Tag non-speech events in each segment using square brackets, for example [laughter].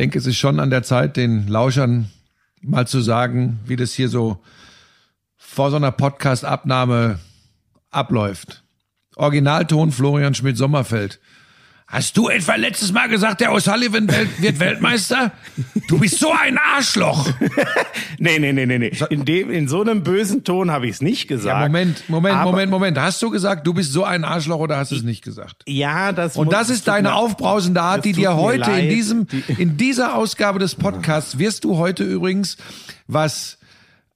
denke, es ist schon an der Zeit, den Lauschern mal zu sagen, wie das hier so vor so einer Podcast-Abnahme abläuft. Originalton Florian Schmidt-Sommerfeld. Hast du etwa letztes Mal gesagt, der O'Sullivan wird Weltmeister? Du bist so ein Arschloch. [laughs] nee, nee, nee, nee, nee. In, dem, in so einem bösen Ton habe ich es nicht gesagt. Ja, Moment, Moment, Aber, Moment, Moment. Hast du gesagt, du bist so ein Arschloch oder hast du es nicht gesagt? Ja, das Und das ist deine mir, aufbrausende Art, die dir heute in diesem, [laughs] in dieser Ausgabe des Podcasts wirst du heute übrigens, was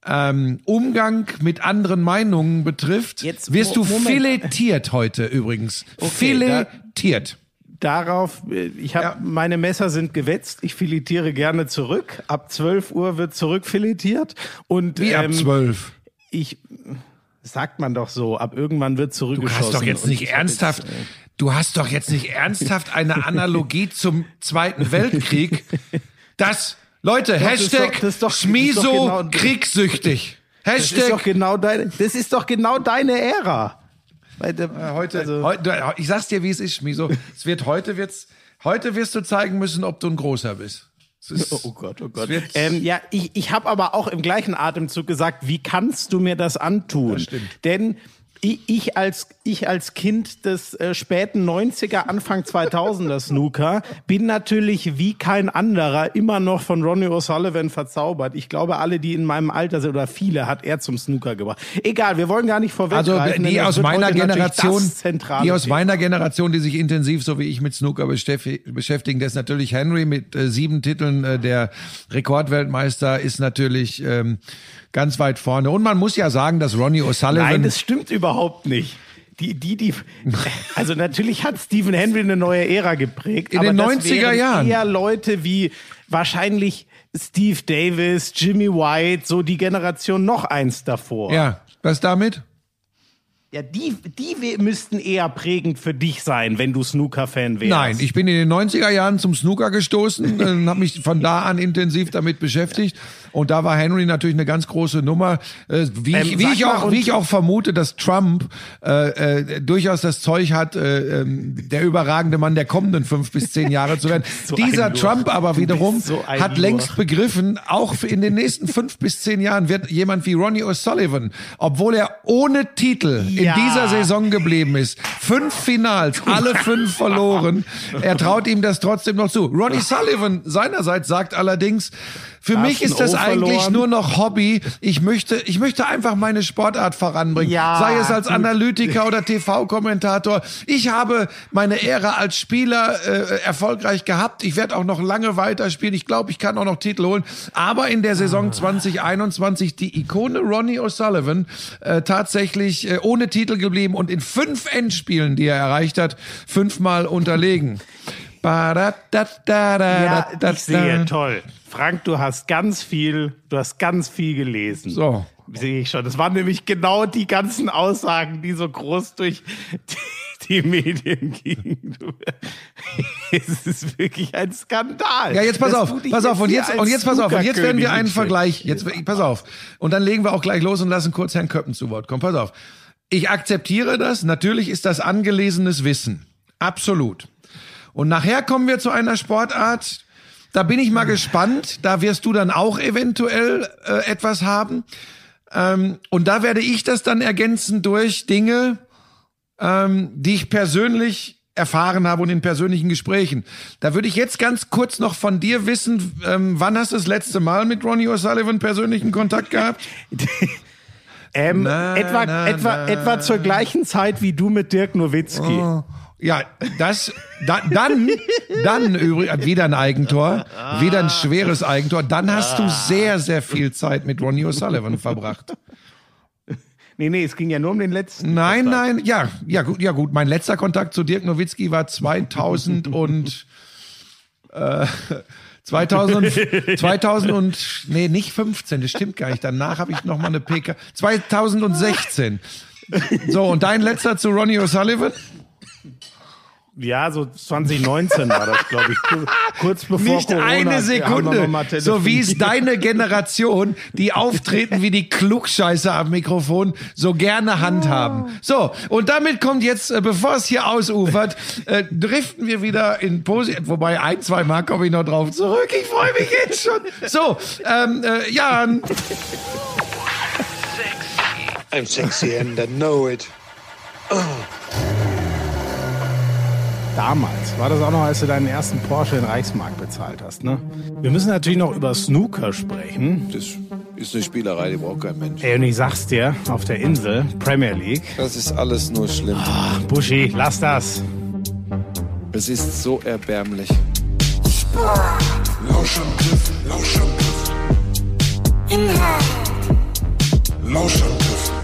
ähm, Umgang mit anderen Meinungen betrifft, Jetzt, wirst du Moment. filetiert heute übrigens. Okay, filetiert darauf, äh, ich habe ja. meine Messer sind gewetzt, ich filetiere gerne zurück. Ab 12 Uhr wird zurückfiletiert und Wie ähm, ab 12? Ich sagt man doch so, ab irgendwann wird zurückgeschossen. Du hast doch jetzt nicht ernsthaft jetzt, äh, Du hast doch jetzt nicht ernsthaft eine Analogie [laughs] zum Zweiten Weltkrieg. Das Leute, doch, Hashtag das doch, das Schmiso genau, kriegssüchtig. Hashtag das ist doch genau deine, das ist doch genau deine Ära. Äh, heute, also, heute, ich sag's dir, wie es ist, Schmiso. Es wird heute wird's, heute wirst du zeigen müssen, ob du ein großer bist. Ist, oh Gott, oh Gott. Ähm, ja, ich, ich habe aber auch im gleichen Atemzug gesagt, wie kannst du mir das antun? Das stimmt. Denn ich als, ich als Kind des äh, späten 90er, Anfang 2000er Snooker bin natürlich wie kein anderer immer noch von Ronnie O'Sullivan verzaubert. Ich glaube, alle, die in meinem Alter sind oder viele, hat er zum Snooker gebracht. Egal, wir wollen gar nicht vorweg. Also die aus meiner Generation, die aus meiner Generation, die sich intensiv so wie ich mit Snooker beschäftigen, das ist natürlich Henry mit äh, sieben Titeln, äh, der Rekordweltmeister ist natürlich ähm, ganz weit vorne. Und man muss ja sagen, dass Ronnie O'Sullivan. Nein, das stimmt überhaupt nicht. Die, die, die, [laughs] also natürlich hat Stephen Henry eine neue Ära geprägt. In den 90er Jahren. Eher Leute wie wahrscheinlich Steve Davis, Jimmy White, so die Generation noch eins davor. Ja, was damit? Ja, die, die müssten eher prägend für dich sein, wenn du Snooker-Fan wärst. Nein, ich bin in den 90er Jahren zum Snooker gestoßen, äh, habe mich von da an intensiv damit beschäftigt. Und da war Henry natürlich eine ganz große Nummer. Äh, wie, ähm, ich, wie, ich auch, wie ich auch vermute, dass Trump äh, äh, durchaus das Zeug hat, äh, äh, der überragende Mann der kommenden fünf bis zehn Jahre zu [laughs] werden. so Dieser Trump aber wiederum so hat längst begriffen, auch in den nächsten fünf bis zehn Jahren wird jemand wie Ronnie O'Sullivan, obwohl er ohne Titel ja. in dieser Saison geblieben ist. Fünf Finals, alle fünf [laughs] verloren. Er traut ihm das trotzdem noch zu. Ronnie Sullivan seinerseits sagt allerdings, für mich ist das eigentlich nur noch Hobby. Ich möchte, ich möchte einfach meine Sportart voranbringen. Ja, Sei es als Analytiker oder TV-Kommentator. Ich habe meine Ära als Spieler äh, erfolgreich gehabt. Ich werde auch noch lange weiterspielen. Ich glaube, ich kann auch noch Titel holen. Aber in der Saison 2021 die Ikone Ronnie O'Sullivan äh, tatsächlich äh, ohne Titel geblieben und in fünf Endspielen, die er erreicht hat, fünfmal unterlegen. Ja, ich sehe, toll. Frank, du hast ganz viel, du hast ganz viel gelesen. So. Sehe ich schon. Das waren nämlich genau die ganzen Aussagen, die so groß durch die, die Medien gingen. es ist wirklich ein Skandal. Ja, jetzt pass auf, pass auf und jetzt und jetzt pass auf und jetzt werden wir einen Vergleich. Jetzt pass auf und dann legen wir auch gleich los und lassen kurz Herrn Köppen zu Wort kommen. Pass auf. Ich akzeptiere das. Natürlich ist das angelesenes Wissen. Absolut. Und nachher kommen wir zu einer Sportart, da bin ich mal gespannt. Da wirst du dann auch eventuell äh, etwas haben. Ähm, und da werde ich das dann ergänzen durch Dinge, ähm, die ich persönlich erfahren habe und in persönlichen Gesprächen. Da würde ich jetzt ganz kurz noch von dir wissen, ähm, wann hast du das letzte Mal mit Ronnie O'Sullivan persönlichen Kontakt gehabt? [laughs] ähm, na, etwa, na, etwa, na. etwa zur gleichen Zeit wie du mit Dirk Nowitzki. Oh. Ja, das, da, dann, dann übrigens, wieder ein Eigentor, wieder ein schweres Eigentor. Dann hast du sehr, sehr viel Zeit mit Ronnie O'Sullivan verbracht. Nee, nee, es ging ja nur um den letzten. Nein, Kontakt. nein, ja, ja, gut, ja, gut. Mein letzter Kontakt zu Dirk Nowitzki war 2000 und, äh, 2000, 2000 und, nee, nicht 15, das stimmt gar nicht. Danach habe ich noch mal eine PK. 2016. So, und dein letzter zu Ronnie O'Sullivan? Ja, so 2019 war das, glaube ich. Kurz bevor Nicht Corona, eine Sekunde. So wie es deine Generation, die auftreten wie die Klugscheißer am Mikrofon, so gerne handhaben. So, und damit kommt jetzt, äh, bevor es hier ausufert, äh, driften wir wieder in Positiv. Wobei ein, zwei Mal komme ich noch drauf zurück. Ich freue mich jetzt schon. So, ähm, äh, Jan. I'm sexy and I know it. Oh. Damals war das auch noch, als du deinen ersten Porsche in Reichsmark bezahlt hast, ne? Wir müssen natürlich noch über Snooker sprechen. Das ist eine Spielerei, die braucht kein Mensch. Ey, und ich sag's dir, auf der Insel, Premier League. Das ist alles nur schlimm. Oh, Buschi, lass das. Es ist so erbärmlich. Lauschangriff, Lauschangriff. Inhalt. Lauschangriff. Sexiness.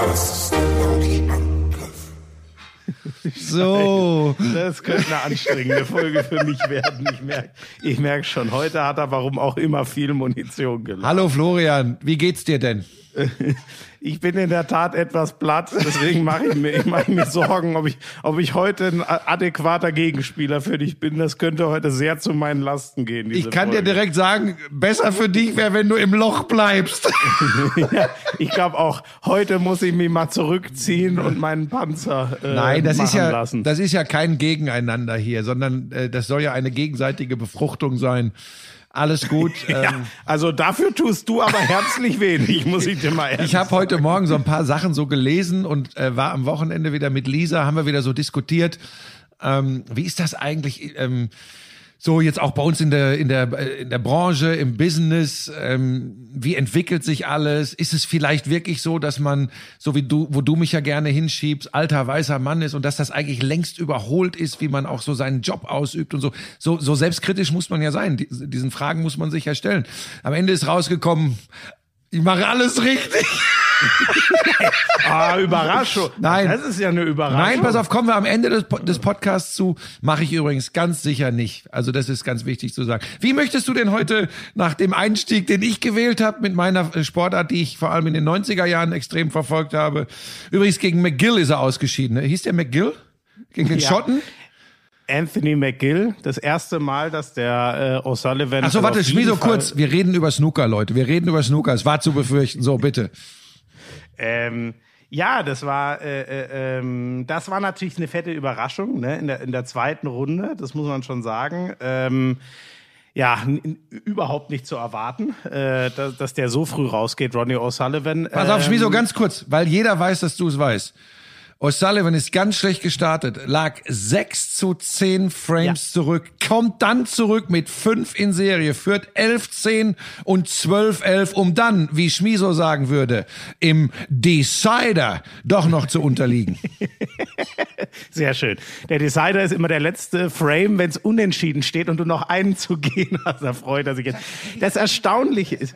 Ein Lauschangriff. So. Das könnte eine anstrengende Folge für mich werden. Ich merke ich merk schon, heute hat er warum auch immer viel Munition geladen. Hallo Florian, wie geht's dir denn? [laughs] Ich bin in der Tat etwas platt, deswegen mache ich mir, ich mache mir Sorgen, ob ich, ob ich heute ein adäquater Gegenspieler für dich bin. Das könnte heute sehr zu meinen Lasten gehen. Ich kann Folge. dir direkt sagen, besser für dich wäre, wenn du im Loch bleibst. [laughs] ja, ich glaube auch, heute muss ich mich mal zurückziehen und meinen Panzer äh, Nein, das ist ja, lassen. das ist ja kein Gegeneinander hier, sondern äh, das soll ja eine gegenseitige Befruchtung sein. Alles gut. [laughs] ja, ähm, also dafür tust du aber herzlich wenig, [laughs] muss ich dir mal ehrlich Ich habe heute Morgen so ein paar Sachen so gelesen und äh, war am Wochenende wieder mit Lisa, haben wir wieder so diskutiert. Ähm, wie ist das eigentlich? Ähm, so jetzt auch bei uns in der in der in der Branche im Business ähm, wie entwickelt sich alles? Ist es vielleicht wirklich so dass man so wie du wo du mich ja gerne hinschiebst alter weißer Mann ist und dass das eigentlich längst überholt ist wie man auch so seinen Job ausübt und so? So so selbstkritisch muss man ja sein. Diesen Fragen muss man sich ja stellen. Am Ende ist rausgekommen ich mache alles richtig [laughs] [laughs] ah, Überraschung. Nein. Das ist ja eine Überraschung. Nein, pass auf, kommen wir am Ende des, des Podcasts zu. Mache ich übrigens ganz sicher nicht. Also das ist ganz wichtig zu sagen. Wie möchtest du denn heute nach dem Einstieg, den ich gewählt habe, mit meiner Sportart, die ich vor allem in den 90er Jahren extrem verfolgt habe. Übrigens gegen McGill ist er ausgeschieden. Ne? Hieß der McGill? Gegen den ja. Schotten? Anthony McGill, das erste Mal, dass der äh, O'Sullivan. Achso, warte, spiel so kurz. Wir reden über Snooker, Leute. Wir reden über Snooker. Es war zu befürchten. So, bitte. Ähm, ja, das war, äh, äh, ähm, das war natürlich eine fette Überraschung ne? in, der, in der zweiten Runde, das muss man schon sagen. Ähm, ja, überhaupt nicht zu erwarten, äh, dass, dass der so früh rausgeht, Ronnie O'Sullivan. Pass auf, ähm, so ganz kurz, weil jeder weiß, dass du es weißt. O'Sullivan ist ganz schlecht gestartet, lag 6 zu 10 Frames ja. zurück, kommt dann zurück mit 5 in Serie, führt 11 10 und 12 11, um dann, wie Schmiso sagen würde, im Decider doch noch zu unterliegen. [laughs] Sehr schön. Der Decider ist immer der letzte Frame, wenn es unentschieden steht und du noch einen zu gehen hast. Da freut er sich jetzt. Das Erstaunliche ist,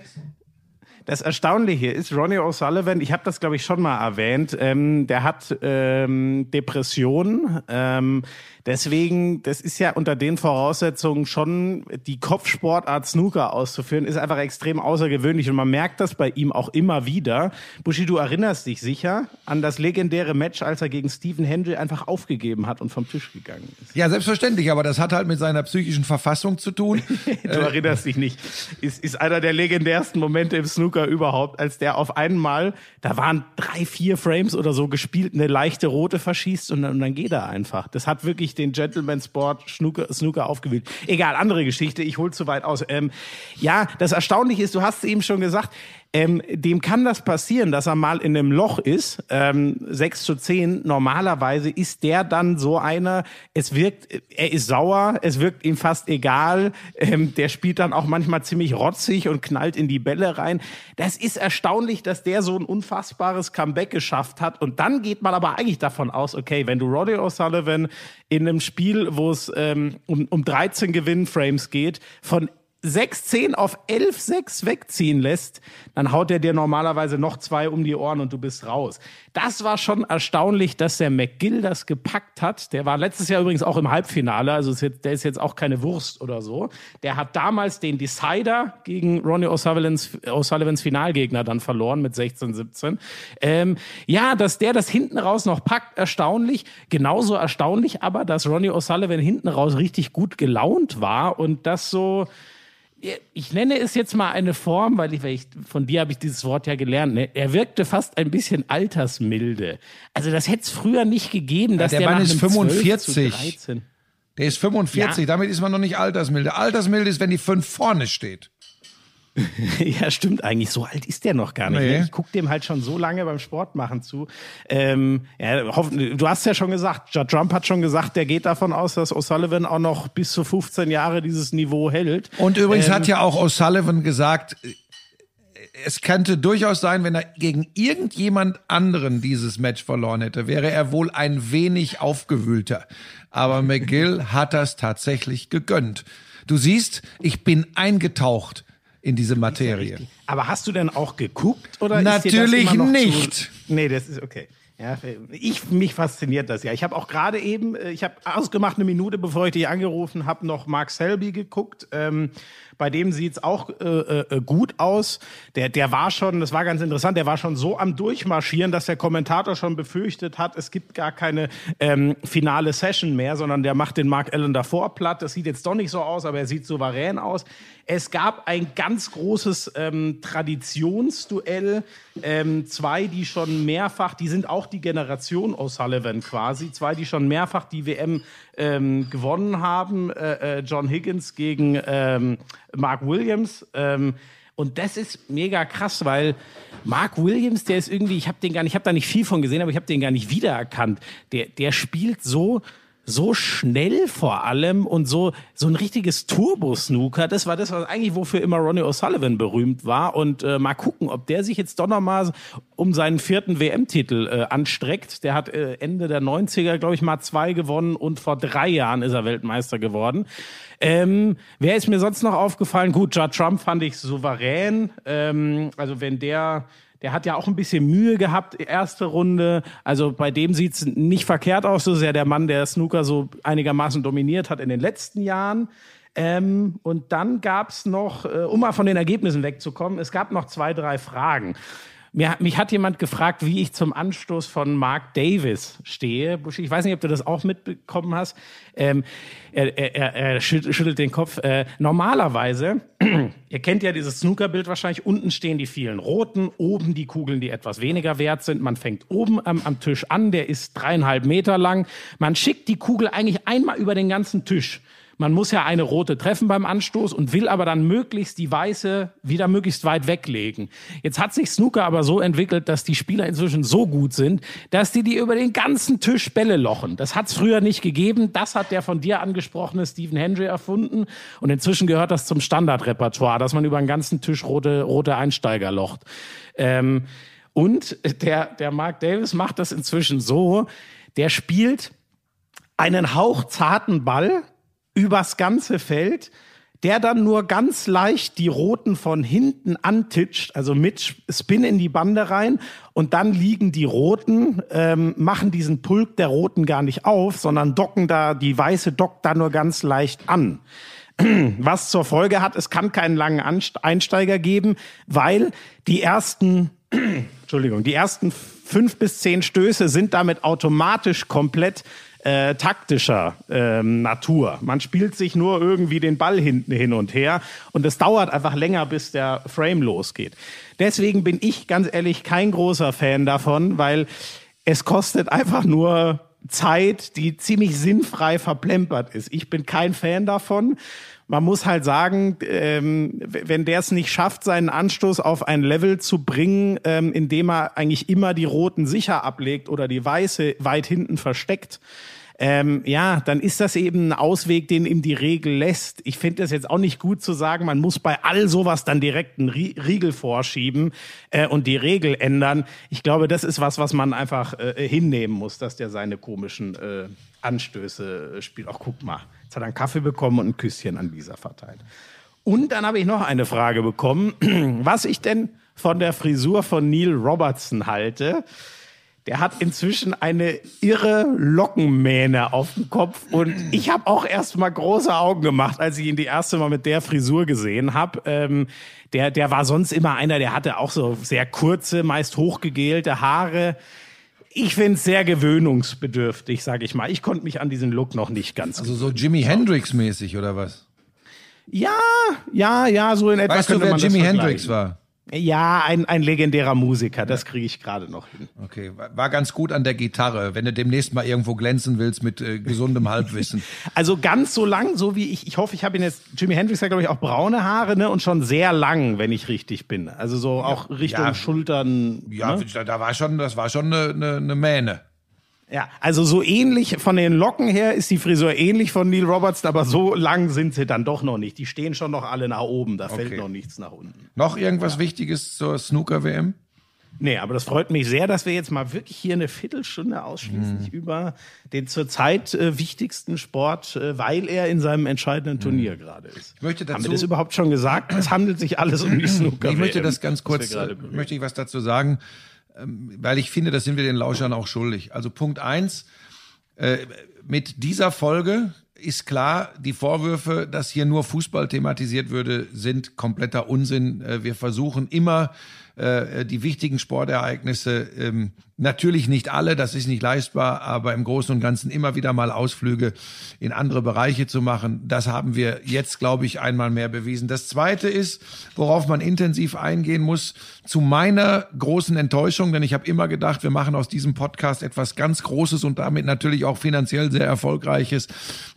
das Erstaunliche ist, Ronnie O'Sullivan, ich habe das glaube ich schon mal erwähnt, ähm, der hat ähm, Depressionen. Ähm, Deswegen, das ist ja unter den Voraussetzungen schon, die Kopfsportart Snooker auszuführen, ist einfach extrem außergewöhnlich. Und man merkt das bei ihm auch immer wieder. Bushi, du erinnerst dich sicher an das legendäre Match, als er gegen Stephen Hendry einfach aufgegeben hat und vom Tisch gegangen ist. Ja, selbstverständlich, aber das hat halt mit seiner psychischen Verfassung zu tun. [laughs] du erinnerst dich nicht. Ist, ist einer der legendärsten Momente im Snooker überhaupt, als der auf einmal, da waren drei, vier Frames oder so gespielt, eine leichte rote verschießt und dann, und dann geht er einfach. Das hat wirklich den Gentleman Sport Snooker, Snooker aufgewühlt. Egal, andere Geschichte, ich hol zu weit aus. Ähm, ja, das Erstaunliche ist, du hast es eben schon gesagt, ähm, dem kann das passieren, dass er mal in einem Loch ist, ähm, 6 zu 10. Normalerweise ist der dann so einer, es wirkt, er ist sauer, es wirkt ihm fast egal, ähm, der spielt dann auch manchmal ziemlich rotzig und knallt in die Bälle rein. Das ist erstaunlich, dass der so ein unfassbares Comeback geschafft hat. Und dann geht man aber eigentlich davon aus, okay, wenn du Roddy O'Sullivan in einem Spiel, wo es ähm, um, um 13 Gewinnframes geht, von 6-10 auf 11-6 wegziehen lässt, dann haut er dir normalerweise noch zwei um die Ohren und du bist raus. Das war schon erstaunlich, dass der McGill das gepackt hat. Der war letztes Jahr übrigens auch im Halbfinale, also ist jetzt, der ist jetzt auch keine Wurst oder so. Der hat damals den Decider gegen Ronnie O'Sullivans, O'Sullivans Finalgegner dann verloren mit 16-17. Ähm, ja, dass der das hinten raus noch packt, erstaunlich. Genauso erstaunlich aber, dass Ronnie O'Sullivan hinten raus richtig gut gelaunt war und das so ich nenne es jetzt mal eine Form, weil ich, weil ich von dir habe ich dieses Wort ja gelernt. Ne? Er wirkte fast ein bisschen altersmilde. Also das hätte es früher nicht gegeben, dass ja, der, der Mann ist 45. Der ist 45, ja. damit ist man noch nicht altersmilde. Altersmilde ist, wenn die 5 vorne steht. [laughs] ja, stimmt eigentlich. So alt ist der noch gar nicht. Nee. Ich gucke dem halt schon so lange beim Sport machen zu. Ähm, ja, du hast ja schon gesagt, Trump hat schon gesagt, der geht davon aus, dass O'Sullivan auch noch bis zu 15 Jahre dieses Niveau hält. Und übrigens ähm, hat ja auch O'Sullivan gesagt, es könnte durchaus sein, wenn er gegen irgendjemand anderen dieses Match verloren hätte, wäre er wohl ein wenig aufgewühlter. Aber [laughs] McGill hat das tatsächlich gegönnt. Du siehst, ich bin eingetaucht in diese Materie. Aber hast du denn auch geguckt oder Natürlich nicht. Zu, nee, das ist okay. Ja, ich, mich fasziniert das ja. Ich habe auch gerade eben, äh, ich habe ausgemacht eine Minute, bevor ich dich angerufen habe, noch Mark Selby geguckt. Ähm, bei dem sieht's auch äh, äh, gut aus. Der, der war schon, das war ganz interessant, der war schon so am Durchmarschieren, dass der Kommentator schon befürchtet hat, es gibt gar keine ähm, finale Session mehr, sondern der macht den Mark Allen davor platt. Das sieht jetzt doch nicht so aus, aber er sieht souverän aus. Es gab ein ganz großes ähm, Traditionsduell. Ähm, zwei, die schon mehrfach, die sind auch die Generation O'Sullivan quasi, zwei, die schon mehrfach die WM ähm, gewonnen haben. Äh, äh, John Higgins gegen ähm, Mark Williams. Ähm, und das ist mega krass, weil Mark Williams, der ist irgendwie, ich habe den gar nicht, ich habe da nicht viel von gesehen, aber ich habe den gar nicht wiedererkannt. Der, der spielt so so schnell vor allem und so so ein richtiges Turbo-Snooker. Das war das, was eigentlich wofür immer Ronnie O'Sullivan berühmt war. Und äh, mal gucken, ob der sich jetzt doch noch mal um seinen vierten WM-Titel äh, anstreckt. Der hat äh, Ende der 90er, glaube ich, mal zwei gewonnen und vor drei Jahren ist er Weltmeister geworden. Ähm, wer ist mir sonst noch aufgefallen? Gut, Judd Trump fand ich souverän. Ähm, also wenn der der hat ja auch ein bisschen Mühe gehabt, erste Runde. Also bei dem sieht's nicht verkehrt aus. So sehr der Mann, der Snooker so einigermaßen dominiert hat in den letzten Jahren. Ähm, und dann gab's noch, äh, um mal von den Ergebnissen wegzukommen, es gab noch zwei, drei Fragen. Mir, mich hat jemand gefragt, wie ich zum Anstoß von Mark Davis stehe. Buschi, ich weiß nicht, ob du das auch mitbekommen hast. Ähm, er, er, er schüttelt den Kopf. Äh, normalerweise, [clears throat] ihr kennt ja dieses Snookerbild wahrscheinlich, unten stehen die vielen roten, oben die Kugeln, die etwas weniger wert sind. Man fängt oben am, am Tisch an, der ist dreieinhalb Meter lang. Man schickt die Kugel eigentlich einmal über den ganzen Tisch. Man muss ja eine rote treffen beim Anstoß und will aber dann möglichst die weiße wieder möglichst weit weglegen. Jetzt hat sich Snooker aber so entwickelt, dass die Spieler inzwischen so gut sind, dass die die über den ganzen Tisch Bälle lochen. Das hat es früher nicht gegeben. Das hat der von dir angesprochene Stephen Hendry erfunden und inzwischen gehört das zum Standardrepertoire, dass man über den ganzen Tisch rote, rote Einsteiger locht. Ähm, und der, der Mark Davis macht das inzwischen so, der spielt einen hauchzarten Ball, übers ganze Feld, der dann nur ganz leicht die Roten von hinten antitscht, also mit Spin in die Bande rein und dann liegen die Roten, ähm, machen diesen Pulk der Roten gar nicht auf, sondern docken da, die Weiße dockt da nur ganz leicht an. [clears throat] Was zur Folge hat, es kann keinen langen Einsteiger geben, weil die ersten, [clears throat] Entschuldigung, die ersten fünf bis zehn Stöße sind damit automatisch komplett äh, taktischer ähm, Natur. Man spielt sich nur irgendwie den Ball hinten hin und her und es dauert einfach länger, bis der Frame losgeht. Deswegen bin ich ganz ehrlich kein großer Fan davon, weil es kostet einfach nur Zeit, die ziemlich sinnfrei verplempert ist. Ich bin kein Fan davon. Man muss halt sagen, ähm, wenn der es nicht schafft, seinen Anstoß auf ein Level zu bringen, ähm, indem er eigentlich immer die roten sicher ablegt oder die weiße weit hinten versteckt, ähm, ja, dann ist das eben ein Ausweg, den ihm die Regel lässt. Ich finde das jetzt auch nicht gut zu sagen, man muss bei all sowas dann direkt einen Riegel vorschieben äh, und die Regel ändern. Ich glaube, das ist was, was man einfach äh, hinnehmen muss, dass der seine komischen äh, Anstöße äh, spielt. Auch guck mal, hat er Kaffee bekommen und ein Küsschen an Lisa verteilt. Und dann habe ich noch eine Frage bekommen, [clears throat] was ich denn von der Frisur von Neil Robertson halte. Der hat inzwischen eine irre Lockenmähne auf dem Kopf und ich habe auch erst mal große Augen gemacht, als ich ihn die erste Mal mit der Frisur gesehen habe. Ähm, der, der war sonst immer einer, der hatte auch so sehr kurze, meist hochgegelte Haare. Ich finde es sehr gewöhnungsbedürftig, sage ich mal. Ich konnte mich an diesen Look noch nicht ganz. Also so Jimi Hendrix mäßig oder was? Ja, ja, ja, so in etwa. Weißt du, wer Jimi Hendrix war? Ja, ein, ein legendärer Musiker, das kriege ich gerade noch hin. Okay, war ganz gut an der Gitarre, wenn du demnächst mal irgendwo glänzen willst mit äh, gesundem Halbwissen. [laughs] Also ganz so lang, so wie ich, ich hoffe, ich habe ihn jetzt, Jimi Hendrix hat glaube ich auch braune Haare ne, und schon sehr lang, wenn ich richtig bin. Also so auch Richtung Ja. Schultern. Ja, ne? da, da war schon, das war schon eine, eine, eine Mähne. Ja, also so ähnlich von den Locken her ist die Frisur ähnlich von Neil Roberts, aber so lang sind sie dann doch noch nicht. Die stehen schon noch alle nach oben, da fällt Okay. noch nichts nach unten. Noch irgendwas Wichtiges zur Snooker-WM? Nee, aber das freut mich sehr, dass wir jetzt mal wirklich hier eine Viertelstunde ausschließlich über den zurzeit äh, wichtigsten Sport, äh, weil er in seinem entscheidenden Turnier gerade ist. Ich möchte Haben dazu, wir das überhaupt schon gesagt? Es handelt sich alles um die Snooker. [clears throat] ich möchte das ganz kurz, gerade äh, möchte ich was dazu sagen, weil ich finde, das sind wir den Lauschern auch schuldig. Also Punkt eins, äh, mit dieser Folge ist klar, die Vorwürfe, dass hier nur Fußball thematisiert würde, sind kompletter Unsinn. Äh, Wir versuchen immer, äh, die wichtigen Sportereignisse, ähm, natürlich nicht alle, das ist nicht leistbar, aber im Großen und Ganzen immer wieder mal Ausflüge in andere Bereiche zu machen. Das haben wir jetzt, glaube ich, einmal mehr bewiesen. Das Zweite ist, worauf man intensiv eingehen muss, zu meiner großen Enttäuschung, denn ich habe immer gedacht, wir machen aus diesem Podcast etwas ganz Großes und damit natürlich auch finanziell sehr Erfolgreiches.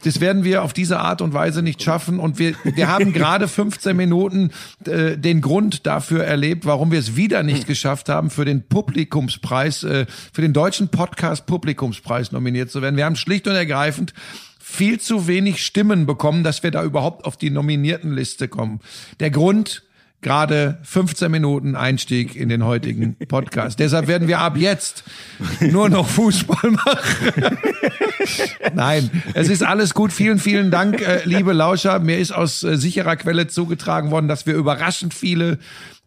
Das werden wir auf diese Art und Weise nicht schaffen und wir, wir haben [laughs] gerade 15 Minuten äh, den Grund dafür erlebt, warum wir es wieder nicht geschafft haben, für den Publikumspreis, äh, für den deutschen Podcast Publikumspreis nominiert zu werden. Wir haben schlicht und ergreifend viel zu wenig Stimmen bekommen, dass wir da überhaupt auf die Nominiertenliste kommen. Der Grund, gerade 15 Minuten Einstieg in den heutigen Podcast. [laughs] Deshalb werden wir ab jetzt nur noch Fußball machen. [laughs] Nein, es ist alles gut. Vielen, vielen Dank, äh, liebe Lauscher. Mir ist aus äh, sicherer Quelle zugetragen worden, dass wir überraschend viele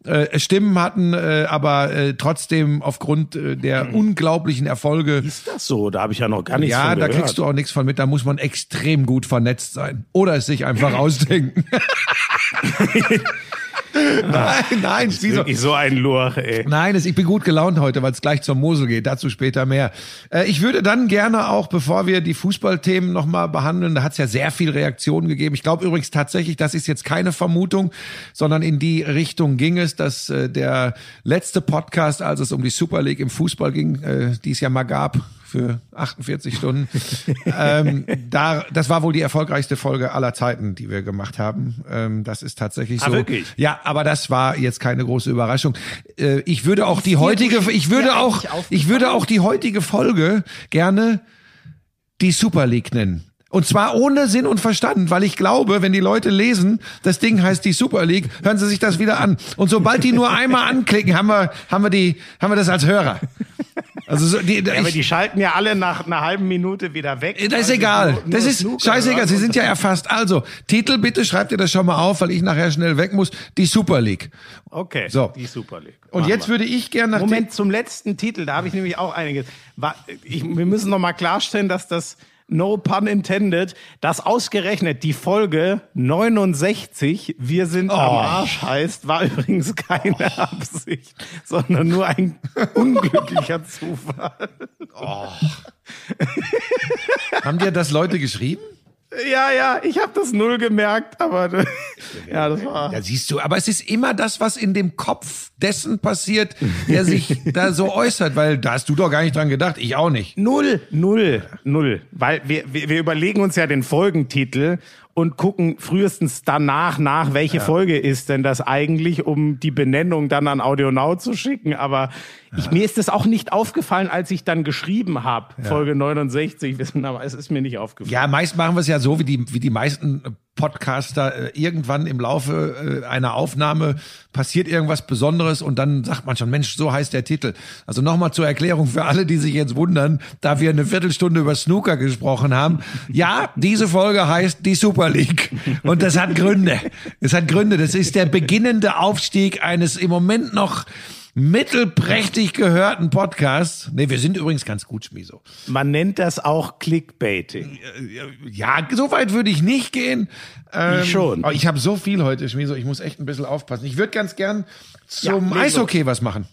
äh, Stimmen hatten, äh, aber äh, trotzdem aufgrund äh, der unglaublichen Erfolge Ist das so? Da habe ich ja noch gar nichts ja, von da gehört. kriegst du auch nichts von mit. Da muss man extrem gut vernetzt sein. Oder es sich einfach [laughs] ausdenken. [laughs] nein, nein, wieso? Wirklich so ein Lurch, ey. Nein, ich bin gut gelaunt heute, weil es gleich zur Mosel geht. Dazu später mehr. Äh, ich würde dann gerne auch, bevor wir die Fußballthemen nochmal behandeln, da hat es ja sehr viel Reaktionen gegeben. Ich glaube übrigens tatsächlich, das ist jetzt keine Vermutung, sondern in die Richtung ging es, dass äh, der letzte Podcast, als es um die Super League im Fußball ging, äh, die es ja mal gab, für 48 Stunden. ähm, da, das war wohl die erfolgreichste Folge aller Zeiten, die wir gemacht haben. Ähm, das ist tatsächlich Ah, so. wirklich? Ja, aber das war jetzt keine große Überraschung. Äh, ich würde auch die heutige, ich würde auch, ich würde auch die heutige Folge gerne die Super League nennen. Und zwar ohne Sinn und Verstand, weil ich glaube, wenn die Leute lesen, das Ding heißt die Super League, hören sie sich das wieder an. Und sobald die nur einmal anklicken, haben wir, haben wir die, haben wir das als Hörer. Also so, die, Ja, aber ich, die schalten ja alle nach einer halben Minute wieder weg. das ist sie egal. nur- nur Das ist Snooker scheißegal. Sie sind ja erfasst. Also, Titel bitte schreibt ihr das schon mal auf, weil ich nachher schnell weg muss. Die Super League. Okay, So. die Super League. Und Machen jetzt wir. würde ich gerne nach Moment, zum letzten Titel, da habe ich nämlich auch einiges. Ich, wir müssen noch mal klarstellen, dass das No pun intended, dass ausgerechnet die Folge 69, wir sind am Arsch heißt, war übrigens keine Absicht, sondern nur ein unglücklicher Zufall. Haben dir das Leute geschrieben? Ja, ja, ich habe das null gemerkt, aber [laughs] ja, das war. Ja, siehst du, aber es ist immer das, was in dem Kopf dessen passiert, der sich [laughs] da so äußert, weil da hast du doch gar nicht dran gedacht, ich auch nicht. Null, null, null. Weil wir, wir, wir überlegen uns ja den Folgentitel und gucken frühestens danach nach, welche Folge ist denn das eigentlich, um die Benennung dann an Audionow zu schicken. Aber ich, mir ist das auch nicht aufgefallen, als ich dann geschrieben habe, Folge 69, [laughs] wissen, aber es ist mir nicht aufgefallen. Ja, meist machen wir es ja so, wie die, wie die meisten Podcaster, äh, irgendwann im Laufe äh, einer Aufnahme passiert irgendwas Besonderes und dann sagt man schon, Mensch, so heißt der Titel. Also nochmal zur Erklärung für alle, die sich jetzt wundern, da wir eine Viertelstunde über Snooker gesprochen haben. Ja, diese Folge heißt die Super League und das hat Gründe. Es hat Gründe. Das ist der beginnende Aufstieg eines im Moment noch mittelprächtig gehörten Podcast. Nee, wir sind übrigens ganz gut, Schmiso. Man nennt das auch Clickbaiting. Ja, so weit würde ich nicht gehen. Ähm, ich schon. Aber ich habe so viel heute, Schmiso, ich muss echt ein bisschen aufpassen. Ich würde ganz gern zum ja, Eishockey was machen.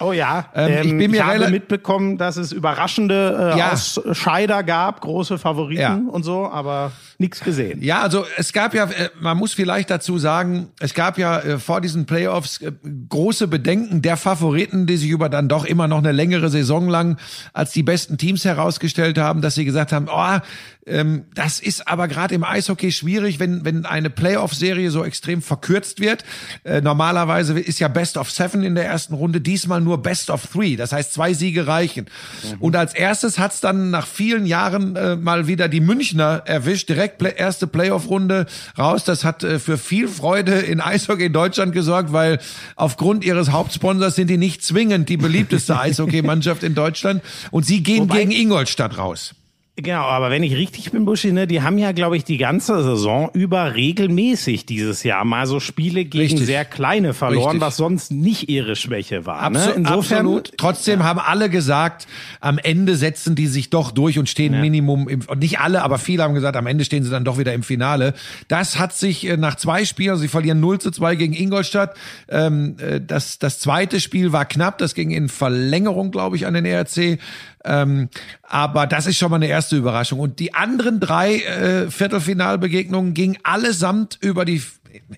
Oh ja, ähm, ich, bin mir ich habe mitbekommen, dass es überraschende äh, ja. Ausscheider gab, große Favoriten ja. und so, aber nichts gesehen. Ja, also es gab ja, äh, man muss vielleicht dazu sagen, es gab ja äh, vor diesen Playoffs äh, große Bedenken der Favoriten, die sich über dann doch immer noch eine längere Saison lang als die besten Teams herausgestellt haben, dass sie gesagt haben, oh, ähm, das ist aber gerade im Eishockey schwierig, wenn, wenn eine Playoff-Serie so extrem verkürzt wird. Äh, normalerweise ist ja Best of Seven in der ersten Runde, diesmal nur Best of Three. Das heißt, zwei Siege reichen. Mhm. Und als erstes hat's dann nach vielen Jahren äh, mal wieder die Münchner erwischt. Direkt play erste Playoff-Runde raus. Das hat äh, für viel Freude in Eishockey in Deutschland gesorgt, weil aufgrund ihres Hauptsponsors sind die nicht zwingend die beliebteste [laughs] Eishockeymannschaft in Deutschland. Und sie gehen Wobei gegen Ingolstadt raus. Genau, aber wenn ich richtig bin, Buschi, ne, die haben ja, glaube ich, die ganze Saison über regelmäßig dieses Jahr mal so Spiele gegen richtig. sehr kleine verloren, richtig. was sonst nicht ihre Schwäche war. Absu ne? Insofern, absolut. Trotzdem ja. haben alle gesagt, am Ende setzen die sich doch durch und stehen ja. Minimum im, und nicht alle, aber viele haben gesagt, am Ende stehen sie dann doch wieder im Finale. Das hat sich äh, nach zwei Spielen, also sie verlieren 0 zu 2 gegen Ingolstadt. Ähm, äh, das, das zweite Spiel war knapp, das ging in Verlängerung, glaube ich, an den ERC. Ähm, aber das ist schon mal eine erste Überraschung. Und die anderen drei äh, Viertelfinalbegegnungen gingen allesamt über die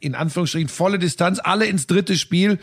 in Anführungsstrichen volle Distanz, alle ins dritte Spiel.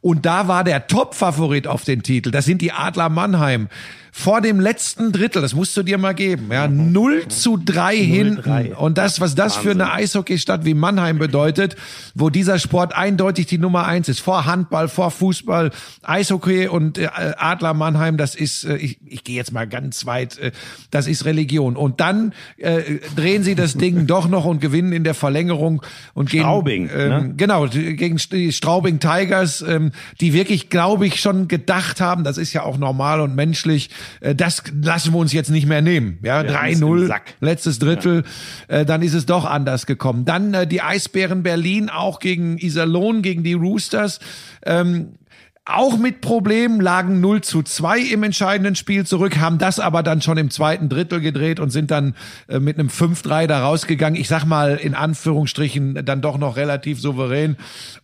Und da war der Top-Favorit auf den Titel. Das sind die Adler Mannheim vor dem letzten Drittel, das musst du dir mal geben, ja, 0 zu 3 hinten. Und das, was das für eine Eishockeystadt wie Mannheim bedeutet, wo dieser Sport eindeutig die Nummer eins ist, vor Handball, vor Fußball, Eishockey und äh, Adler Mannheim, das ist, äh, ich, ich gehe jetzt mal ganz weit, äh, das ist Religion. Und dann äh, drehen sie das Ding doch noch und gewinnen in der Verlängerung und gehen, Straubing, ähm, ne? genau, gegen die Straubing Tigers, ähm, die wirklich, glaube ich, schon gedacht haben, das ist ja auch normal und menschlich, das lassen wir uns jetzt nicht mehr nehmen. Ja, 3-0, letztes Drittel, ja. Äh, dann ist es doch anders gekommen. Dann äh, die Eisbären Berlin auch gegen Iserlohn, gegen die Roosters. Ähm, auch mit Problemen, lagen 0 zu 2 im entscheidenden Spiel zurück, haben das aber dann schon im zweiten Drittel gedreht und sind dann äh, mit einem 5-3 da rausgegangen. Ich sag mal in Anführungsstrichen dann doch noch relativ souverän.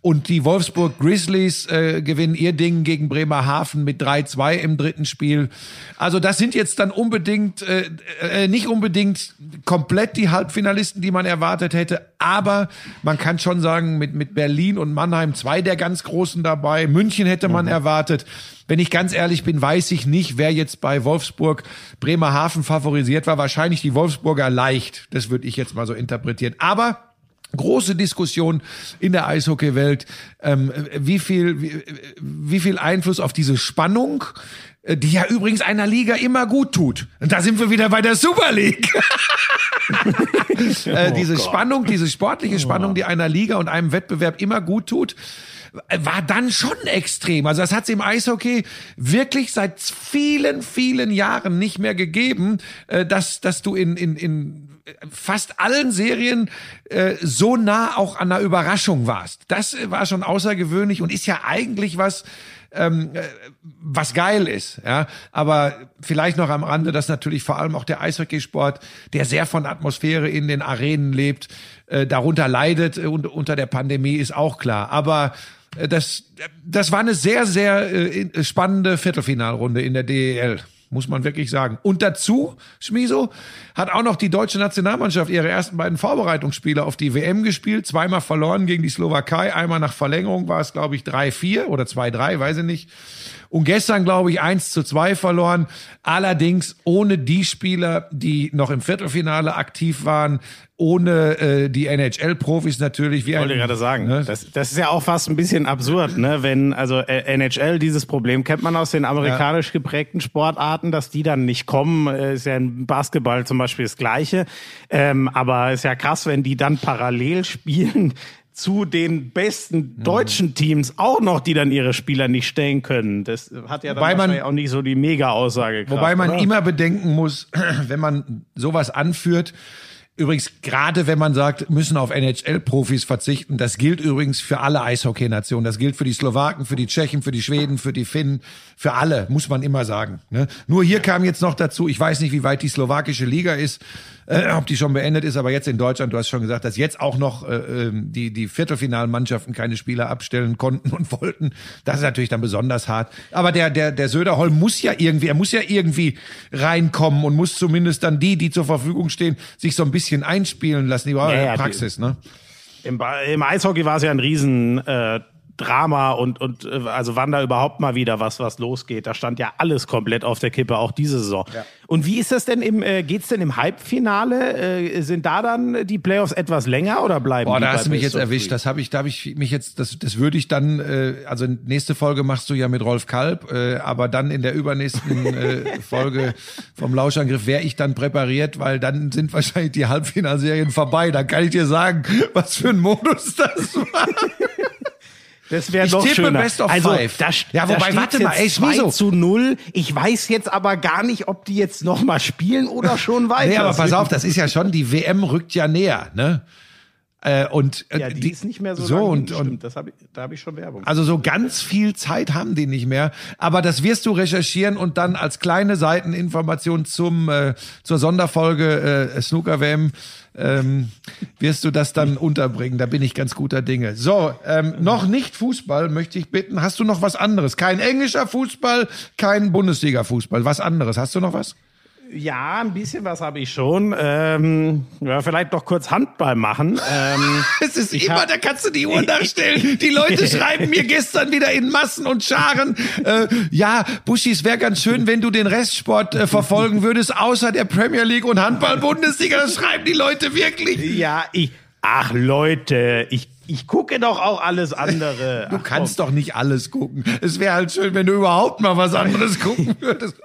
Und die Wolfsburg Grizzlies äh, gewinnen ihr Ding gegen Bremerhaven mit 3-2 im dritten Spiel. Also das sind jetzt dann unbedingt, äh, äh, nicht unbedingt komplett die Halbfinalisten, die man erwartet hätte, aber man kann schon sagen, mit, mit Berlin und Mannheim zwei der ganz Großen dabei. München hätte man mhm. erwartet. Wenn ich ganz ehrlich bin, weiß ich nicht, wer jetzt bei Wolfsburg Bremerhaven favorisiert war. Wahrscheinlich die Wolfsburger leicht. Das würde ich jetzt mal so interpretieren. Aber große Diskussion in der Eishockeywelt, ähm, wie viel, wie, wie viel Einfluss auf diese Spannung, äh, die ja übrigens einer Liga immer gut tut. Und da sind wir wieder bei der Super League. [laughs] [laughs] äh, oh diese Gott. Spannung, diese sportliche Spannung, die einer Liga und einem Wettbewerb immer gut tut war dann schon extrem. Also das hat es im Eishockey wirklich seit vielen, vielen Jahren nicht mehr gegeben, äh, dass, dass du in, in, in fast allen Serien äh, so nah auch an einer Überraschung warst. Das war schon außergewöhnlich und ist ja eigentlich was, ähm, äh, was geil ist. Ja, aber vielleicht noch am Rande, dass natürlich vor allem auch der Eishockeysport, der sehr von Atmosphäre in den Arenen lebt, äh, darunter leidet und unter der Pandemie ist auch klar. Aber äh, das, das war eine sehr, sehr äh, spannende Viertelfinalrunde in der DEL muss man wirklich sagen. Und dazu, Schmiso, hat auch noch die deutsche Nationalmannschaft ihre ersten beiden Vorbereitungsspiele auf die WM gespielt, zweimal verloren gegen die Slowakei, einmal nach Verlängerung war es, glaube ich, 3-4 oder 2-3, weiß ich nicht. Und gestern, glaube ich, 1 zu 2 verloren. Allerdings ohne die Spieler, die noch im Viertelfinale aktiv waren. ohne äh, die NHL-Profis natürlich. Wie ich wollte gerade sagen, ne? das, das ist ja auch fast ein bisschen absurd, ne? wenn also äh, NHL dieses Problem kennt man aus den amerikanisch geprägten Sportarten, dass die dann nicht kommen. Äh, ist ja im Basketball zum Beispiel das Gleiche. Ähm, aber ist ja krass, wenn die dann parallel spielen zu den besten deutschen Teams auch noch, die dann ihre Spieler nicht stellen können. Das hat ja dann wobei man, auch nicht so die Mega-Aussage. Wobei man oder? immer bedenken muss, [clears throat] wenn man sowas anführt, Übrigens, gerade wenn man sagt, müssen auf NHL-Profis verzichten, das gilt übrigens für alle Eishockey-Nationen. Das gilt für die Slowaken, für die Tschechen, für die Schweden, für die Finnen, für alle, muss man immer sagen. Ne? Nur hier kam jetzt noch dazu, ich weiß nicht, wie weit die slowakische Liga ist, äh, ob die schon beendet ist, aber jetzt in Deutschland, du hast schon gesagt, dass jetzt auch noch äh, ähm, die, die Viertelfinalmannschaften keine Spieler abstellen konnten und wollten. Das ist natürlich dann besonders hart. Aber der, der, der Söderholm muss ja irgendwie, er muss ja irgendwie reinkommen und muss zumindest dann die, die zur Verfügung stehen, sich so ein bisschen einspielen lassen. Die ja, ja, Praxis, ne? Im, Im Eishockey war es ja ein Riesen äh, Drama und, und äh, also wann da überhaupt mal wieder was, was losgeht. Da stand ja alles komplett auf der Kippe, auch diese Saison. Ja. Und wie ist das denn im, äh, geht's denn im Halbfinale? Äh, sind da dann die Playoffs etwas länger oder bleiben Boah, da hast du mich jetzt erwischt. Das habe ich, da habe ich mich jetzt, das, das würde ich dann, äh, also nächste Folge machst du ja mit Rolf Kalb, äh, aber dann in der übernächsten äh, [laughs] Folge vom Lauschangriff wäre ich dann präpariert, weil dann sind wahrscheinlich die Halbfinalserien vorbei. Da kann ich dir sagen, was für ein Modus das war. Das wäre noch tippe schöner. Best of also, five. Da, ja, wobei, da warte mal, ey, 2 zu 0. Ich weiß jetzt aber gar nicht, ob die jetzt noch mal spielen oder schon weiter. nee, aber pass auf, das ist ja schon, die WM rückt ja näher, ne? Äh, und äh, ja, die, die, ist nicht mehr so, so und, und das hab ich, da habe ich schon Werbung. Also so ganz viel Zeit haben die nicht mehr, aber das wirst du recherchieren und dann als kleine Seiteninformation zum äh, zur Sonderfolge äh, Snooker WM ähm, wirst du das dann unterbringen. Da bin ich ganz guter Dinge. So, ähm, noch nicht Fußball möchte ich bitten. Hast du noch was anderes? Kein englischer Fußball, kein Bundesliga-Fußball. Was anderes? Hast du noch was? Ja, ein bisschen was habe ich schon. Ähm, ja, vielleicht noch kurz Handball machen. Ähm, [laughs] es ist immer, hab, da kannst du die Uhr nachstellen. [laughs] Die Leute schreiben mir gestern wieder in Massen und Scharen. Äh, ja, Buschi, es wäre ganz schön, wenn du den Restsport äh, verfolgen würdest, außer der Premier League und Handball-Bundesliga. Das schreiben die Leute wirklich. Ja, ich. Ach Leute, ich ich gucke doch auch alles andere. [laughs] Du Ach, kannst komm. doch nicht alles gucken. Es wäre halt schön, wenn du überhaupt mal was anderes gucken [laughs] würdest.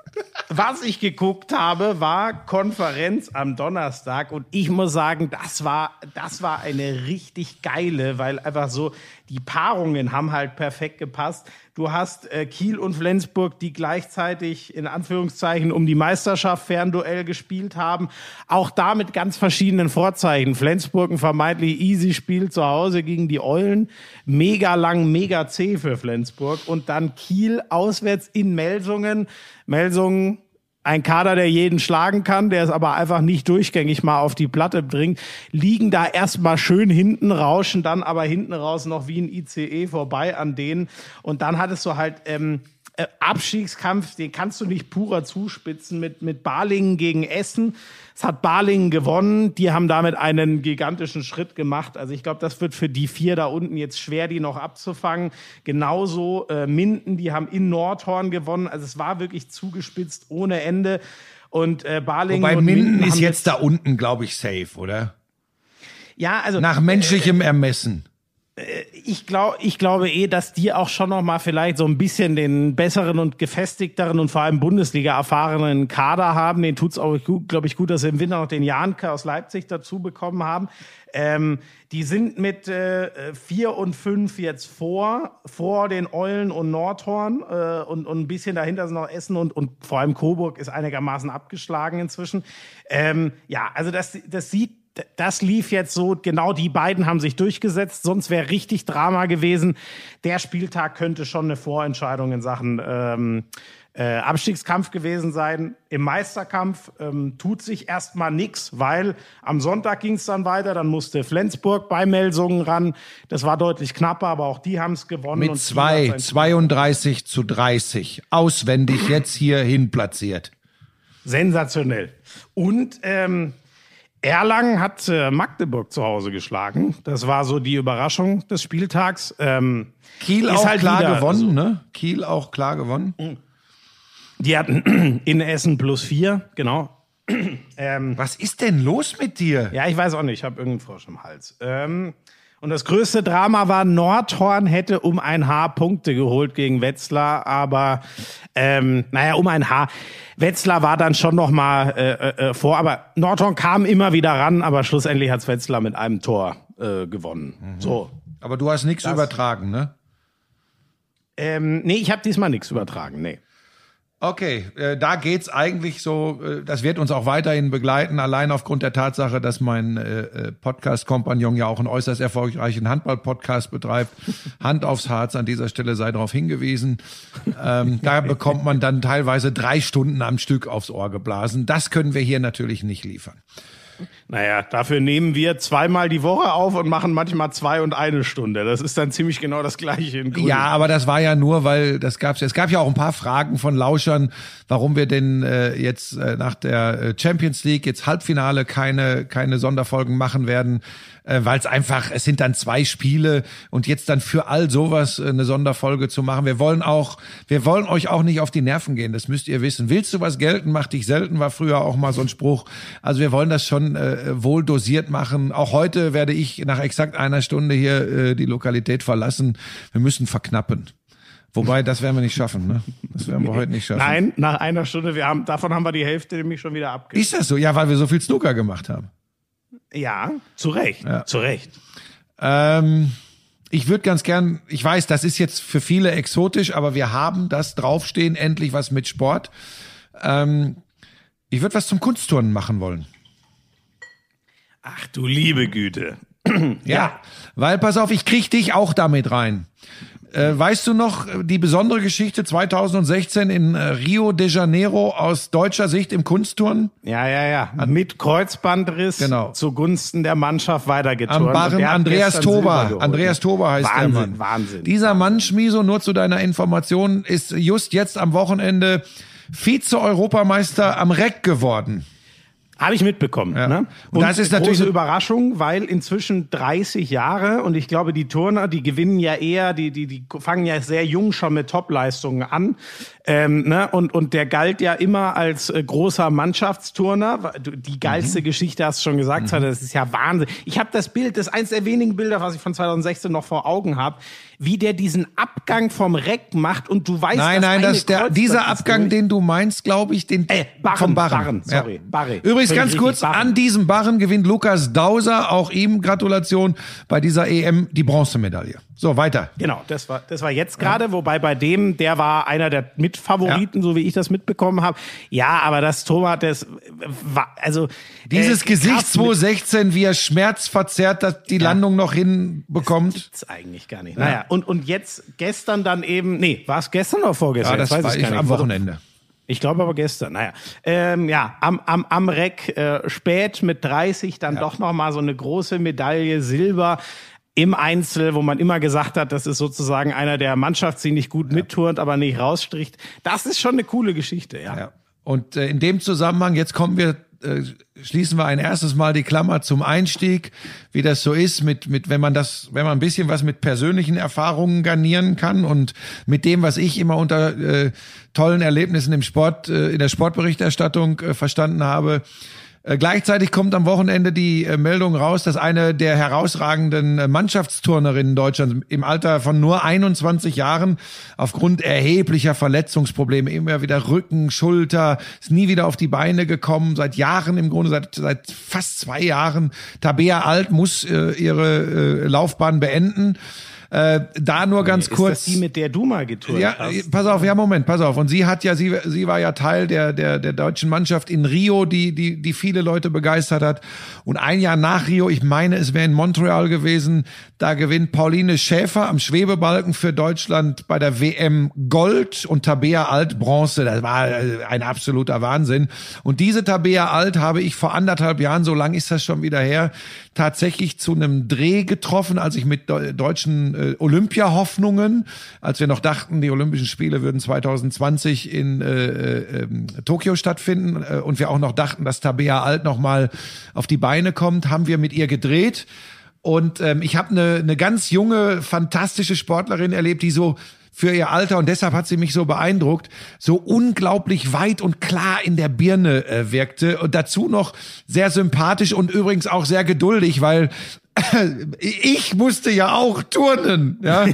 Was ich geguckt habe, war Konferenz am Donnerstag und ich muss sagen, das war, das war eine richtig geile, weil einfach so die Paarungen haben halt perfekt gepasst. Du hast äh, Kiel und Flensburg, die gleichzeitig in Anführungszeichen um die Meisterschaft Fernduell gespielt haben. Auch da mit ganz verschiedenen Vorzeichen. Flensburg ein vermeintlich easy Spiel zu Hause gegen die Eulen. Mega lang, mega zäh für Flensburg. Und dann Kiel auswärts in Melsungen. Melsungen ein Kader, der jeden schlagen kann, der es aber einfach nicht durchgängig mal auf die Platte bringt, liegen da erstmal schön hinten, rauschen dann aber hinten raus noch wie ein ICE vorbei an denen. Und dann hattest du halt ähm, äh, Abstiegskampf, den kannst du nicht purer zuspitzen mit, mit Balingen gegen Essen. Es hat Balingen gewonnen. Die haben damit einen gigantischen Schritt gemacht. Also ich glaube, das wird für die vier da unten jetzt schwer, die noch abzufangen. Genauso äh, Minden, die haben in Nordhorn gewonnen. Also es war wirklich zugespitzt ohne Ende. Und äh, Balingen Wobei und Minden, Minden ist jetzt, da unten, glaube ich, safe, oder? Ja, also nach menschlichem Ermessen ich glaube, ich glaube eh, dass die auch schon noch mal vielleicht so ein bisschen den besseren und gefestigteren und vor allem Bundesliga erfahrenen Kader haben. Den tut's auch, glaube ich, gut, dass sie im Winter noch den Janke aus Leipzig dazu bekommen haben. Ähm, die sind mit äh, vier und fünf jetzt vor, vor den Eulen und Nordhorn äh, und, und ein bisschen dahinter sind noch Essen und, und vor allem Coburg ist einigermaßen abgeschlagen inzwischen. Ähm, ja, also das, das sieht das lief jetzt so, genau die beiden haben sich durchgesetzt, sonst wäre richtig Drama gewesen. Der Spieltag könnte schon eine Vorentscheidung in Sachen ähm, äh, Abstiegskampf gewesen sein. Im Meisterkampf ähm, tut sich erstmal nichts, weil am Sonntag ging es dann weiter, dann musste Flensburg bei Melsungen ran. Das war deutlich knapper, aber auch die haben es gewonnen. Mit zwei, 32 zu 30, auswendig jetzt hierhin platziert. Sensationell. Und ähm, Erlangen hat äh, Magdeburg zu Hause geschlagen. Das war so die Überraschung des Spieltags. Ähm, Kiel auch halt klar gewonnen, so. ne? Kiel auch klar gewonnen. Die hatten [clears throat] in Essen plus vier, genau. [clears throat] ähm, Was ist denn los mit dir? Ja, ich weiß auch nicht. Ich habe irgendeinen Frosch im Hals. Ähm, und das größte Drama war, Nordhorn hätte um ein Haar Punkte geholt gegen Wetzlar, aber ähm, naja, um ein Haar. Wetzlar war dann schon noch mal äh, äh, äh vor, aber Nordhorn kam immer wieder ran, aber schlussendlich hat's Wetzlar mit einem Tor äh, gewonnen. Mhm. So. Aber du hast nichts übertragen, ne? Ähm, nee, ich habe diesmal nichts übertragen, nee. Okay, äh, da geht's eigentlich so, äh, das wird uns auch weiterhin begleiten, allein aufgrund der Tatsache, dass mein äh, äh, Podcast-Kompagnon ja auch einen äußerst erfolgreichen Handball-Podcast betreibt. [laughs] Hand aufs Harz, an dieser Stelle sei darauf hingewiesen. Ähm, da bekommt man dann teilweise drei Stunden am Stück aufs Ohr geblasen. Das können wir hier natürlich nicht liefern. Naja, dafür nehmen wir zweimal die Woche auf und machen manchmal zwei und eine Stunde. Das ist dann ziemlich genau das Gleiche in Grün. Ja, aber das war ja nur, weil das gab's. Es gab ja auch ein paar Fragen von Lauschern, warum wir denn äh, jetzt äh, nach der äh, Champions League jetzt Halbfinale keine keine Sonderfolgen machen werden äh, weil es einfach, es sind dann zwei Spiele und jetzt dann für all sowas äh, eine Sonderfolge zu machen. Wir wollen auch, wir wollen euch auch nicht auf die Nerven gehen, das müsst ihr wissen. Willst du was gelten, mach dich selten, war früher auch mal so ein Spruch. Also wir wollen das schon äh, wohl dosiert machen. Auch heute werde ich nach exakt einer Stunde hier äh, die Lokalität verlassen. Wir müssen verknappen. Wobei, das werden wir nicht schaffen, ne? Das werden wir heute nicht schaffen. Nein, nach einer Stunde, wir haben, davon haben wir die Hälfte nämlich schon wieder abgegeben. Ist das so? Ja, weil wir so viel Snooker gemacht haben. Ja, zu Recht. Ja. Zu Recht. Ähm, ich würde ganz gern, ich weiß, das ist jetzt für viele exotisch, aber wir haben das draufstehen, endlich was mit Sport. Ähm, ich würde was zum Kunstturnen machen wollen. Ach du liebe Güte. [clears throat] ja, ja, weil pass auf, ich krieg dich auch damit rein. Äh, weißt du noch die besondere Geschichte 2016 in äh, Rio de Janeiro aus deutscher Sicht im Kunstturnen? Ja, ja, ja. Mit Kreuzbandriss genau. zugunsten der Mannschaft weitergeturnt. Am Barren Andreas Toba. Andreas Toba heißt Wahnsinn, der Mann. Wahnsinn. Dieser Mann, Schmiso, nur zu deiner Information, ist just jetzt am Wochenende Vize-Europameister am Reck geworden. Habe ich mitbekommen. Ja. Ne? Und das ist natürlich eine Überraschung, weil inzwischen 30 Jahre und ich glaube, die Turner, die gewinnen ja eher, die, die, die fangen ja sehr jung schon mit Topleistungen an. Ähm, ne? und, und der galt ja immer als äh, großer Mannschaftsturner. Die geilste mhm. Geschichte hast du schon gesagt, mhm. das ist ja Wahnsinn. Ich habe das Bild, das ist eins der wenigen Bilder, was ich von 2016 noch vor Augen habe wie der diesen Abgang vom Reck macht und du weißt, nein, nein, das der dieser Abgang, durch. den du meinst, glaube ich, den äh, Barren, vom Barren. Barren sorry, ja. Barre. Übrigens ganz kurz Barren. an diesem Barren gewinnt Lukas Dauser, auch ihm Gratulation bei dieser EM die Bronzemedaille. So, weiter. Genau, das war, das war jetzt gerade, ja. wobei bei dem, der war einer der Mitfavoriten, ja. so wie ich das mitbekommen habe. Ja, aber das Thomas, das war, also. Dieses äh, Gesicht 2016, wie er schmerzverzerrt dass die ja. Landung noch hinbekommt. Das gibt's eigentlich gar nicht. Naja, und, und jetzt gestern dann eben, nee, war es gestern oder vorgestern? Ja, das weiß war ich gar nicht. am Wochenende. Ich glaube aber gestern. Naja, ähm, ja, am, am, am Reck äh, spät mit 30 dann ja. doch noch mal so eine große Medaille Silber im Einzel, wo man immer gesagt hat, das ist sozusagen einer der Mannschaft, die nicht gut ja. mitturnt, aber nicht rausstricht. Das ist schon eine coole Geschichte, ja. ja. Und äh, in dem Zusammenhang, jetzt kommen wir, äh, schließen wir ein erstes Mal die Klammer zum Einstieg, wie das so ist, mit, mit, wenn man das, wenn man ein bisschen was mit persönlichen Erfahrungen garnieren kann und mit dem, was ich immer unter äh, tollen Erlebnissen im Sport, äh, in der Sportberichterstattung äh, verstanden habe, äh, gleichzeitig kommt am Wochenende die äh, Meldung raus, dass eine der herausragenden äh, Mannschaftsturnerinnen Deutschlands im Alter von nur 21 Jahren aufgrund erheblicher Verletzungsprobleme immer wieder Rücken, Schulter, ist nie wieder auf die Beine gekommen, seit Jahren im Grunde, seit, seit fast zwei Jahren. Tabea Alt muss äh, ihre äh, Laufbahn beenden. Äh, da nur ganz ist kurz. Das die, mit der du mal getourt ja, hast? Pass auf, ja, Moment, pass auf. Und sie hat ja, sie, sie war ja Teil der, der, der deutschen Mannschaft in Rio, die, die, die viele Leute begeistert hat. Und ein Jahr nach Rio, ich meine, es wäre in Montreal gewesen, da gewinnt Pauline Schäfer am Schwebebalken für Deutschland bei der WM Gold und Tabea Alt Bronze. Das war äh, ein absoluter Wahnsinn. Und diese Tabea Alt habe ich vor anderthalb Jahren, so lang ist das schon wieder her, tatsächlich zu einem Dreh getroffen, als ich mit deutschen äh, Olympia-Hoffnungen, als wir noch dachten, die Olympischen Spiele würden 2020 in äh, äh, Tokio stattfinden äh, und wir auch noch dachten, dass Tabea Alt noch mal auf die Beine kommt, haben wir mit ihr gedreht. Und ähm, ich habe eine, eine ganz junge, fantastische Sportlerin erlebt, die so für ihr Alter. Und deshalb hat sie mich so beeindruckt, so unglaublich weit und klar in der Birne äh, wirkte. Und dazu noch sehr sympathisch und übrigens auch sehr geduldig, weil ich musste ja auch turnen, ja.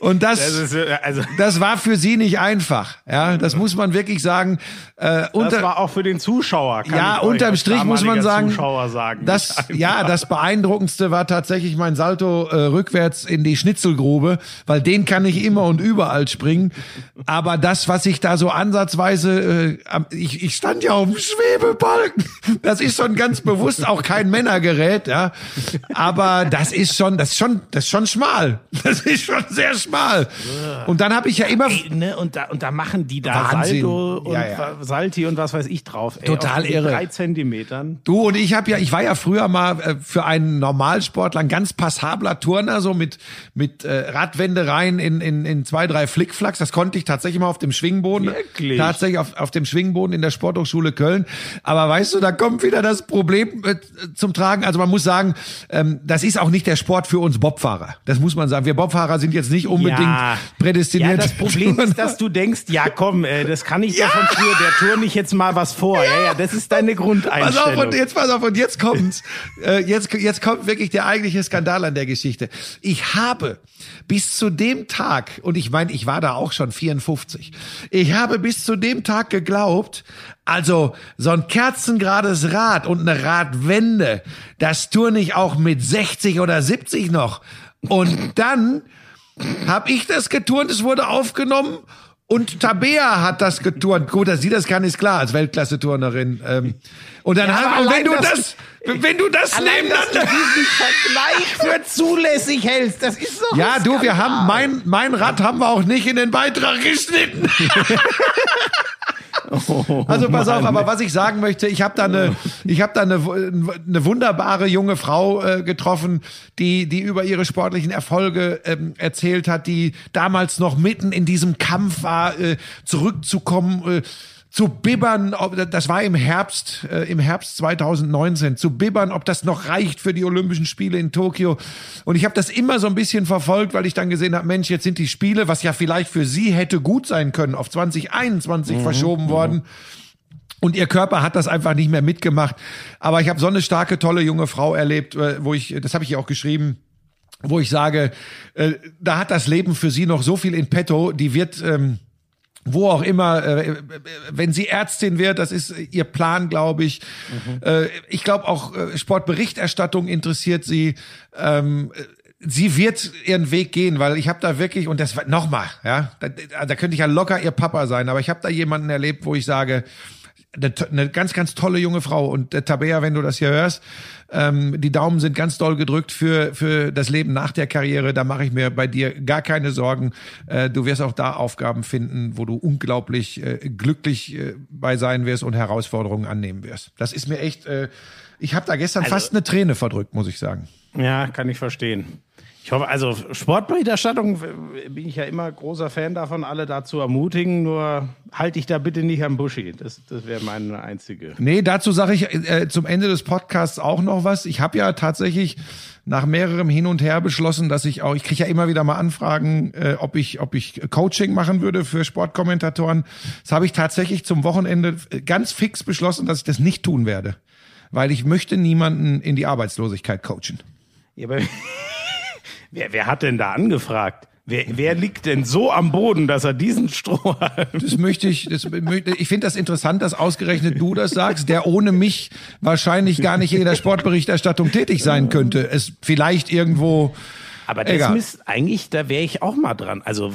Und das, das, ist, also das war für sie nicht einfach, ja. Das muss man wirklich sagen. Äh, unter, das war auch für den Zuschauer. ja, unterm Strich muss man sagen, sagen das, [laughs] ja, das beeindruckendste war tatsächlich mein Salto äh, rückwärts in die Schnitzelgrube, weil den kann ich immer und überall springen. Aber das, was ich da so ansatzweise, äh, ich, ich stand ja auf dem Schwebebalken. Das ist schon ganz bewusst auch kein Männergerät, ja. Aber das ist schon, das ist schon, das ist schon schmal. [laughs] Das ist schon sehr schmal. Und dann habe ich ja immer ey, ne, und da und da machen die da Wahnsinn. Salto und ja, ja. Salti und was weiß ich drauf. Ey, Total irre. Drei Zentimetern. Du und ich habe ja, ich war ja früher mal äh, für einen Normalsportler ein ganz passabler Turner, so mit mit äh, Radwendereien in, in in zwei drei Flickflacks. Das konnte ich tatsächlich mal auf dem Schwingboden. Wirklich? Tatsächlich auf auf dem Schwingboden in der Sporthochschule Köln. Aber weißt du, da kommt wieder das Problem äh, zum Tragen. Also man muss sagen, ähm, das ist auch nicht der Sport für uns Bobfahrer. Das muss man sagen. Wir Bobfahrer sind jetzt nicht unbedingt ja. prädestiniert. Ja, das Problem ist, dass du denkst, ja komm, äh, das kann ich ja. davon früher, der Tour nicht jetzt mal was vor. Ja, ja, das ist deine Grundeinstellung. Pass auf, und jetzt pass auf, und jetzt kommt's. äh, jetzt, jetzt kommt wirklich der eigentliche Skandal an der Geschichte. Ich habe bis zu dem Tag, und ich meine, ich war da auch schon 54, ich habe bis zu dem Tag geglaubt, also so ein kerzengerades Rad und eine Radwende, das tue ich auch mit 60 oder 70 noch. Und dann habe ich das geturnt, es wurde aufgenommen und Tabea hat das geturnt. Gut, dass sie das kann, ist klar, als Weltklasse-Turnerin. Ähm, und dann ja, hat, und wenn du das, wenn du das nebeneinander diesen Vergleich für zulässig hältst, das ist so. Ja, du, wir haben mein mein Rad haben wir auch nicht in den Beitrag geschnitten. [laughs] Oh, also pass Mann. auf, aber was ich sagen möchte, ich habe da eine, ich habe da eine, eine wunderbare junge Frau äh, getroffen, die die über ihre sportlichen Erfolge ähm, erzählt hat, die damals noch mitten in diesem Kampf war, äh, zurückzukommen. Äh, zu bibbern, ob, das war im Herbst, äh, im Herbst 2019, zu bibbern, ob das noch reicht für die Olympischen Spiele in Tokio. Und ich habe das immer so ein bisschen verfolgt, weil ich dann gesehen habe, Mensch, jetzt sind die Spiele, was ja vielleicht für sie hätte gut sein können, auf 2021 mhm, verschoben mhm. worden. Und ihr Körper hat das einfach nicht mehr mitgemacht. Aber ich habe so eine starke, tolle junge Frau erlebt, äh, wo ich, das habe ich ihr auch geschrieben, wo ich sage, äh, da hat das Leben für sie noch so viel in petto, die wird... Ähm, wo auch immer, äh, wenn sie Ärztin wird, das ist ihr Plan, glaube ich. Mhm. Äh, ich glaube auch äh, Sportberichterstattung interessiert sie. Ähm, sie wird ihren Weg gehen, weil ich habe da wirklich und das nochmal, ja, da, da könnte ich ja locker ihr Papa sein, aber ich habe da jemanden erlebt, wo ich sage, eine, eine ganz, ganz tolle junge Frau. Und äh, Tabea, wenn du das hier hörst, ähm, die Daumen sind ganz doll gedrückt für, für das Leben nach der Karriere. Da mache ich mir bei dir gar keine Sorgen. Äh, du wirst auch da Aufgaben finden, wo du unglaublich äh, glücklich äh, bei sein wirst und Herausforderungen annehmen wirst. Das ist mir echt, äh, ich habe da gestern also, fast eine Träne verdrückt, muss ich sagen. Ja, kann ich verstehen. Ich hoffe, also Sportberichterstattung bin ich ja immer großer Fan davon, alle dazu ermutigen. Nur halte ich da bitte nicht am Buschi. Das, das wäre meine einzige. Nee, dazu sage ich äh, zum Ende des Podcasts auch noch was. Ich habe ja tatsächlich nach mehrerem Hin und Her beschlossen, dass ich auch, ich kriege ja immer wieder mal Anfragen, äh, ob ich, ob ich Coaching machen würde für Sportkommentatoren. Das habe ich tatsächlich zum Wochenende ganz fix beschlossen, dass ich das nicht tun werde, weil ich möchte niemanden in die Arbeitslosigkeit coachen. Ja, aber Wer, wer hat denn da angefragt? Wer, wer liegt denn so am Boden, dass er diesen Stroh hat? Das möchte ich, das, ich finde das interessant, dass ausgerechnet du das sagst, der ohne mich wahrscheinlich gar nicht in der Sportberichterstattung tätig sein könnte. Es vielleicht irgendwo aber das Egal. Ist eigentlich, da wäre ich auch mal dran. Also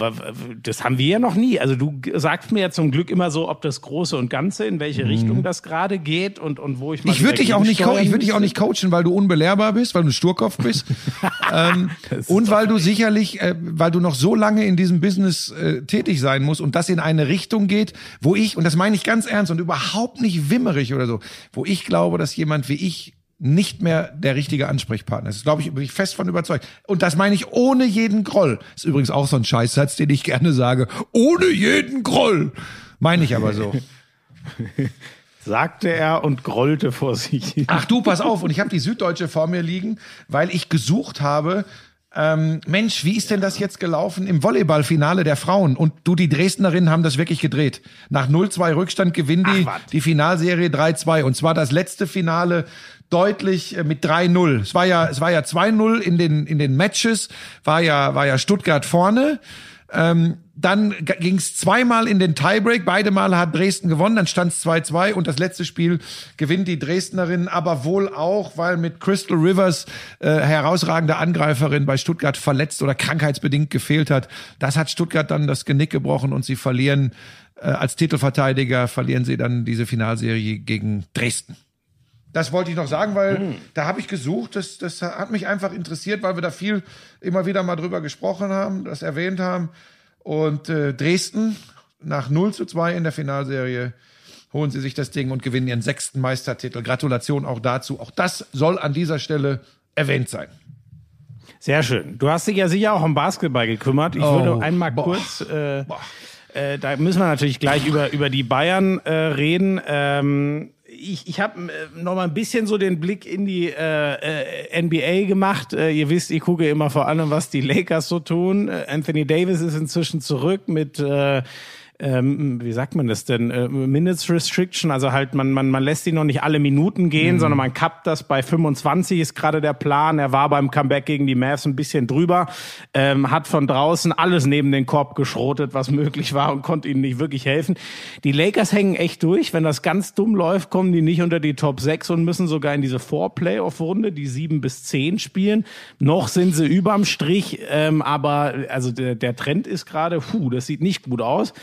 das haben wir ja noch nie. Also du sagst mir ja zum Glück immer so, ob das Große und Ganze, in welche mhm. Richtung das gerade geht und, und wo ich mal Ich würde dich auch nicht, ich würde dich auch nicht coachen, weil du unbelehrbar bist, weil du ein Sturkopf bist [laughs] ähm, und weil du sicherlich, äh, weil du noch so lange in diesem Business äh, tätig sein musst und das in eine Richtung geht, wo ich und das meine ich ganz ernst und überhaupt nicht wimmerig oder so, wo ich glaube, dass jemand wie ich nicht mehr der richtige Ansprechpartner. Das glaube ich, bin ich fest von überzeugt. Und das meine ich ohne jeden Groll. ist übrigens auch so ein Scheißsatz, den ich gerne sage. Ohne jeden Groll. Meine ich aber so. [laughs] Sagte er und grollte vor sich. Ach du, pass auf. Und ich habe die Süddeutsche vor mir liegen, weil ich gesucht habe, Ähm, Mensch, wie ist denn das jetzt gelaufen im Volleyballfinale der Frauen? Und du, die Dresdnerinnen haben das wirklich gedreht. Nach 0-2 Rückstand gewinnen die Ach, die Finalserie 3-2. Und zwar das letzte Finale deutlich äh, mit 3-0. Es war ja, es war ja 2-0 in den, in den Matches, war ja, war ja Stuttgart vorne. Ähm, dann ging es zweimal in den Tiebreak. Beide Male hat Dresden gewonnen. Dann stand es 2-2 und das letzte Spiel gewinnt die Dresdnerin, aber wohl auch, weil mit Crystal Rivers äh, herausragende Angreiferin bei Stuttgart verletzt oder krankheitsbedingt gefehlt hat. Das hat Stuttgart dann das Genick gebrochen und sie verlieren äh, als Titelverteidiger verlieren sie dann diese Finalserie gegen Dresden. Das wollte ich noch sagen, weil Hm. da habe ich gesucht. Das, das hat mich einfach interessiert, weil wir da viel immer wieder mal drüber gesprochen haben, das erwähnt haben. Und äh, Dresden nach 0 zu 2 in der Finalserie holen sie sich das Ding und gewinnen ihren sechsten Meistertitel. Gratulation auch dazu. Auch das soll an dieser Stelle erwähnt sein. Sehr schön. Du hast dich ja sicher auch um Basketball gekümmert. Ich Oh, würde einmal boah. kurz, äh, äh, da müssen wir natürlich gleich über, über die Bayern äh, reden. Ähm, ich ich habe äh, noch mal ein bisschen so den Blick in die äh, äh, NBA gemacht. Äh, ihr wisst, ich gucke immer vor allem, was die Lakers so tun. Äh, Anthony Davis ist inzwischen zurück mit äh, ähm, wie sagt man das denn? Äh, Minutes Restriction, also halt man, man, man lässt ihn noch nicht alle Minuten gehen, sondern man kappt das bei 25 ist gerade der Plan. Er war beim Comeback gegen die Mavs ein bisschen drüber, ähm, hat von draußen alles neben den Korb geschrotet, was möglich war und konnte ihnen nicht wirklich helfen. Die Lakers hängen echt durch. Wenn das ganz dumm läuft, kommen die nicht unter die Top 6 und müssen sogar in diese Four-Playoff-Runde, die 7 bis 10 spielen. Noch sind sie überm Strich, ähm, aber also der, der Trend ist gerade, puh, das sieht nicht gut aus.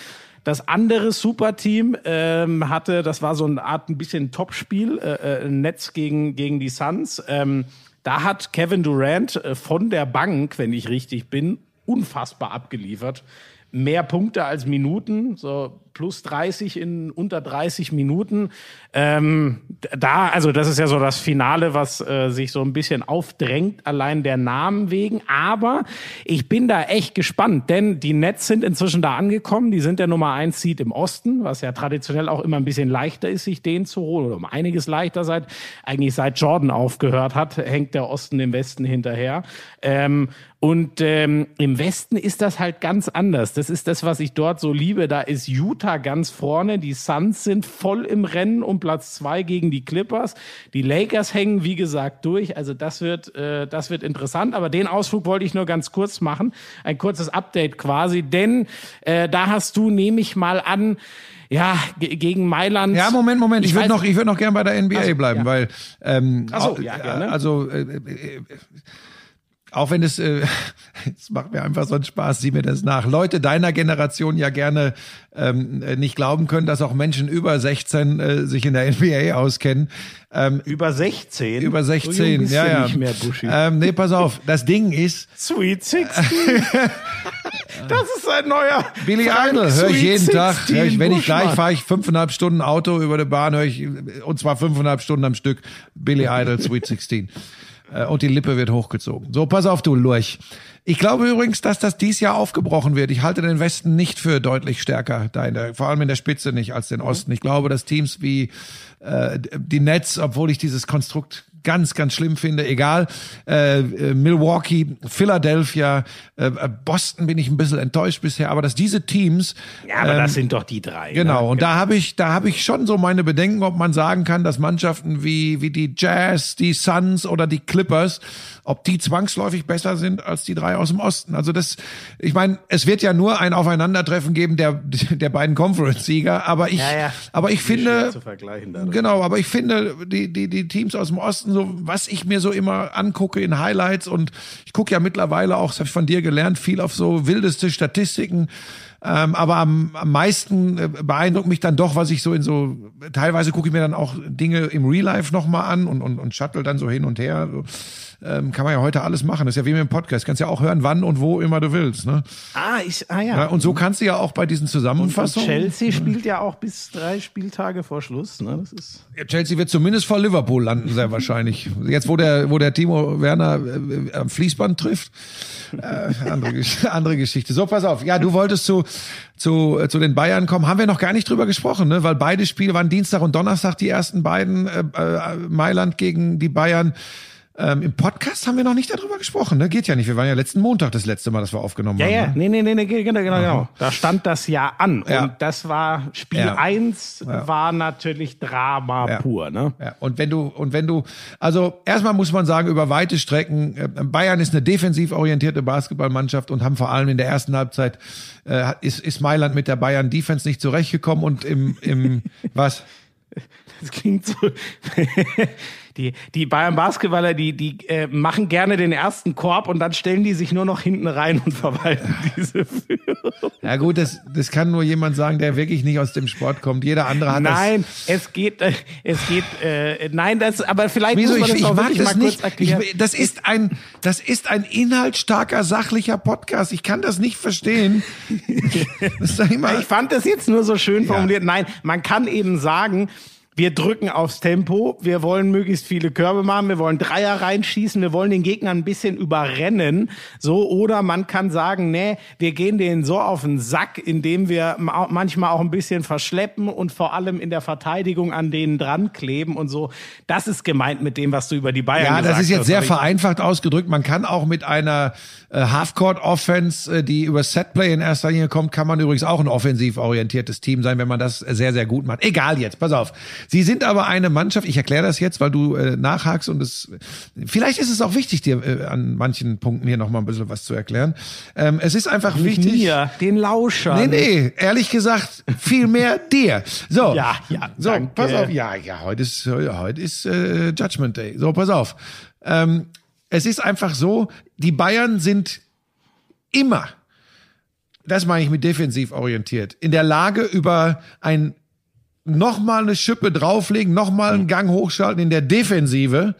Das andere Superteam ähm, hatte, das war so eine Art ein bisschen Topspiel, äh, äh, Netz gegen, gegen die Suns. Ähm, da hat Kevin Durant äh, von der Bank, wenn ich richtig bin, unfassbar abgeliefert. Mehr Punkte als Minuten, so plus 30 in unter 30 Minuten. Ähm, da, also das ist ja so das Finale, was äh, sich so ein bisschen aufdrängt, allein der Namen wegen. Aber ich bin da echt gespannt, denn die Nets sind inzwischen da angekommen. Die sind der Nummer 1 Seed im Osten, was ja traditionell auch immer ein bisschen leichter ist, sich den zu holen oder um einiges leichter seit eigentlich seit Jordan aufgehört hat, hängt der Osten dem Westen hinterher. Ähm, und ähm, im Westen ist das halt ganz anders. Das ist das, was ich dort so liebe. Da ist Utah ganz vorne. Die Suns sind voll im Rennen um Platz zwei gegen die Clippers. Die Lakers hängen, wie gesagt, durch. Also das wird, äh, das wird interessant. Aber den Ausflug wollte ich nur ganz kurz machen. Ein kurzes Update quasi. Denn äh, da hast du, nehme ich mal an, ja, ge- gegen Mailand. Ja, Moment, Moment. Ich, Ich würde noch, ich würde noch gern bei der NBA Ach so, bleiben, ja. weil ähm, Ach so, ja, gerne. also äh, äh, auch wenn es, äh, [laughs] es macht mir einfach so einen Spaß, sieh mir das nach. Leute deiner Generation ja gerne ähm, äh, nicht glauben können, dass auch Menschen über 16 äh, sich in der [laughs] NBA auskennen. Ähm, Über 16. über So 16, jung bist ja, ja. Nicht mehr, Buschi. Ähm, nee, pass auf. Das Ding ist, [laughs] Sweet 16. das ist ein neuer. Billy Idol höre ich jeden Tag. 16 Hör ich, wenn ich gleich Buschmann. fahre ich fünfeinhalb Stunden Auto über die Bahn, höre ich, und zwar fünfeinhalb Stunden am Stück, Billy Idol, Sweet 16. Äh, Und die Lippe wird hochgezogen. So, pass auf, du Lurch. Ich glaube übrigens, dass das dies Jahr aufgebrochen wird. Ich halte den Westen nicht für deutlich stärker, da in der, vor allem in der Spitze nicht, als den Osten. Ich glaube, dass Teams wie äh, die Nets, obwohl ich dieses Konstrukt ganz, ganz schlimm finde, egal. Äh, äh, Milwaukee, Philadelphia, äh, äh, Boston bin ich ein bisschen enttäuscht bisher, aber dass diese Teams Ja, aber ähm, das sind doch die drei. Genau, Ne? und da habe ich, da habe ich schon so meine Bedenken, ob man sagen kann, dass Mannschaften wie, wie die Jazz, die Suns oder die Clippers, ob die zwangsläufig besser sind als die drei aus dem Osten. Also das, ich meine, es wird ja nur ein Aufeinandertreffen geben der, [laughs] der beiden Conference-Sieger, aber ich, Ja, ja. aber ich finde. Genau, aber ich finde, die, die, die Teams aus dem Osten, so was ich mir so immer angucke in Highlights und ich gucke ja mittlerweile auch, das habe ich von dir gelernt, viel auf so wildeste Statistiken. Ähm, aber am, am meisten äh, beeindruckt mich dann doch, was ich so in so, teilweise gucke ich mir dann auch Dinge im Real Life nochmal an und, und, und shuttle dann so hin und her. So, ähm, kann man ja heute alles machen. Das ist ja wie mit dem Podcast. Kannst ja auch hören, wann und wo immer du willst. Ne? Ah, ich, ah ja. Ja, und so kannst du ja auch bei diesen Und Zusammenfassungen. Chelsea spielt ja auch bis drei Spieltage vor Schluss. Ne? Das ist Ja, Chelsea wird zumindest vor Liverpool landen, sehr wahrscheinlich. Jetzt, wo der, wo der Timo Werner äh, am Fließband trifft. Äh, andere, [laughs] andere Geschichte. So, pass auf. Ja, du wolltest zu, zu, äh, zu den Bayern kommen. Haben wir noch gar nicht drüber gesprochen, ne? Weil beide Spiele waren Dienstag und Donnerstag, die ersten beiden, äh, äh, Mailand gegen die Bayern. Ähm, Im Podcast haben wir noch nicht darüber gesprochen, ne? Geht ja nicht. Wir waren ja letzten Montag das letzte Mal, dass wir aufgenommen ja, haben. Ja, ja, ne? nee, nee, nee, nee, genau, genau, genau. Da stand das ja an. Ja. Und das war, Spiel Ja. 1 war natürlich Drama Ja. pur, ne? Ja, und wenn du, und wenn du, also erstmal muss man sagen, über weite Strecken, äh, Bayern ist eine defensiv orientierte Basketballmannschaft und haben vor allem in der ersten Halbzeit, äh, ist, ist Mailand mit der Bayern Defense nicht zurechtgekommen und im, im, [laughs] was? Das klingt so. [laughs] Die, die Bayern Basketballer, die, die äh, machen gerne den ersten Korb und dann stellen die sich nur noch hinten rein und verwalten diese Führung. Ja gut, das, das kann nur jemand sagen, der wirklich nicht aus dem Sport kommt. Jeder andere hat Nein, es geht, äh, es geht, äh, nein, das, aber vielleicht das. Wieso? muss man Ich, das ich auch mag wirklich das mal nicht. Ich, das ist ein, das ist ein inhaltsstarker, sachlicher Podcast. Ich kann das nicht verstehen. [laughs] Das doch immer, Ich fand das jetzt nur so schön formuliert. Nein, man kann eben sagen, wir drücken aufs Tempo, wir wollen möglichst viele Körbe machen, wir wollen Dreier reinschießen, wir wollen den Gegner ein bisschen überrennen, so oder man kann sagen, nee, wir gehen denen so auf den Sack, indem wir ma- manchmal auch ein bisschen verschleppen und vor allem in der Verteidigung an denen dran kleben und so. Das ist gemeint mit dem, was du über die Bayern Ja, gesagt das ist jetzt hast. sehr vereinfacht ausgedrückt. Man kann auch mit einer äh, Half-Court-Offense, äh, die über Setplay in erster Linie kommt, kann man übrigens auch ein offensiv orientiertes Team sein, wenn man das sehr, sehr gut macht. Egal jetzt, pass auf. Sie sind aber eine Mannschaft, ich erkläre das jetzt, weil du äh, nachhakst und es, vielleicht ist es auch wichtig, dir äh, an manchen Punkten hier nochmal ein bisschen was zu erklären. Ähm, es ist einfach wichtig. Mir, den Lauschern. Nee, nee, ehrlich gesagt, viel mehr [laughs] dir. So. Ja, ja, So, danke. pass auf. Ja, ja, heute ist, heute ist äh, Judgment Day. So, pass auf. Ähm, es ist einfach so, die Bayern sind immer, das meine ich mit defensiv orientiert, in der Lage über ein nochmal eine Schippe drauflegen, nochmal einen Gang hochschalten in der Defensive,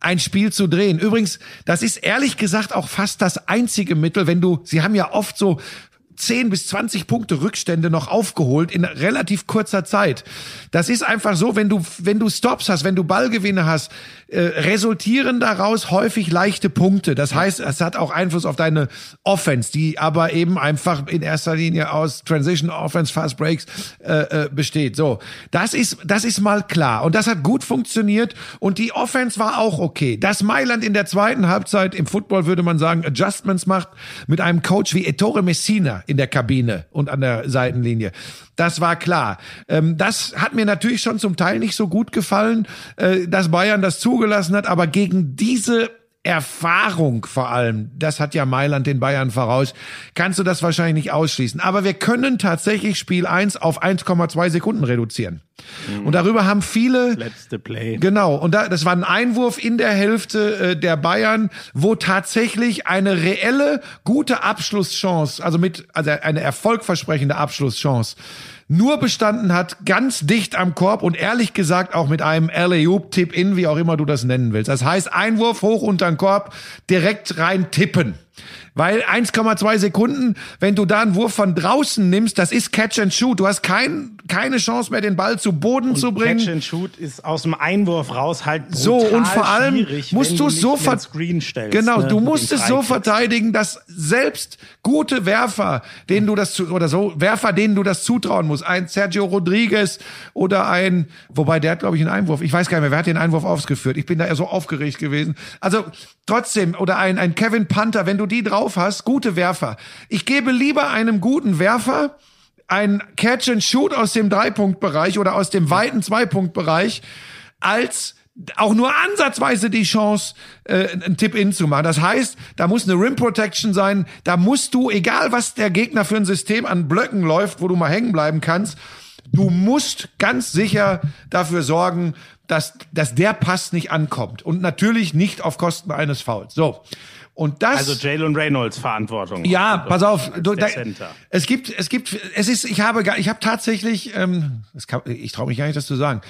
ein Spiel zu drehen. Übrigens, das ist ehrlich gesagt auch fast das einzige Mittel, wenn du, sie haben ja oft so 10 bis 20 Punkte Rückstände noch aufgeholt in relativ kurzer Zeit. Das ist einfach so, wenn du, wenn du Stops hast, wenn du Ballgewinne hast, äh, resultieren daraus häufig leichte Punkte. Das heißt, es hat auch Einfluss auf deine Offense, die aber eben einfach in erster Linie aus Transition Offense, Fast Breaks äh, äh, besteht. So, das ist, das ist mal klar. Und das hat gut funktioniert und die Offense war auch okay. Dass Mailand in der zweiten Halbzeit im Football würde man sagen Adjustments macht mit einem Coach wie Ettore Messina in der Kabine und an der Seitenlinie. Das war klar. Ähm, das hat mir natürlich schon zum Teil nicht so gut gefallen, äh, dass Bayern das zugelassen hat, aber gegen diese Erfahrung vor allem, das hat ja Mailand den Bayern voraus, kannst du das wahrscheinlich nicht ausschließen. Aber wir können tatsächlich Spiel 1 auf 1,2 Sekunden reduzieren. Und darüber haben viele Letzte Play. Genau, und da, das war ein Einwurf in der Hälfte äh, der Bayern, wo tatsächlich eine reelle, gute Abschlusschance, also mit, also eine erfolgversprechende Abschlusschance, nur bestanden hat, ganz dicht am Korb und ehrlich gesagt auch mit einem alley tip in wie auch immer du das nennen willst. Das heißt, Einwurf hoch unter den Korb, direkt rein tippen. Weil 1,2 Sekunden, wenn du da einen Wurf von draußen nimmst, das ist Catch and Shoot. Du hast kein, keine Chance mehr, den Ball zu Boden zu bringen. Catch and Shoot ist aus dem Einwurf raus halt So, und vor allem musst du es so Screen stellst. Genau, ne, du musst es so verteidigen, dass selbst gute Werfer, denen du das zu, oder so Werfer, denen du das zutrauen musst, ein Sergio Rodriguez oder ein, wobei der hat glaube ich einen Einwurf, ich weiß gar nicht mehr, wer hat den Einwurf ausgeführt? Ich bin da eher so aufgeregt gewesen. Also trotzdem oder ein ein Kevin Panther, wenn du die drauf hast, gute Werfer. Ich gebe lieber einem guten Werfer ein Catch and Shoot aus dem Dreipunktbereich oder aus dem weiten Zweipunktbereich als auch nur ansatzweise die Chance, äh, einen Tip-In zu machen. Das heißt, da muss eine Rim Protection sein, da musst du, egal was der Gegner für ein System an Blöcken läuft, wo du mal hängen bleiben kannst, du musst ganz sicher dafür sorgen, dass, dass der Pass nicht ankommt. Und natürlich nicht auf Kosten eines Fouls. So. Und das. Also Jalen Reynolds Verantwortung. Ja, pass auf. Du, da, es gibt, es gibt, es ist, ich habe, ich habe tatsächlich, ähm, kann, ich traue mich gar nicht, das zu sagen.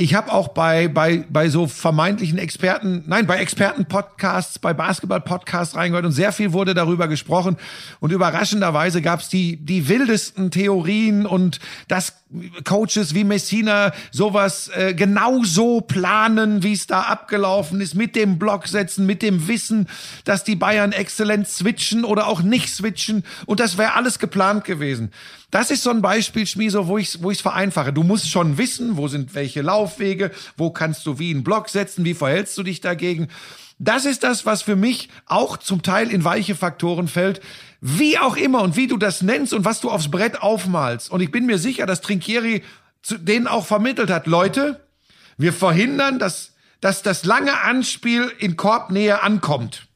Ich habe auch bei, bei, bei so vermeintlichen Experten, nein, bei Experten-Podcasts, bei Basketball-Podcasts reingehört und sehr viel wurde darüber gesprochen. Und überraschenderweise gab es die, die wildesten Theorien und dass Coaches wie Messina sowas äh, genauso planen, wie es da abgelaufen ist, mit dem Block setzen, mit dem Wissen, dass die Bayern exzellent switchen oder auch nicht switchen. Und das wäre alles geplant gewesen. Das ist so ein Beispiel, Schmieso, wo ich wo ich es vereinfache. Du musst schon wissen, wo sind welche Lauf Laufwege, wo kannst du wie einen Block setzen, wie verhältst du dich dagegen. Das ist das, was für mich auch zum Teil in weiche Faktoren fällt. Wie auch immer und wie du das nennst und was du aufs Brett aufmalst. Und ich bin mir sicher, dass Trinkieri denen auch vermittelt hat. Leute, wir verhindern, dass, dass das lange Anspiel in Korbnähe ankommt.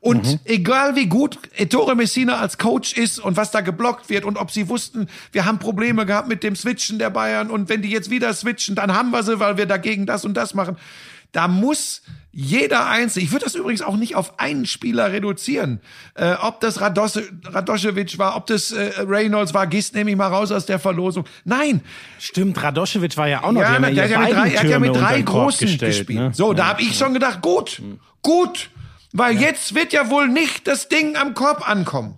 Und mhm. egal wie gut Ettore Messina als Coach ist und was da geblockt wird und ob sie wussten, wir haben Probleme gehabt mit dem Switchen der Bayern und wenn die jetzt wieder switchen, dann haben wir sie, weil wir dagegen das und das machen. Da muss jeder Einzelne, ich würde das übrigens auch nicht auf einen Spieler reduzieren, äh, ob das Rados Radoschewitsch war, ob das äh, Reynolds war, Gist nehme ich mal raus aus der Verlosung. Nein. Stimmt, Radoschewitsch war ja auch noch. Ja, der, der, der, drei, er hat ja mit drei Großen gespielt. Ne? So, da habe ich schon gedacht, gut, gut, weil ja. jetzt wird ja wohl nicht das Ding am Korb ankommen.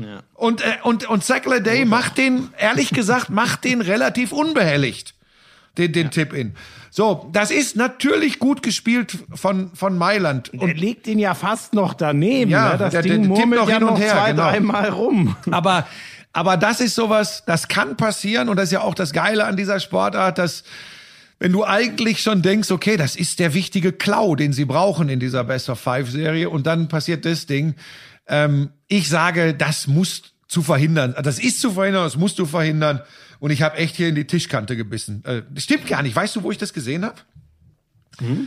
Ja. Und, äh, und, und Sackler Day macht den, ehrlich gesagt, macht den relativ unbehelligt, den, den ja. Tipp-In. So, das ist natürlich gut gespielt von, von Mailand. Und er legt ihn ja fast noch daneben. Ja, ne? das der, Ding der, murmelt noch ja hin und noch her, zwei, genau. dreimal rum. [laughs] Aber, aber das ist sowas, das kann passieren und das ist ja auch das Geile an dieser Sportart, dass wenn du eigentlich schon denkst, okay, das ist der wichtige Klau, den sie brauchen in dieser Best of Five Serie und dann passiert das Ding. Ähm, ich sage, das muss zu verhindern. Das ist zu verhindern, das musst du verhindern. Und ich habe echt hier in die Tischkante gebissen. Äh, das stimmt gar nicht. Weißt du, wo ich das gesehen habe? Hm?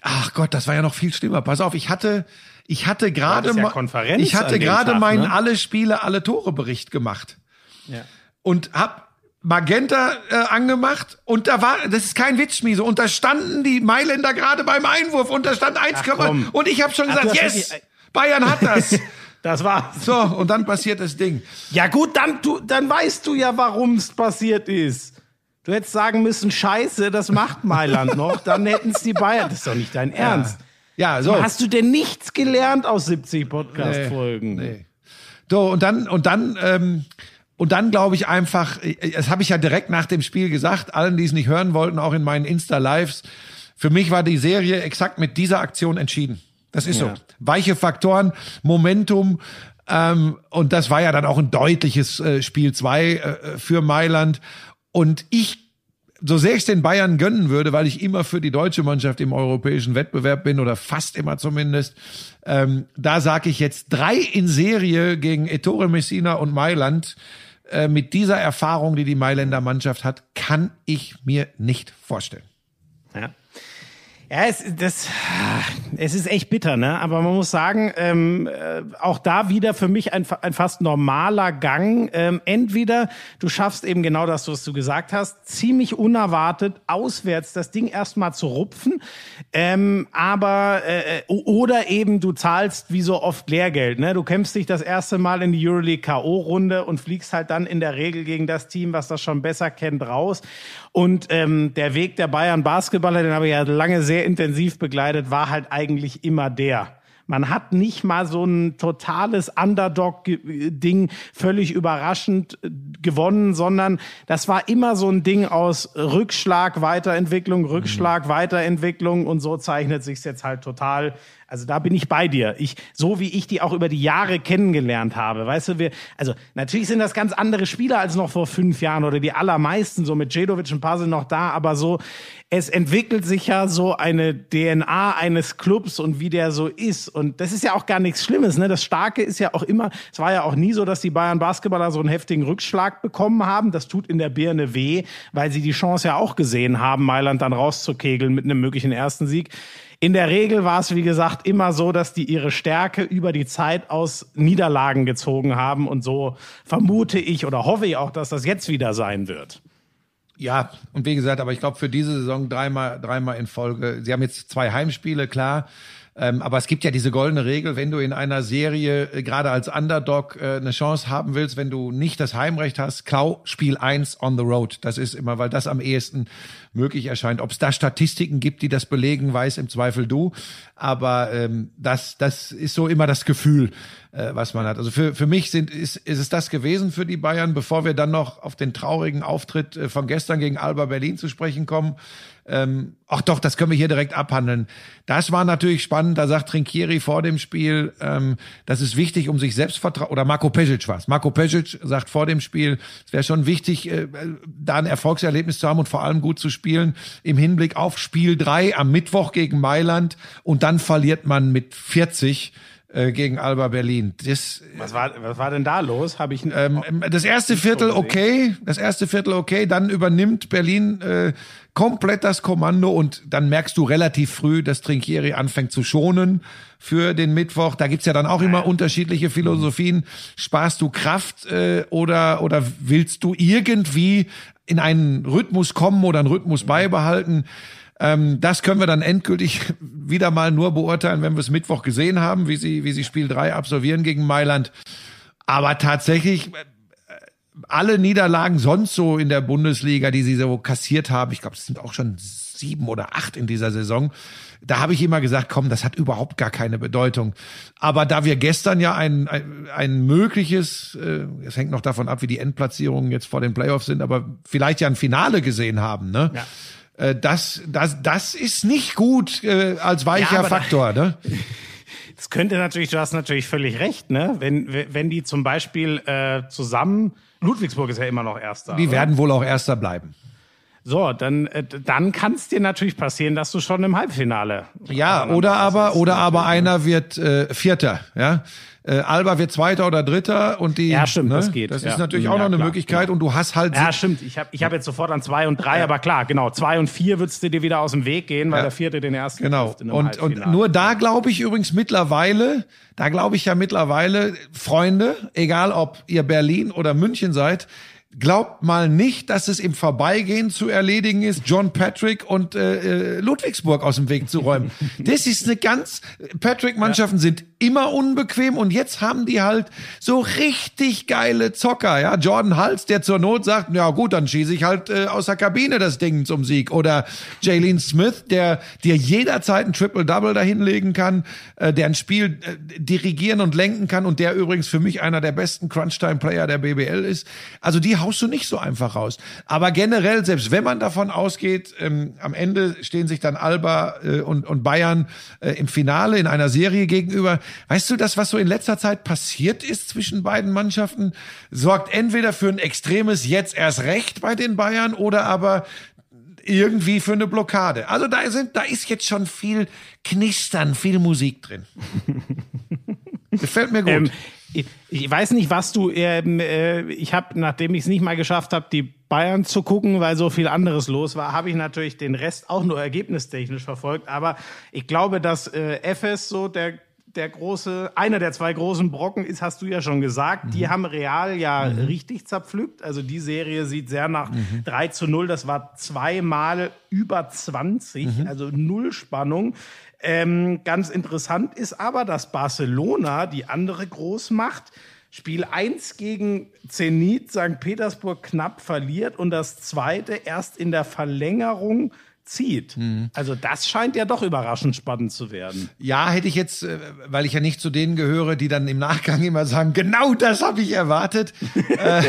Ach Gott, das war ja noch viel schlimmer. Pass auf, ich hatte, ich hatte gerade ja ich hatte gerade meinen ne? alle Spiele, alle Tore Bericht gemacht. Ja. Und hab Magenta äh, angemacht und da war, das ist kein Witzschmiese, und da standen die Mailänder gerade beim Einwurf und da stand 1, und ich habe schon gesagt, Ach, yes, Bayern hat das. [laughs] das war's. So, und dann passiert das Ding. Ja gut, dann, du, dann weißt du ja, warum es passiert ist. Du hättest sagen müssen, scheiße, das macht Mailand [laughs] noch, dann hätten es die Bayern. Das ist doch nicht dein Ernst. Ja, ja so. Hast du denn nichts gelernt aus 70 Podcast-Folgen? Nee, nee. So, und dann, und dann, ähm, und dann glaube ich einfach, das habe ich ja direkt nach dem Spiel gesagt, allen, die es nicht hören wollten, auch in meinen Insta-Lives, für mich war die Serie exakt mit dieser Aktion entschieden. Das ist ja. so. Weiche Faktoren, Momentum, ähm, und das war ja dann auch ein deutliches äh, Spiel zwei äh, für Mailand. Und ich, so sehr ich den Bayern gönnen würde, weil ich immer für die deutsche Mannschaft im europäischen Wettbewerb bin oder fast immer zumindest, ähm, da sage ich jetzt drei in Serie gegen Ettore Messina und Mailand. Äh, mit dieser Erfahrung, die die Mailänder Mannschaft hat, kann ich mir nicht vorstellen. Ja. Ja, es, das, es ist echt bitter, ne? Aber man muss sagen, ähm, äh, auch da wieder für mich ein, ein fast normaler Gang. Ähm, entweder du schaffst eben genau das, was du gesagt hast, ziemlich unerwartet auswärts das Ding erstmal zu rupfen, ähm, aber äh, äh oder eben du zahlst wie so oft Lehrgeld, ne? Du kämpfst dich das erste Mal in die Euroleague KO Runde und fliegst halt dann in der Regel gegen das Team, was das schon besser kennt, raus. Und ähm, der Weg der Bayern Basketballer, den habe ich ja lange sehr intensiv begleitet, war halt eigentlich immer der. Man hat nicht mal so ein totales Underdog-Ding völlig überraschend äh, gewonnen, sondern das war immer so ein Ding aus Rückschlag, Weiterentwicklung, Rückschlag, mhm. Weiterentwicklung und so zeichnet sich jetzt halt total also da bin ich bei dir. Ich, so wie ich die auch über die Jahre kennengelernt habe. Weißt du, wir, also natürlich sind das ganz andere Spieler als noch vor fünf Jahren oder die allermeisten. So mit Jedovic ein paar noch da, aber so, es entwickelt sich ja so eine DNA eines Clubs und wie der so ist. Und das ist ja auch gar nichts Schlimmes. Ne? Das Starke ist ja auch immer, es war ja auch nie so, dass die Bayern Basketballer so einen heftigen Rückschlag bekommen haben. Das tut in der Birne weh, weil sie die Chance ja auch gesehen haben, Mailand dann rauszukegeln mit einem möglichen ersten Sieg. In der Regel war es, wie gesagt, immer so, dass die ihre Stärke über die Zeit aus Niederlagen gezogen haben. Und so vermute ich oder hoffe ich auch, dass das jetzt wieder sein wird. Ja, und wie gesagt, aber ich glaube für diese Saison dreimal, dreimal in Folge. Sie haben jetzt zwei Heimspiele, klar. Ähm, aber es gibt ja diese goldene Regel, wenn du in einer Serie äh, gerade als Underdog äh, eine Chance haben willst, wenn du nicht das Heimrecht hast, klau Spiel eins on the road. Das ist immer, weil das am ehesten möglich erscheint. Ob es da Statistiken gibt, die das belegen, weiß im Zweifel du. Aber ähm, das, das ist so immer das Gefühl, äh, was man hat. Also für, für mich sind, ist, ist es das gewesen für die Bayern, bevor wir dann noch auf den traurigen Auftritt äh, von gestern gegen Alba Berlin zu sprechen kommen. Ähm, ach doch, das können wir hier direkt abhandeln. Das war natürlich spannend. Da sagt Trinkieri vor dem Spiel, ähm, das ist wichtig, um sich Selbstvertrauen, oder Marco Pesic was. Marco Pesic sagt vor dem Spiel, es wäre schon wichtig, äh, da ein Erfolgserlebnis zu haben und vor allem gut zu spielen im Hinblick auf Spiel drei am Mittwoch gegen Mailand und dann verliert man mit 40 äh, gegen Alba Berlin. Das, was, war, was war denn da los? Habe ich ähm, das erste Viertel okay, das erste Viertel okay, dann übernimmt Berlin äh, komplett das Kommando und dann merkst du relativ früh, dass Trinkieri anfängt zu schonen für den Mittwoch. Da gibt's ja dann auch immer unterschiedliche Philosophien. Sparst du Kraft äh, oder, oder willst du irgendwie in einen Rhythmus kommen oder einen Rhythmus beibehalten? Ähm, das können wir dann endgültig wieder mal nur beurteilen, wenn wir es Mittwoch gesehen haben, wie sie, wie sie Spiel 3 absolvieren gegen Mailand. Aber tatsächlich, äh, alle Niederlagen sonst so in der Bundesliga, die sie so kassiert haben, ich glaube, es sind auch schon sieben oder acht in dieser Saison. Da habe ich immer gesagt, komm, das hat überhaupt gar keine Bedeutung. Aber da wir gestern ja ein, ein, ein mögliches, äh, es hängt noch davon ab, wie die Endplatzierungen jetzt vor den Playoffs sind, aber vielleicht ja ein Finale gesehen haben, ne? Ja äh, das, das, das ist nicht gut äh, als weicher ja, Faktor. Ne? [laughs] Das könnte natürlich, du hast natürlich völlig recht, ne? Wenn, wenn die zum Beispiel äh, zusammen, Ludwigsburg ist ja immer noch Erster. Die oder? werden wohl auch Erster bleiben. So, dann, äh, dann kann es dir natürlich passieren, dass du schon im Halbfinale. Ja, oder aber, oder aber einer wird äh, Vierter, ja. Äh, Alba wird Zweiter oder Dritter und die. Ja, stimmt, ne? das geht. Das ja. ist natürlich auch ja, noch eine klar, Möglichkeit genau. und du hast halt. Ja, stimmt. Ich habe ich hab jetzt sofort an zwei und drei, ja. aber klar, genau. Zwei und vier würdest du dir wieder aus dem Weg gehen, weil der Vierte den ersten Genau. Und, und nur da glaube ich übrigens mittlerweile, da glaube ich ja mittlerweile, Freunde, egal ob ihr Berlin oder München seid, Glaubt mal nicht, dass es im Vorbeigehen zu erledigen ist, John Patrick und äh, äh Ludwigsburg aus dem Weg zu räumen. [laughs] Das ist eine ganz. Patrick-Mannschaften ja. sind immer unbequem und jetzt haben die halt so richtig geile Zocker. Ja, Jordan Hals, der zur Not sagt, ja gut, dann schieße ich halt äh, aus der Kabine das Ding zum Sieg. Oder Jalen Smith, der dir jederzeit ein Triple-Double dahinlegen kann, äh, der ein Spiel äh, dirigieren und lenken kann und der übrigens für mich einer der besten Crunch-Time-Player der BBL ist. Also die haust du nicht so einfach raus. Aber generell, selbst wenn man davon ausgeht, ähm, am Ende stehen sich dann Alba äh, und, und Bayern äh, im Finale in einer Serie gegenüber. Weißt du, das, was so in letzter Zeit passiert ist zwischen beiden Mannschaften, sorgt entweder für ein extremes Jetzt erst recht bei den Bayern oder aber irgendwie für eine Blockade. Also da sind, da ist jetzt schon viel Knistern, viel Musik drin. [laughs] Gefällt mir gut. Ähm, ich, ich, weiß nicht, was du. Ähm, äh, ich habe, nachdem ich es nicht mal geschafft habe, die Bayern zu gucken, weil so viel anderes los war, habe ich natürlich den Rest auch nur ergebnistechnisch verfolgt. Aber ich glaube, dass äh, FS so der der große, einer der zwei großen Brocken ist, hast du ja schon gesagt. Mhm. Die haben Real ja mhm. richtig zerpflückt. Also die Serie sieht sehr nach mhm. 3 zu 0. Das war zweimal über 20, mhm. also null Spannung. Ähm, ganz interessant ist aber, dass Barcelona, die andere Großmacht, Spiel 1 gegen Zenit St. Petersburg knapp verliert und das zweite erst in der Verlängerung zieht. Mhm. Also das scheint ja doch überraschend spannend zu werden. Ja, hätte ich jetzt, äh, weil ich ja nicht zu denen gehöre, die dann im Nachgang immer sagen, genau das habe ich erwartet. [laughs] äh,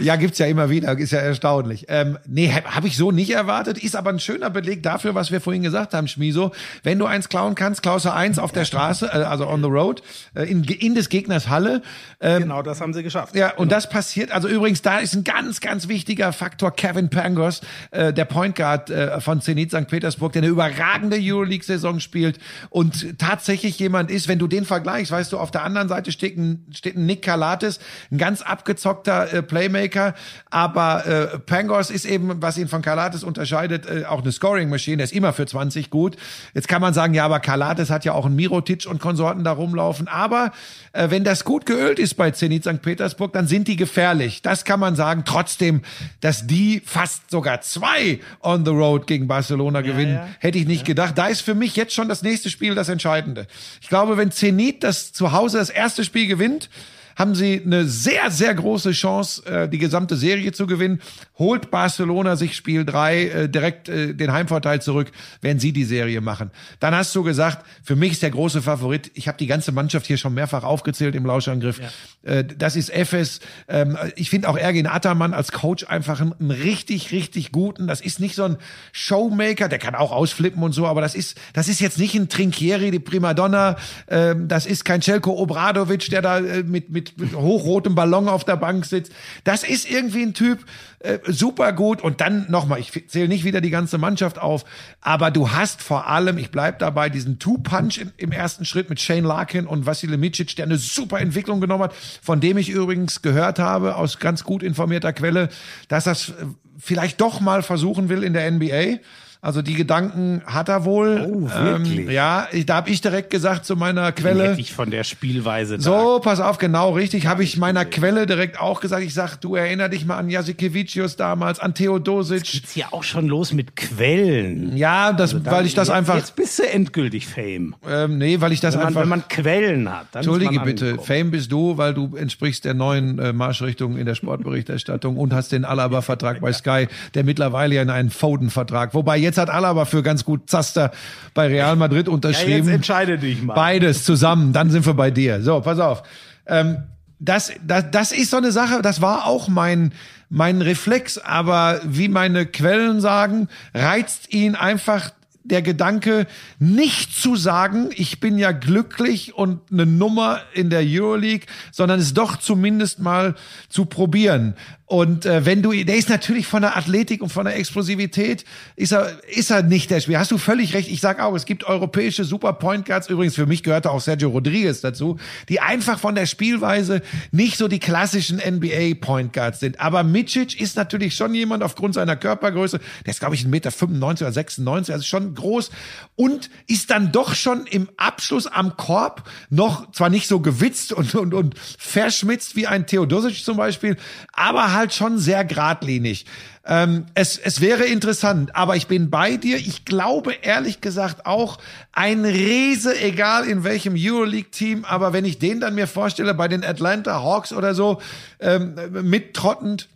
ja, gibt's ja immer wieder, ist ja erstaunlich. Ähm, nee, habe hab ich so nicht erwartet, ist aber ein schöner Beleg dafür, was wir vorhin gesagt haben, Schmiso. Wenn du eins klauen kannst, klaust du eins auf der Straße, äh, also on the road, äh, in, in des Gegners Halle. Ähm, genau, das haben sie geschafft. Ja, und genau. das passiert, also übrigens, da ist ein ganz, ganz wichtiger Faktor Kevin Pangos, äh, der Point Guard äh, von Zenit St. Petersburg, der eine überragende Euroleague-Saison spielt und tatsächlich jemand ist, wenn du den vergleichst, weißt du, auf der anderen Seite steht ein, steht ein Nick Kalates, ein ganz abgezockter äh, Playmaker, aber äh, Pangos ist eben, was ihn von Kalates unterscheidet, äh, auch eine Scoring-Maschine, der ist immer für 20 gut. Jetzt kann man sagen, ja, aber Kalates hat ja auch einen Mirotic und Konsorten da rumlaufen, aber äh, wenn das gut geölt ist bei Zenit St. Petersburg, dann sind die gefährlich. Das kann man sagen. Trotzdem, dass die fast sogar zwei on the road gegen gegen Barcelona gewinnen. Ja, ja. Hätte ich nicht ja. gedacht. Da ist für mich jetzt schon das nächste Spiel das Entscheidende. Ich glaube, wenn Zenit das zu Hause das erste Spiel gewinnt, haben sie eine sehr, sehr große Chance, äh, die gesamte Serie zu gewinnen. Holt Barcelona sich Spiel drei äh, direkt äh, den Heimvorteil zurück, wenn sie die Serie machen. Dann hast du gesagt, für mich ist der große Favorit, ich habe die ganze Mannschaft hier schon mehrfach aufgezählt im Lauschangriff. Ja. Äh, das ist Efes. Ähm, ich finde auch Ergin Attermann als Coach einfach einen, richtig, richtig guten. Das ist nicht so ein Showmaker, der kann auch ausflippen und so, aber das ist, das ist jetzt nicht ein Trinkieri, die Primadonna. Ähm, das ist kein Celko Obradovic, der da äh, mit, mit, mit hochrotem Ballon auf der Bank sitzt. Das ist irgendwie ein Typ, äh, super gut. Und dann nochmal, ich zähle nicht wieder die ganze Mannschaft auf, aber du hast vor allem, ich bleib dabei, diesen Two-Punch im ersten Schritt mit Shane Larkin und Vasilij Micic, der eine super Entwicklung genommen hat, von dem ich übrigens gehört habe, aus ganz gut informierter Quelle, dass das äh, vielleicht doch mal versuchen will in der NBA. Also die Gedanken hat er wohl. Oh, wirklich? Ähm, ja, ich, da habe ich direkt gesagt zu meiner Quelle. Hätte ich von der Spielweise. So, pass auf, genau richtig. Habe ich meiner Quelle direkt auch gesagt. Ich sag, du erinner dich mal an Jasikevicius damals, an Theodosic. Jetzt geht's ja auch schon los mit Quellen. Ja, das, also weil ich das jetzt, einfach. Jetzt bist du endgültig Fame. Ähm, nee, weil ich das wenn man, einfach. Wenn man Quellen hat, dann Entschuldige bitte, Fame bist du, weil du entsprichst der neuen äh, Marschrichtung in der Sportberichterstattung und hast den Alaba-Vertrag bei [laughs] Sky, der mittlerweile ja in einen Foden-Vertrag. Wobei jetzt hat Alaba für ganz gut Zaster bei Real Madrid unterschrieben. Ja, jetzt entscheide dich mal. Beides zusammen, dann sind wir bei dir. So, pass auf. Ähm, das, das, das ist so eine Sache, das war auch mein, mein Reflex, aber wie meine Quellen sagen, reizt ihn einfach der Gedanke, nicht zu sagen, ich bin ja glücklich und eine Nummer in der Euroleague, sondern es doch zumindest mal zu probieren. Und äh, wenn du, der ist natürlich von der Athletik und von der Explosivität, ist er, ist er nicht der Spieler. Hast du völlig recht. Ich sag auch, es gibt europäische Super Point Guards. Übrigens, für mich gehörte auch Sergio Rodriguez dazu, die einfach von der Spielweise nicht so die klassischen NBA Point Guards sind. Aber Micic ist natürlich schon jemand aufgrund seiner Körpergröße, der ist, glaube ich, 1,95 Meter oder 96, also schon groß und ist dann doch schon im Abschluss am Korb noch zwar nicht so gewitzt und, und, und verschmitzt wie ein Theodosic zum Beispiel, aber halt schon sehr geradlinig. Ähm, es, es wäre interessant, aber ich bin bei dir. Ich glaube ehrlich gesagt auch ein Riese, egal in welchem Euroleague-Team, aber wenn ich den dann mir vorstelle bei den Atlanta Hawks oder so, ähm, mittrottend,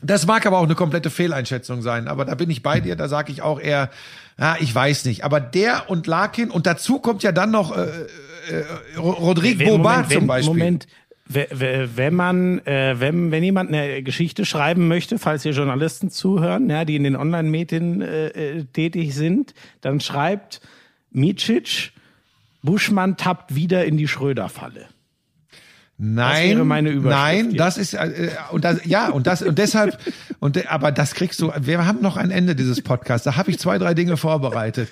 das mag aber auch eine komplette Fehleinschätzung sein, aber da bin ich bei dir, da sage ich auch eher, ja, ich weiß nicht. Aber der und Larkin und dazu kommt ja dann noch äh, äh, Rodrigue Boba zum Beispiel. Moment, wenn man, äh, wenn, wenn jemand eine Geschichte schreiben möchte, falls hier Journalisten zuhören, ja, die in den Online-Medien äh, äh tätig sind, dann schreibt Micic, Buschmann tappt wieder in die Schröder-Falle. Nein, das meine nein, jetzt. das ist äh, und das, ja und das und deshalb [laughs] und aber das kriegst du. Wir haben noch ein Ende dieses Podcasts. Da habe ich zwei drei Dinge vorbereitet.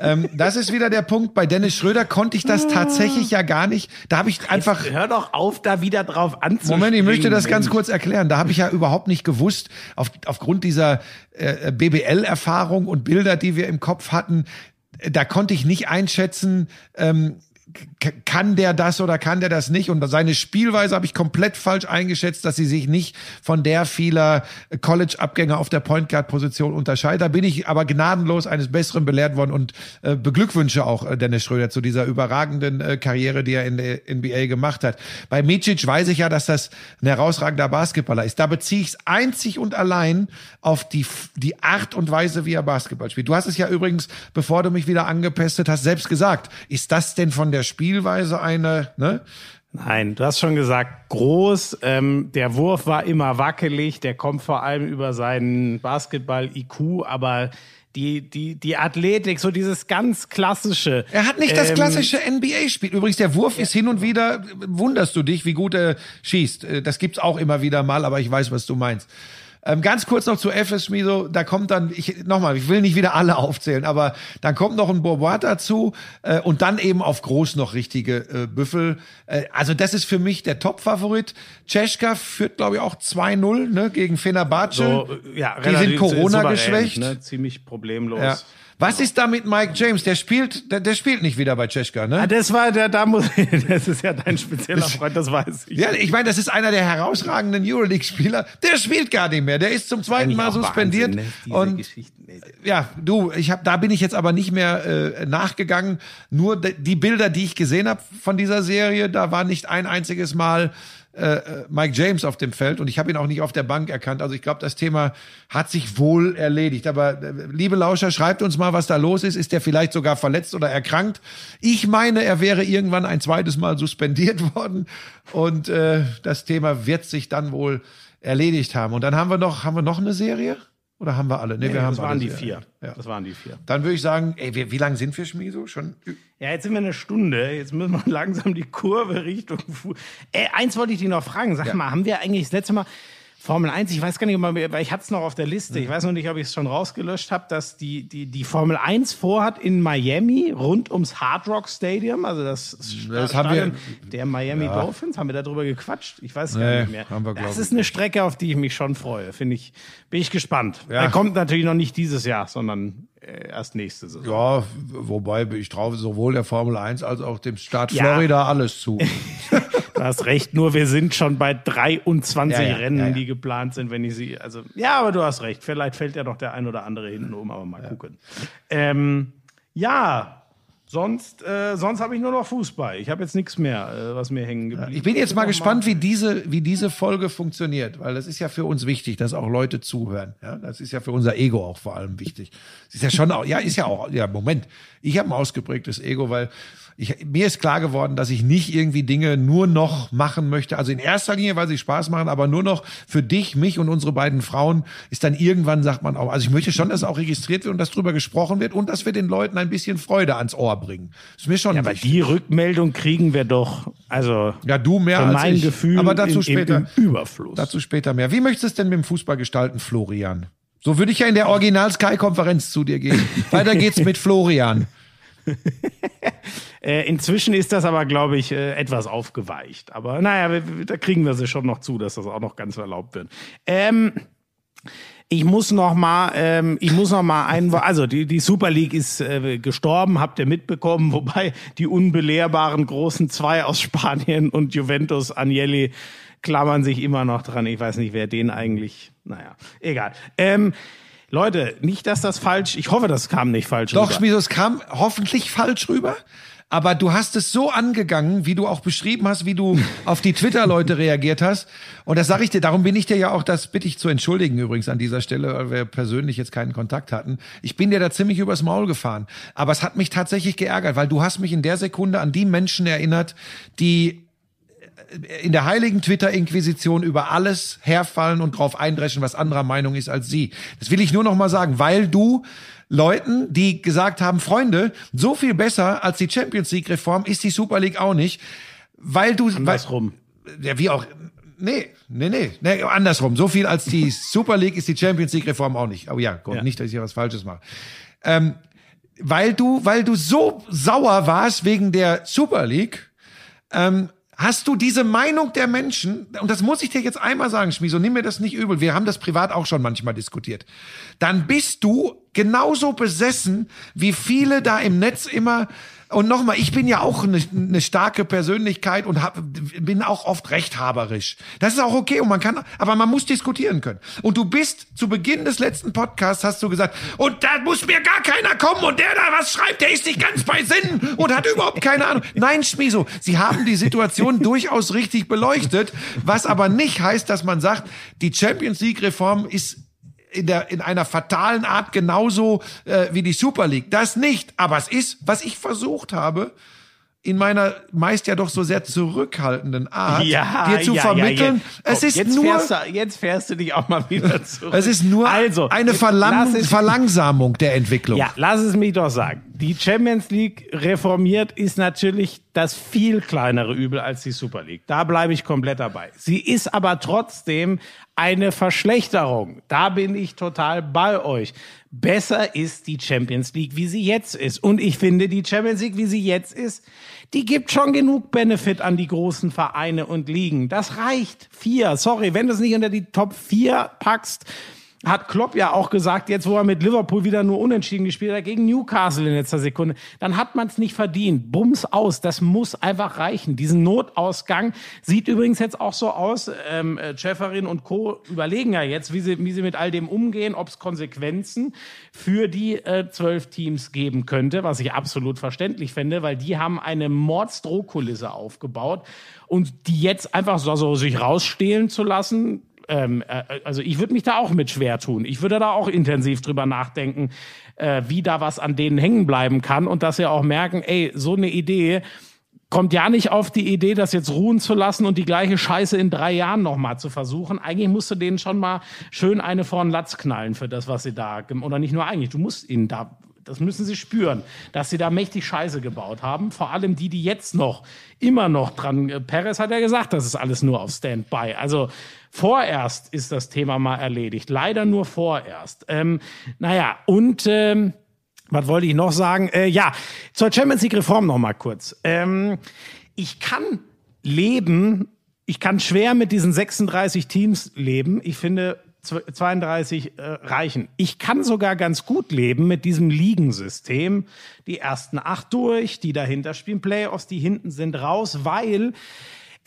Ähm, das ist wieder der Punkt. Bei Dennis Schröder konnte ich das tatsächlich ja gar nicht. Da habe ich einfach. Jetzt hör doch auf, da wieder drauf anzuspringen. Moment, ich möchte das ganz kurz erklären. Da habe ich ja überhaupt nicht gewusst auf, aufgrund dieser äh, BBL-Erfahrung und Bilder, die wir im Kopf hatten. Da konnte ich nicht einschätzen. Ähm, kann der das oder kann der das nicht? Und seine Spielweise habe ich komplett falsch eingeschätzt, dass sie sich nicht von der vieler College-Abgänger auf der Point Guard-Position unterscheidet. Da bin ich aber gnadenlos eines Besseren belehrt worden und äh, beglückwünsche auch äh, Dennis Schröder zu dieser überragenden äh, Karriere, die er in der NBA gemacht hat. Bei Micic weiß ich ja, dass das ein herausragender Basketballer ist. Da beziehe ich es einzig und allein auf die, die Art und Weise, wie er Basketball spielt. Du hast es ja übrigens, bevor du mich wieder angepestet hast, selbst gesagt. Ist das denn von der Spielweise eine, ne? Nein, du hast schon gesagt, groß. Ähm, der Wurf war immer wackelig. Der kommt vor allem über seinen Basketball-IQ, aber die, die, die Athletik, so dieses ganz klassische. Er hat nicht das ähm, klassische NBA-Spiel. Übrigens, der Wurf ist hin und wieder, wunderst du dich, wie gut er schießt. Äh, das gibt's auch immer wieder mal, aber ich weiß, was du meinst. Ähm, ganz kurz noch zu FS Schmieso, da kommt dann, ich nochmal, ich will nicht wieder alle aufzählen, aber dann kommt noch ein Bourbois dazu äh, und dann eben auf Groß noch richtige äh, Büffel. Äh, also das ist für mich der Top-Favorit. Ceska führt, glaube ich, auch 2-0 ne, gegen Fenerbahce. So, ja, Die sind Corona-geschwächt. Ne, ziemlich problemlos. Ja. Was ist da mit Mike James? Der spielt, der, der spielt nicht wieder bei Tschechka, ne? Ah, das war der, da muss, [laughs] das ist ja dein spezieller Freund, das weiß ich. Ja, ich meine, das ist einer der herausragenden Euroleague-Spieler. Der spielt gar nicht mehr. Der ist zum zweiten Mal suspendiert. Wahnsinn, ne? und ja, du, ich hab, da bin ich jetzt aber nicht mehr äh, nachgegangen. Nur die Bilder, die ich gesehen habe von dieser Serie, da war nicht ein einziges Mal äh, äh, Mike James auf dem Feld und ich habe ihn auch nicht auf der Bank erkannt. Also ich glaube, das Thema hat sich wohl erledigt. Aber äh, liebe Lauscher, schreibt uns mal, was da los ist. Ist der vielleicht sogar verletzt oder erkrankt? Ich meine, er wäre irgendwann ein zweites Mal suspendiert [laughs] worden und äh, das Thema wird sich dann wohl erledigt haben. Und dann haben wir noch, haben wir noch eine Serie? Oder haben wir alle? Nee, nee wir haben das waren die vier. Ja. Das waren die vier. Dann würde ich sagen, ey, wie, wie lange sind wir, Schmieso? Schon? Ja, jetzt sind wir eine Stunde. Jetzt müssen wir [laughs] langsam die Kurve Richtung. Fu ey, eins wollte ich dich noch fragen. Sag ja. mal, haben wir eigentlich das letzte Mal Formel 1, ich weiß gar nicht, weil ich hatte es noch auf der Liste, ich weiß noch nicht, ob ich es schon rausgelöscht habe, dass die, die, die Formel 1 vorhat in Miami rund ums Hard Rock Stadium, also das, das haben wir, der Miami ja. Dolphins, haben wir darüber gequatscht? Ich weiß nee, gar nicht mehr. Wir, das ist eine Strecke, auf die ich mich schon freue, finde ich, bin ich gespannt. Ja. Er kommt natürlich noch nicht dieses Jahr, sondern äh, erst nächste Saison. Ja, wobei ich traue sowohl der Formel 1 als auch dem Staat Florida ja. alles zu. [laughs] du hast recht, nur wir sind schon bei 23 ja, ja, Rennen, die geplant sind, wenn ich sie. Also, ja, aber du hast recht. Vielleicht fällt ja noch der ein oder andere hinten um, aber mal gucken. Ähm, ja, Sonst, äh, sonst habe ich nur noch Fußball. Ich habe jetzt nichts mehr, äh, was mir hängen geblieben ist. Ich bin jetzt mal gespannt, wie diese, wie diese Folge funktioniert, weil das ist ja für uns wichtig, dass auch Leute zuhören. Ja, das ist ja für unser Ego auch vor allem wichtig. Das ist ja schon auch, ja, ist ja auch, ja, Moment. Ich habe ein ausgeprägtes Ego, weil ich, mir ist klar geworden, dass ich nicht irgendwie Dinge nur noch machen möchte. Also in erster Linie, weil sie Spaß machen, aber nur noch für dich, mich und unsere beiden Frauen ist dann irgendwann, sagt man auch, also ich möchte schon, dass auch registriert wird und dass drüber gesprochen wird und dass wir den Leuten ein bisschen Freude ans Ohr bringen. Das ist mir schon ja, aber die Rückmeldung kriegen wir doch, also ja, du mehr als mein ich. Gefühl aber dazu später, im, im Überfluss. Dazu später mehr. Wie möchtest du es denn mit dem Fußball gestalten, Florian? So würde ich ja in der Original-Sky-Konferenz zu dir gehen. [laughs] Weiter geht's mit Florian. [laughs] Äh, inzwischen ist das aber, glaube ich, äh, etwas aufgeweicht. Aber naja, da kriegen wir sie schon noch zu, dass das auch noch ganz erlaubt wird. Ähm, ich muss noch mal, ähm, ich muss noch mal ein, also die, die Super League ist äh, gestorben, habt ihr mitbekommen, [laughs] wobei die unbelehrbaren großen zwei aus Spanien und Juventus Agnelli klammern sich immer noch dran. Ich weiß nicht, wer den eigentlich, naja, egal. Ähm, Leute, nicht, dass das falsch, ich hoffe, das kam nicht falsch Doch, rüber. Doch, es kam hoffentlich falsch rüber. Aber du hast es so angegangen, wie du auch beschrieben hast, wie du [laughs] auf die Twitter-Leute reagiert hast. Und das sage ich dir, darum bin ich dir ja auch, das bitte ich zu entschuldigen übrigens an dieser Stelle, weil wir persönlich jetzt keinen Kontakt hatten. Ich bin dir da ziemlich übers Maul gefahren. Aber es hat mich tatsächlich geärgert, weil du hast mich in der Sekunde an die Menschen erinnert, die in der heiligen Twitter-Inquisition über alles herfallen und drauf eindreschen, was anderer Meinung ist als sie. Das will ich nur noch mal sagen, weil du Leuten, die gesagt haben, Freunde, so viel besser als die Champions League Reform ist die Super League auch nicht, weil du andersrum. Weil, ja, wie auch Nee, nee, nee, nee, andersrum. So viel als die [laughs] Super League ist die Champions League Reform auch nicht. Oh ja, Gott, ja. nicht, dass ich hier was Falsches mache. Ähm, weil du, weil du so sauer warst wegen der Super League, ähm, Hast du diese Meinung der Menschen, und das muss ich dir jetzt einmal sagen, Schmieso, nimm mir das nicht übel, wir haben das privat auch schon manchmal diskutiert, dann bist du genauso besessen, wie viele da im Netz immer und nochmal, ich bin ja auch eine, eine starke Persönlichkeit und hab, bin auch oft rechthaberisch. Das ist auch okay und man kann, aber man muss diskutieren können. Und du bist zu Beginn des letzten Podcasts hast du gesagt, und da muss mir gar keiner kommen und der da was schreibt, der ist nicht ganz bei Sinnen und hat überhaupt keine Ahnung. Nein, Schmiso, sie haben die Situation [laughs] durchaus richtig beleuchtet, was aber nicht heißt, dass man sagt, die Champions League Reform ist in, der, in einer fatalen Art genauso äh, wie die Super League. Das nicht. Aber es ist, was ich versucht habe, in meiner meist ja doch so sehr zurückhaltenden Art ja, dir zu ja, vermitteln. Ja, es ist jetzt nur fährst du, jetzt fährst du dich auch mal wieder [laughs] zurück. Es ist nur also, eine Verlang Verlangsamung der Entwicklung. Ja, lass es mich doch sagen. Die Champions League reformiert ist natürlich das viel kleinere Übel als die Super League. Da bleibe ich komplett dabei. Sie ist aber trotzdem eine Verschlechterung. Da bin ich total bei euch. Besser ist die Champions League, wie sie jetzt ist. Und ich finde, die Champions League, wie sie jetzt ist, die gibt schon genug Benefit an die großen Vereine und Ligen. Das reicht. Vier. Sorry, wenn du es nicht unter die Top vier packst, hat Klopp ja auch gesagt, jetzt wo er mit Liverpool wieder nur unentschieden gespielt hat, gegen Newcastle in letzter Sekunde, dann hat man es nicht verdient. Bums aus, das muss einfach reichen. Diesen Notausgang sieht übrigens jetzt auch so aus. Ähm, Schäferin und Co. überlegen ja jetzt, wie sie, wie sie mit all dem umgehen, ob es Konsequenzen für die äh, zwölf Teams geben könnte, was ich absolut verständlich fände, weil die haben eine Mordsdrohkulisse aufgebaut und die jetzt einfach so, so sich rausstehlen zu lassen, ähm, äh, also ich würde mich da auch mit schwer tun. Ich würde da auch intensiv drüber nachdenken, äh, wie da was an denen hängen bleiben kann und dass sie auch merken, ey, so eine Idee kommt ja nicht auf die Idee, das jetzt ruhen zu lassen und die gleiche Scheiße in drei Jahren nochmal zu versuchen. Eigentlich musst du denen schon mal schön eine vor den Latz knallen für das, was sie da, oder nicht nur eigentlich, du musst ihnen da das müssen sie spüren, dass sie da mächtig Scheiße gebaut haben. Vor allem die, die jetzt noch, immer noch dran. Äh, Perez hat ja gesagt, das ist alles nur auf Standby. Also vorerst ist das Thema mal erledigt. Leider nur vorerst. Ähm, naja, und ähm, was wollte ich noch sagen? Äh, ja, zur Champions League Reform noch mal kurz. Ähm, ich kann leben, ich kann schwer mit diesen 36 Teams leben. Ich finde, 32 äh, reichen. Ich kann sogar ganz gut leben mit diesem Ligensystem. Die ersten acht durch, die dahinter spielen Playoffs, die hinten sind raus, weil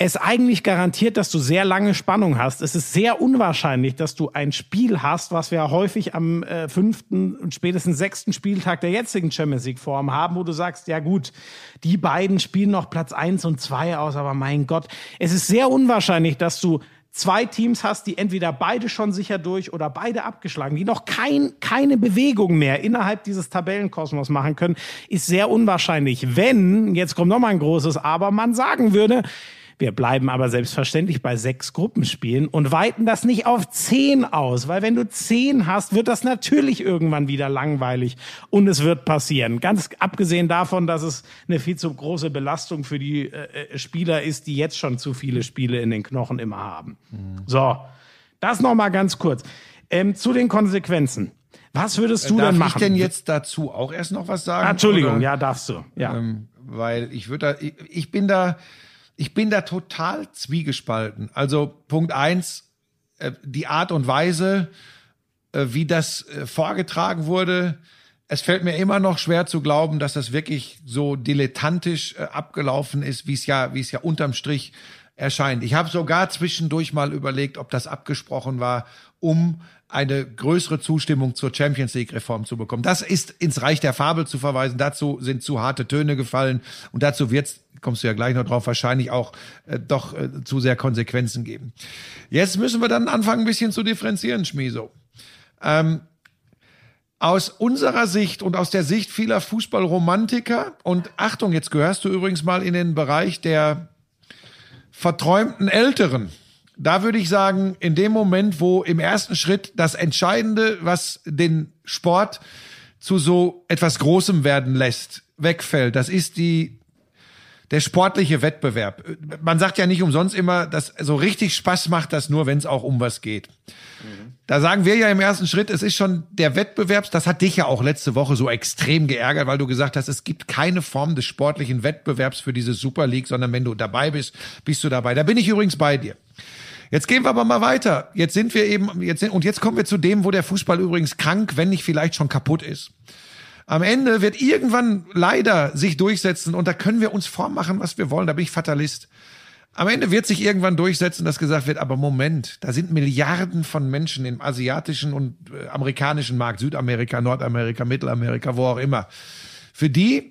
es eigentlich garantiert, dass du sehr lange Spannung hast. Es ist sehr unwahrscheinlich, dass du ein Spiel hast, was wir häufig am äh, fünften und spätestens sechsten Spieltag der jetzigen Champions League Form haben, wo du sagst, ja gut, die beiden spielen noch Platz eins und zwei aus, aber mein Gott, es ist sehr unwahrscheinlich, dass du zwei Teams hast, die entweder beide schon sicher durch oder beide abgeschlagen, die noch kein, keine Bewegung mehr innerhalb dieses Tabellenkosmos machen können, ist sehr unwahrscheinlich. Wenn, jetzt kommt noch mal ein großes Aber, man sagen würde, wir bleiben aber selbstverständlich bei sechs Gruppenspielen und weiten das nicht auf zehn aus, weil wenn du zehn hast, wird das natürlich irgendwann wieder langweilig und es wird passieren. Ganz abgesehen davon, dass es eine viel zu große Belastung für die äh, äh Spieler ist, die jetzt schon zu viele Spiele in den Knochen immer haben. Mhm. So, das noch mal ganz kurz ähm, zu den Konsequenzen. Was würdest du Darf denn machen? Darf ich denn jetzt dazu auch erst noch was sagen? Ah, Entschuldigung, oder? ja, darfst du. Ja. Ähm, weil ich würde da, ich, ich bin da, ich bin da total zwiegespalten. Also Punkt eins, äh, die Art und Weise, äh, wie das äh, vorgetragen wurde, es fällt mir immer noch schwer zu glauben, dass das wirklich so dilettantisch abgelaufen ist, wie es ja, wie es ja unterm Strich erscheint. Ich habe sogar zwischendurch mal überlegt, ob das abgesprochen war, um eine größere Zustimmung zur Champions League Reform zu bekommen. Das ist ins Reich der Fabel zu verweisen. Dazu sind zu harte Töne gefallen und dazu wird kommst du ja gleich noch drauf, wahrscheinlich auch äh, doch äh, zu sehr Konsequenzen geben. Jetzt müssen wir dann anfangen, ein bisschen zu differenzieren, Schmieso. Ähm, aus unserer Sicht und aus der Sicht vieler Fußballromantiker und Achtung, jetzt gehörst du übrigens mal in den Bereich der verträumten Älteren. Da würde ich sagen, in dem Moment, wo im ersten Schritt das Entscheidende, was den Sport zu so etwas Großem werden lässt, wegfällt, das ist die der sportliche Wettbewerb. Man sagt ja nicht umsonst immer, dass so richtig Spaß macht das nur, wenn es auch um was geht. Mhm. Da sagen wir ja im ersten Schritt, es ist schon der Wettbewerbs, das hat dich ja auch letzte Woche so extrem geärgert, weil du gesagt hast, es gibt keine Form des sportlichen Wettbewerbs für diese Super League, sondern wenn du dabei bist, bist du dabei. Da bin ich übrigens bei dir. Jetzt gehen wir aber mal weiter. Jetzt sind wir eben, jetzt sind, und jetzt kommen wir zu dem, wo der Fußball übrigens krank, wenn nicht vielleicht schon kaputt ist. Am Ende wird irgendwann leider sich durchsetzen und da können wir uns vormachen, was wir wollen. Da bin ich Fatalist. Am Ende wird sich irgendwann durchsetzen, dass gesagt wird, aber Moment, da sind Milliarden von Menschen im asiatischen und äh, amerikanischen Markt, Südamerika, Nordamerika, Mittelamerika, wo auch immer. Für die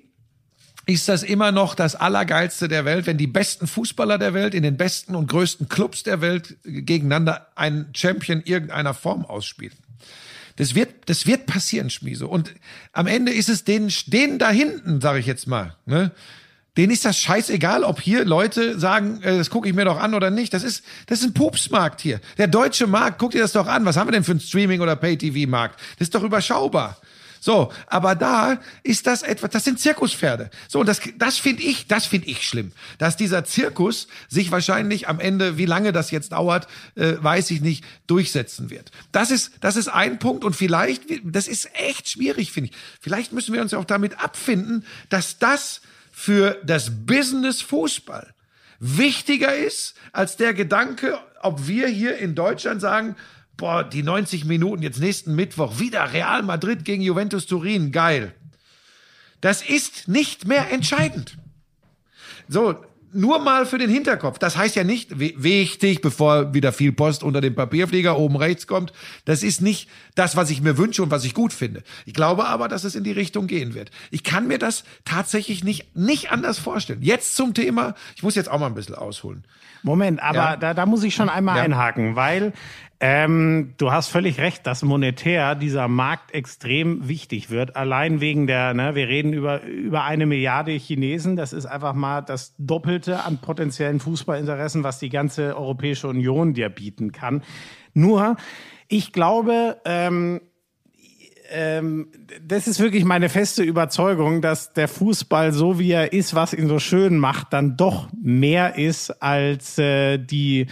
ist das immer noch das Allergeilste der Welt, wenn die besten Fußballer der Welt in den besten und größten Clubs der Welt gegeneinander einen Champion irgendeiner Form ausspielen. Das wird, das wird passieren, Schmieso. Und am Ende ist es denen, denen da hinten, sage ich jetzt mal, ne? Denen ist das scheißegal, ob hier Leute sagen, äh, das gucke ich mir doch an oder nicht. Das ist, das ist ein Pupsmarkt hier. Der deutsche Markt, guck dir das doch an. Was haben wir denn für einen Streaming- oder Pay-TV-Markt? Das ist doch überschaubar. So, aber da ist das etwas, das sind Zirkuspferde. So, und das, das finde ich, das finde ich schlimm. Dass dieser Zirkus sich wahrscheinlich am Ende, wie lange das jetzt dauert, äh, weiß ich nicht, durchsetzen wird. Das ist, das ist ein Punkt und vielleicht, das ist echt schwierig, finde ich. Vielleicht müssen wir uns auch damit abfinden, dass das für das Business Fußball wichtiger ist als der Gedanke, ob wir hier in Deutschland sagen, boah, die 90 Minuten jetzt nächsten Mittwoch wieder Real Madrid gegen Juventus Turin, geil. Das ist nicht mehr entscheidend. So, nur mal für den Hinterkopf. Das heißt ja nicht, wichtig, bevor wieder viel Post unter dem Papierflieger oben rechts kommt. Das ist nicht das, was ich mir wünsche und was ich gut finde. Ich glaube aber, dass es in die Richtung gehen wird. Ich kann mir das tatsächlich nicht, nicht anders vorstellen. Jetzt zum Thema, ich muss jetzt auch mal ein bisschen ausholen. Moment, aber ja. da, da muss ich schon einmal ja. einhaken, weil ähm, du hast völlig recht, dass monetär dieser Markt extrem wichtig wird. Allein wegen der, ne, wir reden über, über eine Milliarde Chinesen. Das ist einfach mal das Doppelte an potenziellen Fußballinteressen, was die ganze Europäische Union dir bieten kann. Nur, ich glaube, ähm, ähm, das ist wirklich meine feste Überzeugung, dass der Fußball, so wie er ist, was ihn so schön macht, dann doch mehr ist als äh, die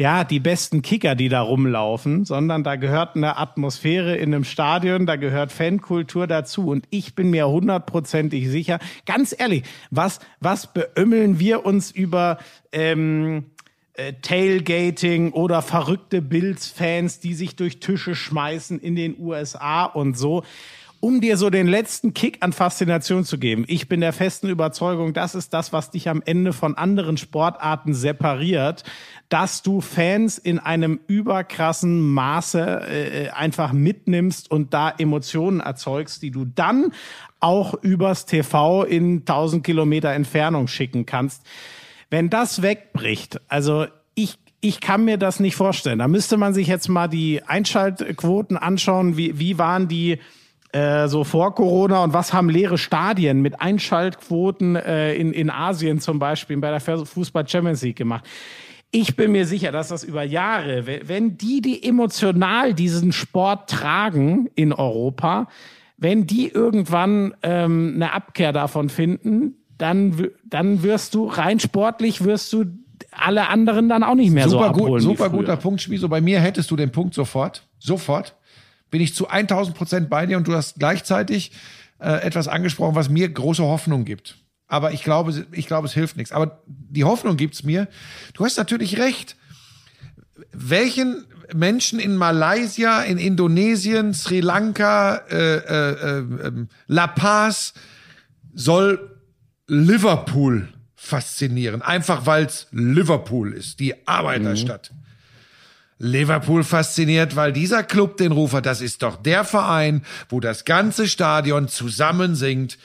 ja, die besten Kicker, die da rumlaufen, sondern da gehört eine Atmosphäre in einem Stadion, da gehört Fankultur dazu. Und ich bin mir hundertprozentig sicher, ganz ehrlich, was, was beömmeln wir uns über ähm, äh, Tailgating oder verrückte Bills-Fans, die sich durch Tische schmeißen in den USA und so um dir so den letzten Kick an Faszination zu geben. Ich bin der festen Überzeugung, das ist das, was dich am Ende von anderen Sportarten separiert, dass du Fans in einem überkrassen Maße äh, einfach mitnimmst und da Emotionen erzeugst, die du dann auch übers TV in 1000 Kilometer Entfernung schicken kannst. Wenn das wegbricht, also ich ich kann mir das nicht vorstellen. Da müsste man sich jetzt mal die Einschaltquoten anschauen. Wie, wie waren die äh, so vor Corona und was haben leere Stadien mit Einschaltquoten äh, in, in Asien zum Beispiel bei der Fußball Champions League gemacht. Ich bin mir sicher, dass das über Jahre, wenn die, die emotional diesen Sport tragen in Europa, wenn die irgendwann ähm, eine Abkehr davon finden, dann, dann wirst du rein sportlich wirst du alle anderen dann auch nicht mehr super so abholen. Gut, super guter Punkt, Schmieso. Bei mir hättest du den Punkt sofort. Sofort bin ich zu 1000 Prozent bei dir und du hast gleichzeitig äh, etwas angesprochen, was mir große Hoffnung gibt. Aber ich glaube, ich glaube, es hilft nichts. Aber die Hoffnung gibt's mir. Du hast natürlich recht. Welchen Menschen in Malaysia, in Indonesien, Sri Lanka, äh, äh, äh, La Paz soll Liverpool faszinieren? Einfach weil's Liverpool ist, die Arbeiterstadt. Mhm. Liverpool fasziniert, weil dieser Club den Ruf hat, das ist doch der Verein, wo das ganze Stadion zusammen singt,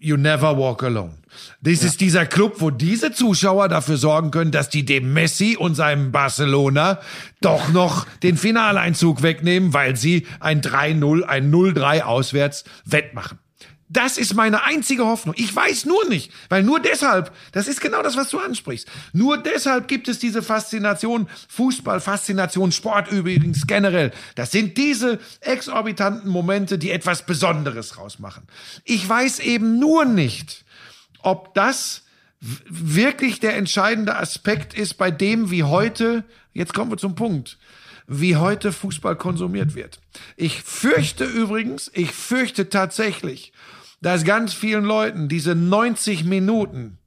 You never walk alone. Das ja. ist dieser Club, wo diese Zuschauer dafür sorgen können, dass die dem Messi und seinem Barcelona doch noch den Finaleinzug wegnehmen, weil sie ein 3-0, ein 0-3 auswärts wettmachen. Das ist meine einzige Hoffnung. Ich weiß nur nicht, weil nur deshalb, das ist genau das, was du ansprichst. Nur deshalb gibt es diese Faszination, Fußball, Faszination, Sport übrigens generell. Das sind diese exorbitanten Momente, die etwas Besonderes rausmachen. Ich weiß eben nur nicht, ob das wirklich der entscheidende Aspekt ist bei dem, wie heute, jetzt kommen wir zum Punkt, wie heute Fußball konsumiert wird. Ich fürchte übrigens, ich fürchte tatsächlich, dass ganz vielen Leuten diese 90 Minuten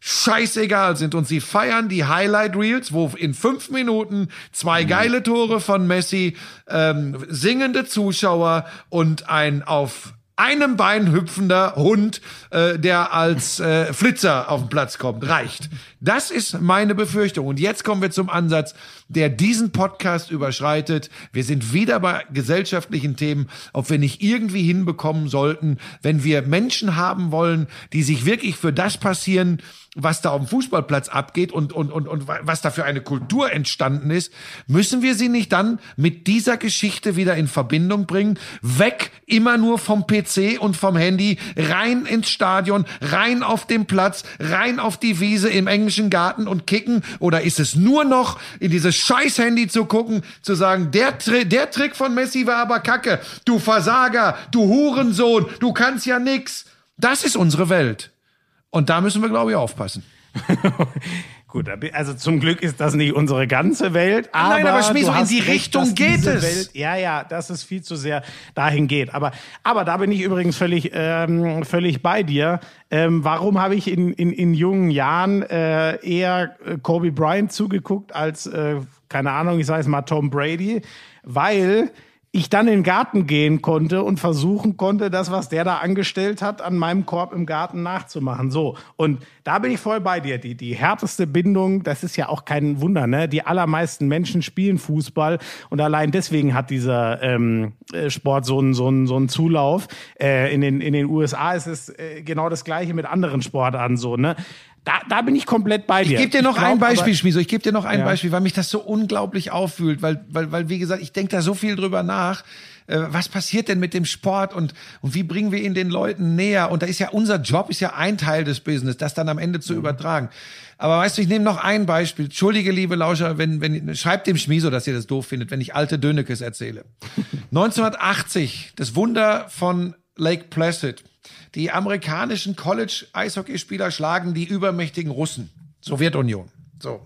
scheißegal sind und sie feiern die Highlight Reels, wo in fünf Minuten zwei mhm. geile Tore von Messi, ähm, singende Zuschauer und ein auf einem Bein hüpfender Hund, äh, der als äh, Flitzer auf den Platz kommt, reicht. Das ist meine Befürchtung. Und jetzt kommen wir zum Ansatz, der diesen Podcast überschreitet. Wir sind wieder bei gesellschaftlichen Themen, ob wir nicht irgendwie hinbekommen sollten, wenn wir Menschen haben wollen, die sich wirklich für das passieren, was da auf dem Fußballplatz abgeht und, und, und, und was da für eine Kultur entstanden ist, müssen wir sie nicht dann mit dieser Geschichte wieder in Verbindung bringen? Weg immer nur vom PC und vom Handy, rein ins Stadion, rein auf den Platz, rein auf die Wiese im englischen Garten und kicken? Oder ist es nur noch in dieses scheiß Handy zu gucken, zu sagen, der, der Trick von Messi war aber kacke, du Versager, du Hurensohn, du kannst ja nix. Das ist unsere Welt. Und da müssen wir, glaube ich, aufpassen. [laughs] Gut, also zum Glück ist das nicht unsere ganze Welt. Aber Nein, aber Schmies, in die Richtung geht es. Welt, ja, ja, dass es viel zu sehr dahin geht. Aber, aber da bin ich übrigens völlig, ähm, völlig bei dir. Ähm, warum habe ich in, in, in jungen Jahren äh, eher Kobe Bryant zugeguckt als äh, keine Ahnung, ich sage es mal Tom Brady, weil ich dann in den Garten gehen konnte und versuchen konnte, das, was der da angestellt hat, an meinem Korb im Garten nachzumachen. So. Und da bin ich voll bei dir. Die, die härteste Bindung, das ist ja auch kein Wunder, ne? Die allermeisten Menschen spielen Fußball und allein deswegen hat dieser ähm, äh, Sport so einen, so einen, so einen Zulauf. Äh, in, den, in den USA ist es äh, genau das Gleiche mit anderen Sportarten so, ne? Da, da bin ich komplett bei dir. Ich gebe dir noch glaub, ein Beispiel, Schmieso. Ich gebe dir noch ein ja. Beispiel, weil mich das so unglaublich auffühlt, weil, weil, weil wie gesagt, ich denke da so viel drüber nach. Äh, was passiert denn mit dem Sport und, und wie bringen wir ihn den Leuten näher? Und da ist ja unser Job, ist ja ein Teil des Business, das dann am Ende zu mhm. übertragen. Aber weißt du, ich nehme noch ein Beispiel. Entschuldige, liebe Lauscher, wenn, wenn, schreibt dem Schmieso, dass ihr das doof findet, wenn ich alte Dönekes erzähle. [laughs] 1980, das Wunder von Lake Placid. Die amerikanischen College-Eishockeyspieler schlagen die übermächtigen Russen. Sowjetunion. So.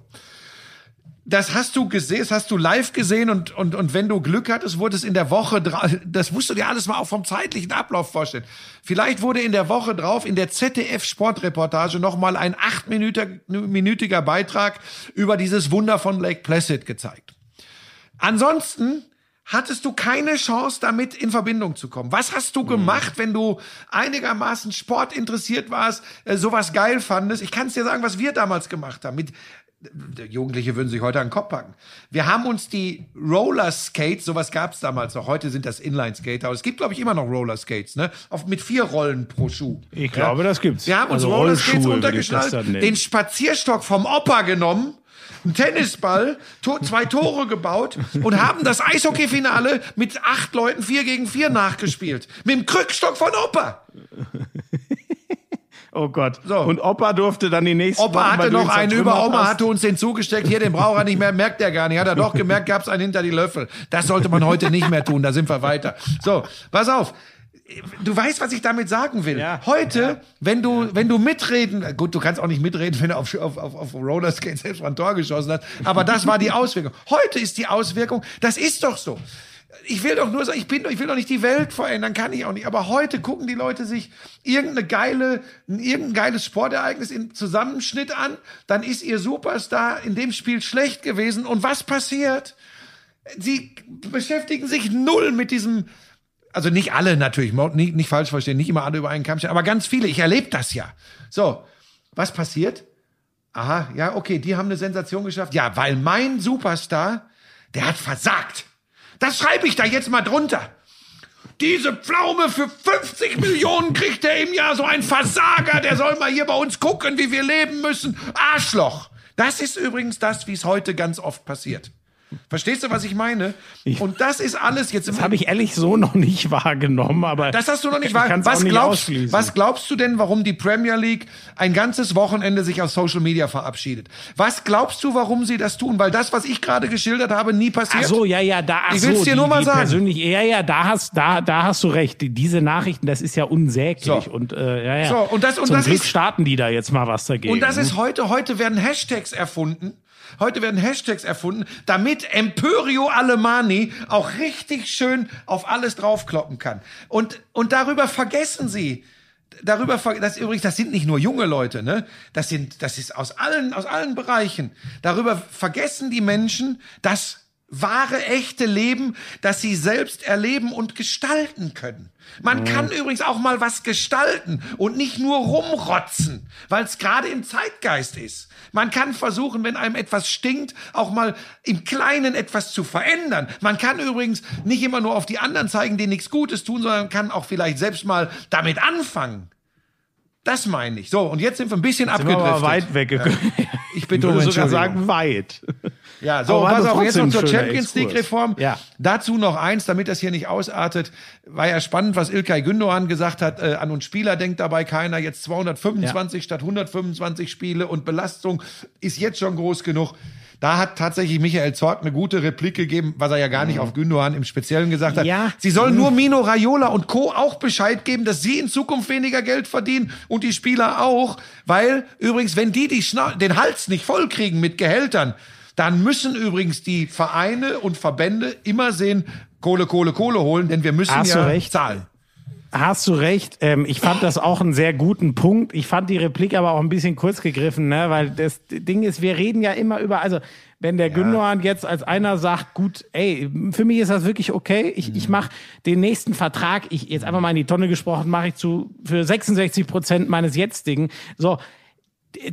Das hast du gesehen, das hast du live gesehen und, und, und wenn du Glück hattest, wurde es in der Woche, das musst du dir alles mal auch vom zeitlichen Ablauf vorstellen. Vielleicht wurde in der Woche drauf in der ZDF Sportreportage nochmal ein achtminütiger Beitrag über dieses Wunder von Lake Placid gezeigt. Ansonsten hattest du keine Chance, damit in Verbindung zu kommen. Was hast du gemacht, wenn du einigermaßen sportinteressiert warst, äh, sowas geil fandest? Ich kann es dir sagen, was wir damals gemacht haben. Mit Jugendliche würden sich heute an den Kopf packen. Wir haben uns die Roller Skates, sowas gab es damals noch, heute sind das Inline Skater, aber es gibt, glaube ich, immer noch Roller Skates, ne? Auf, mit vier Rollen pro Schuh. Ich glaube, das gibt's. Wir haben uns also Roller Skates runtergeschnallt, den Spazierstock vom Opa genommen einen Tennisball, to zwei Tore gebaut und haben das Eishockeyfinale mit acht Leuten vier gegen vier nachgespielt. Mit dem Krückstock von Opa. Oh Gott. So. Und Opa durfte dann die nächste Opa hatte noch einen über, Oma hatte uns den zugesteckt. Hier, den braucht er nicht mehr, merkt er gar nicht. Hat er doch gemerkt, gab's einen hinter die Löffel. Das sollte man heute nicht mehr tun, da sind wir weiter. So, pass auf du weißt, was ich damit sagen will. Ja. Heute, ja. wenn du, wenn du mitreden, gut, du kannst auch nicht mitreden, wenn du auf, auf, auf, auf Rollerskate selbst mal ein Tor geschossen hast, aber das war die [laughs] Auswirkung. Heute ist die Auswirkung, das ist doch so. Ich will doch nur sagen, ich bin, ich will doch nicht die Welt verändern, kann ich auch nicht. Aber heute gucken die Leute sich irgendeine geile, irgendein geiles Sportereignis im Zusammenschnitt an, dann ist ihr Superstar in dem Spiel schlecht gewesen und was passiert? Sie beschäftigen sich null mit diesem, also nicht alle natürlich, nicht, nicht falsch verstehen, nicht immer alle über einen Kamm stellen, aber ganz viele. Ich erlebe das ja. So, was passiert? Aha, ja, okay, die haben eine Sensation geschafft. Ja, weil mein Superstar, der hat versagt. Das schreibe ich da jetzt mal drunter. Diese Pflaume für 50 Millionen kriegt er im Jahr so ein Versager, der soll mal hier bei uns gucken, wie wir leben müssen. Arschloch. Das ist übrigens das, wie es heute ganz oft passiert. Verstehst du, was ich meine? Und das ist alles jetzt. Das habe ich ehrlich so noch nicht [laughs] wahrgenommen, aber. Das hast du noch nicht wahrgenommen. Was, glaubst, was glaubst du denn, warum die Premier League ein ganzes Wochenende sich aus Social Media verabschiedet? Was glaubst du, warum sie das tun? Weil das, was ich gerade geschildert habe, nie passiert. Ach so, ja, ja, da. Ach ich will es dir die, nur mal sagen. Persönlich, ja, ja, da hast, da, da hast du recht. Diese Nachrichten, das ist ja unsäglich so. und äh, ja, ja. So und das und Zum das Glück ist, starten die da jetzt mal was dagegen. Und das ist heute, heute werden Hashtags erfunden Heute werden Hashtags erfunden, damit Emporio Alemani auch richtig schön auf alles draufkloppen kann. Und, und darüber vergessen sie, darüber, das übrigens, das sind nicht nur junge Leute, ne? Das sind, das ist aus allen, aus allen Bereichen. Darüber vergessen die Menschen, dass wahre, echte Leben, das sie selbst erleben und gestalten können. Man mhm. kann übrigens auch mal was gestalten und nicht nur rumrotzen, weil es gerade im Zeitgeist ist. Man kann versuchen, wenn einem etwas stinkt, auch mal im Kleinen etwas zu verändern. Man kann übrigens nicht immer nur auf die anderen zeigen, die nichts Gutes tun, sondern kann auch vielleicht selbst mal damit anfangen. Das meine ich. So, und jetzt sind wir ein bisschen jetzt abgedriftet. Sind wir weit weggekommen. Ja. Ich bitte um sogar sagen weit. Ja, so, pass auf, jetzt noch zur Champions League Reform. Ja. Dazu noch eins, damit das hier nicht ausartet. War ja spannend, was Ilkay Gündoğan gesagt hat. Äh, an uns Spieler denkt dabei keiner. Jetzt 225 ja. statt 125 Spiele und Belastung ist jetzt schon groß genug. Da hat tatsächlich Michael Zorc eine gute Replik gegeben, was er ja gar nicht mhm. auf Gündogan im Speziellen gesagt hat. Ja. Sie sollen nur Mino Raiola und Co. auch Bescheid geben, dass sie in Zukunft weniger Geld verdienen und die Spieler auch, weil übrigens, wenn die, die den Hals nicht vollkriegen mit Gehältern, dann müssen übrigens die Vereine und Verbände immer sehen, Kohle, Kohle, Kohle holen, denn wir müssen Hast ja zahlen. hast du recht. Ähm, ich fand das auch einen sehr guten Punkt. Ich fand die Replik aber auch ein bisschen kurz gegriffen, ne? weil das Ding ist, wir reden ja immer über, also wenn der ja. Gündogan jetzt als einer sagt, gut, ey, für mich ist das wirklich okay, ich, mhm. ich mache den nächsten Vertrag, ich jetzt einfach mal in die Tonne gesprochen, mache ich zu für 66 Prozent meines jetzigen. So,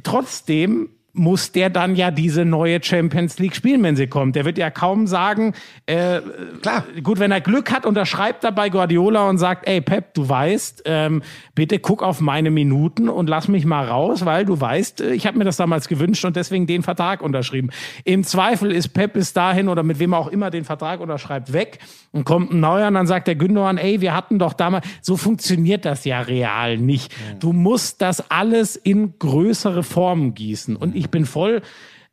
trotzdem muss der dann ja diese neue Champions League spielen, wenn sie kommt. Der wird ja kaum sagen, äh, klar, gut, wenn er Glück hat, unterschreibt er bei Guardiola und sagt, ey Pep, du weißt, ähm, bitte guck auf meine Minuten und lass mich mal raus, weil du weißt, äh, ich habe mir das damals gewünscht und deswegen den Vertrag unterschrieben. Im Zweifel ist Pep bis dahin oder mit wem auch immer den Vertrag unterschreibt weg und kommt ein neuer und dann sagt der Gündogan, ey, wir hatten doch damals, so funktioniert das ja real nicht. Du musst das alles in größere Formen gießen und ich ich bin voll,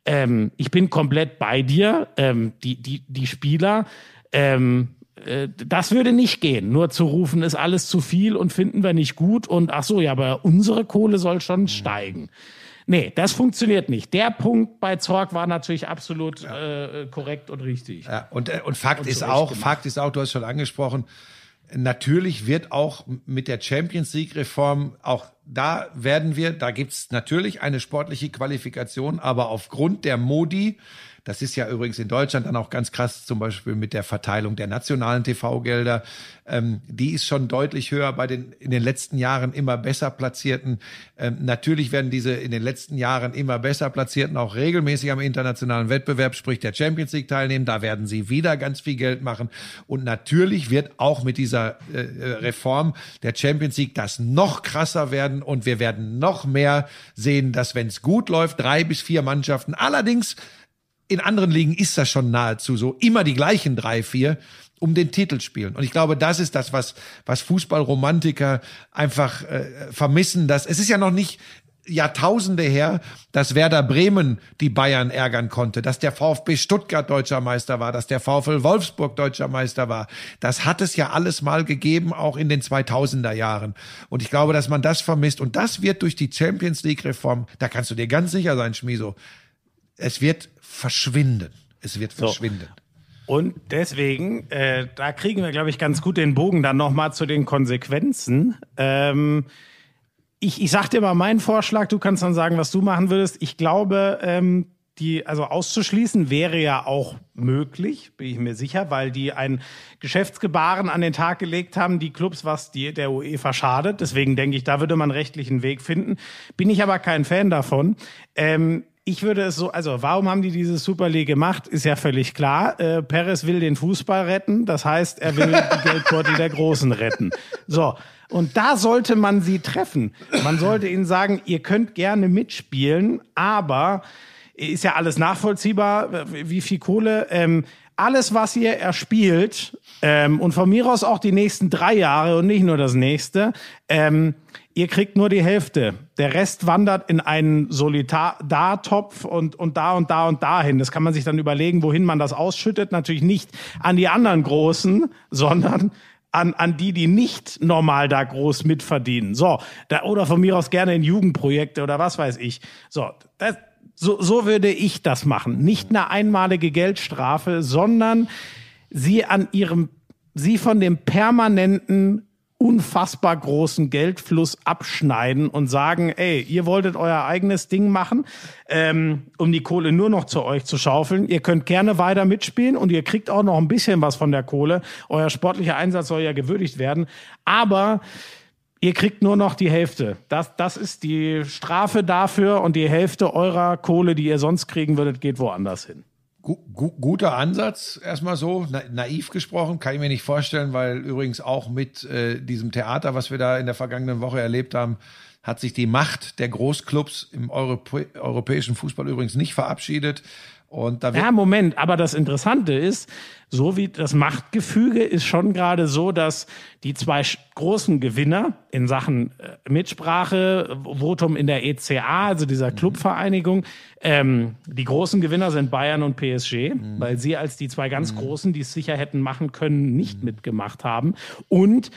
ähm, ich bin komplett bei dir. Ähm, die, die, die Spieler, ähm, äh, das würde nicht gehen. Nur zu rufen, ist alles zu viel und finden wir nicht gut und ach so, ja, aber unsere Kohle soll schon steigen. Nee, das funktioniert nicht. Der Punkt bei Zorg war natürlich absolut ja. äh, korrekt und richtig. Ja, und, äh, und Fakt und ist auch, gemacht. Fakt ist auch, du hast schon angesprochen, natürlich wird auch mit der Champions League Reform auch da werden wir, da gibt's natürlich eine sportliche Qualifikation, aber aufgrund der Modi das ist ja übrigens in Deutschland dann auch ganz krass, zum Beispiel mit der Verteilung der nationalen TV-Gelder. Ähm, die ist schon deutlich höher bei den in den letzten Jahren immer besser platzierten. Ähm, natürlich werden diese in den letzten Jahren immer besser platzierten auch regelmäßig am internationalen Wettbewerb, sprich der Champions League teilnehmen. Da werden sie wieder ganz viel Geld machen. Und natürlich wird auch mit dieser äh, äh Reform der Champions League das noch krasser werden und wir werden noch mehr sehen, dass wenn es gut läuft, drei bis vier Mannschaften allerdings in anderen Ligen ist das schon nahezu so. Immer die gleichen drei, vier um den Titel spielen. Und ich glaube, das ist das, was, was Fußballromantiker einfach äh, vermissen. Dass, es ist ja noch nicht Jahrtausende her, dass Werder Bremen die Bayern ärgern konnte, dass der VfB Stuttgart deutscher Meister war, dass der VfL Wolfsburg deutscher Meister war. Das hat es ja alles mal gegeben, auch in den 2000er Jahren. Und ich glaube, dass man das vermisst. Und das wird durch die Champions League Reform, da kannst du dir ganz sicher sein, Schmiso, es wird verschwinden. Es wird verschwinden. So. Und deswegen, äh, da kriegen wir, glaube ich, ganz gut den Bogen dann nochmal zu den Konsequenzen. Ähm, ich, ich sag dir mal meinen Vorschlag, du kannst dann sagen, was du machen würdest. Ich glaube, ähm, die also auszuschließen wäre ja auch möglich, bin ich mir sicher, weil die ein Geschäftsgebaren an den Tag gelegt haben, die Clubs, was die der UEFA schadet. Deswegen denke ich, da würde man rechtlichen Weg finden. Bin ich aber kein Fan davon. Ähm, ich würde es so, also warum haben die diese Super League gemacht, ist ja völlig klar. Äh, Perez will den Fußball retten, das heißt, er will die Geldbeutel der Großen retten. So, und da sollte man sie treffen. Man sollte ihnen sagen, ihr könnt gerne mitspielen, aber ist ja alles nachvollziehbar, wie viel Kohle. Ähm, alles, was ihr erspielt, ähm, und von mir aus auch die nächsten drei Jahre und nicht nur das nächste, ähm, ihr kriegt nur die Hälfte. Der Rest wandert in einen Solidartopf und, und da und da und dahin. Das kann man sich dann überlegen, wohin man das ausschüttet. Natürlich nicht an die anderen Großen, sondern an, an die, die nicht normal da groß mitverdienen. So, da, oder von mir aus gerne in Jugendprojekte oder was weiß ich. So, das, so, so würde ich das machen. Nicht eine einmalige Geldstrafe, sondern sie an ihrem, sie von dem permanenten unfassbar großen Geldfluss abschneiden und sagen, ey, ihr wolltet euer eigenes Ding machen, ähm, um die Kohle nur noch zu euch zu schaufeln. Ihr könnt gerne weiter mitspielen und ihr kriegt auch noch ein bisschen was von der Kohle. Euer sportlicher Einsatz soll ja gewürdigt werden. Aber ihr kriegt nur noch die Hälfte. Das, das ist die Strafe dafür und die Hälfte eurer Kohle, die ihr sonst kriegen würdet, geht woanders hin. Gu guter Ansatz, erstmal so, na naiv gesprochen, kann ich mir nicht vorstellen, weil übrigens auch mit äh, diesem Theater, was wir da in der vergangenen Woche erlebt haben, hat sich die Macht der Großclubs im Europä europäischen Fußball übrigens nicht verabschiedet. Und da ja, Moment, aber das Interessante ist, so wie das Machtgefüge ist schon gerade so, dass die zwei großen Gewinner in Sachen äh, Mitsprache, Votum in der ECA, also dieser mhm. Clubvereinigung, ähm, die großen Gewinner sind Bayern und PSG, mhm. weil sie als die zwei ganz mhm. großen, die es sicher hätten machen können, nicht mhm. mitgemacht haben. Und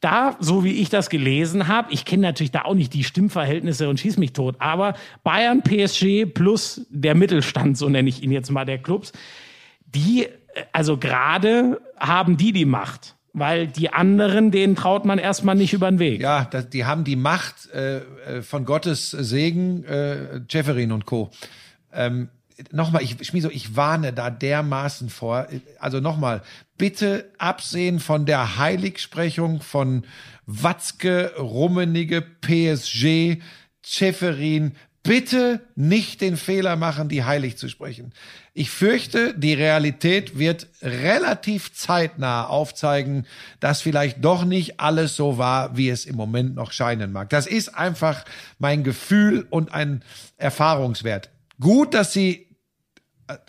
da, so wie ich das gelesen habe, ich kenne natürlich da auch nicht die Stimmverhältnisse und schieß mich tot, aber Bayern, PSG plus der Mittelstand, so nenne ich ihn jetzt mal, der Clubs, die, also gerade haben die die Macht. Weil die anderen, denen traut man erstmal nicht über den Weg. Ja, das, die haben die Macht äh, äh von Gottes Segen, äh, Jefferin und Co. Ähm, nochmal, ich, Schmieso, ich warne da dermaßen vor. Also nochmal, bitte absehen von der Heiligsprechung von Watzke, Rummenige, PSG, Schäferin. Bitte nicht den Fehler machen, die heilig zu sprechen. Ich fürchte, die Realität wird relativ zeitnah aufzeigen, dass vielleicht doch nicht alles so war, wie es im Moment noch scheinen mag. Das ist einfach mein Gefühl und ein Erfahrungswert. Gut, dass sie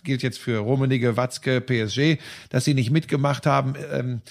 gilt jetzt für Rummenigge, Watzke, PSG, dass sie nicht mitgemacht haben. Ähm,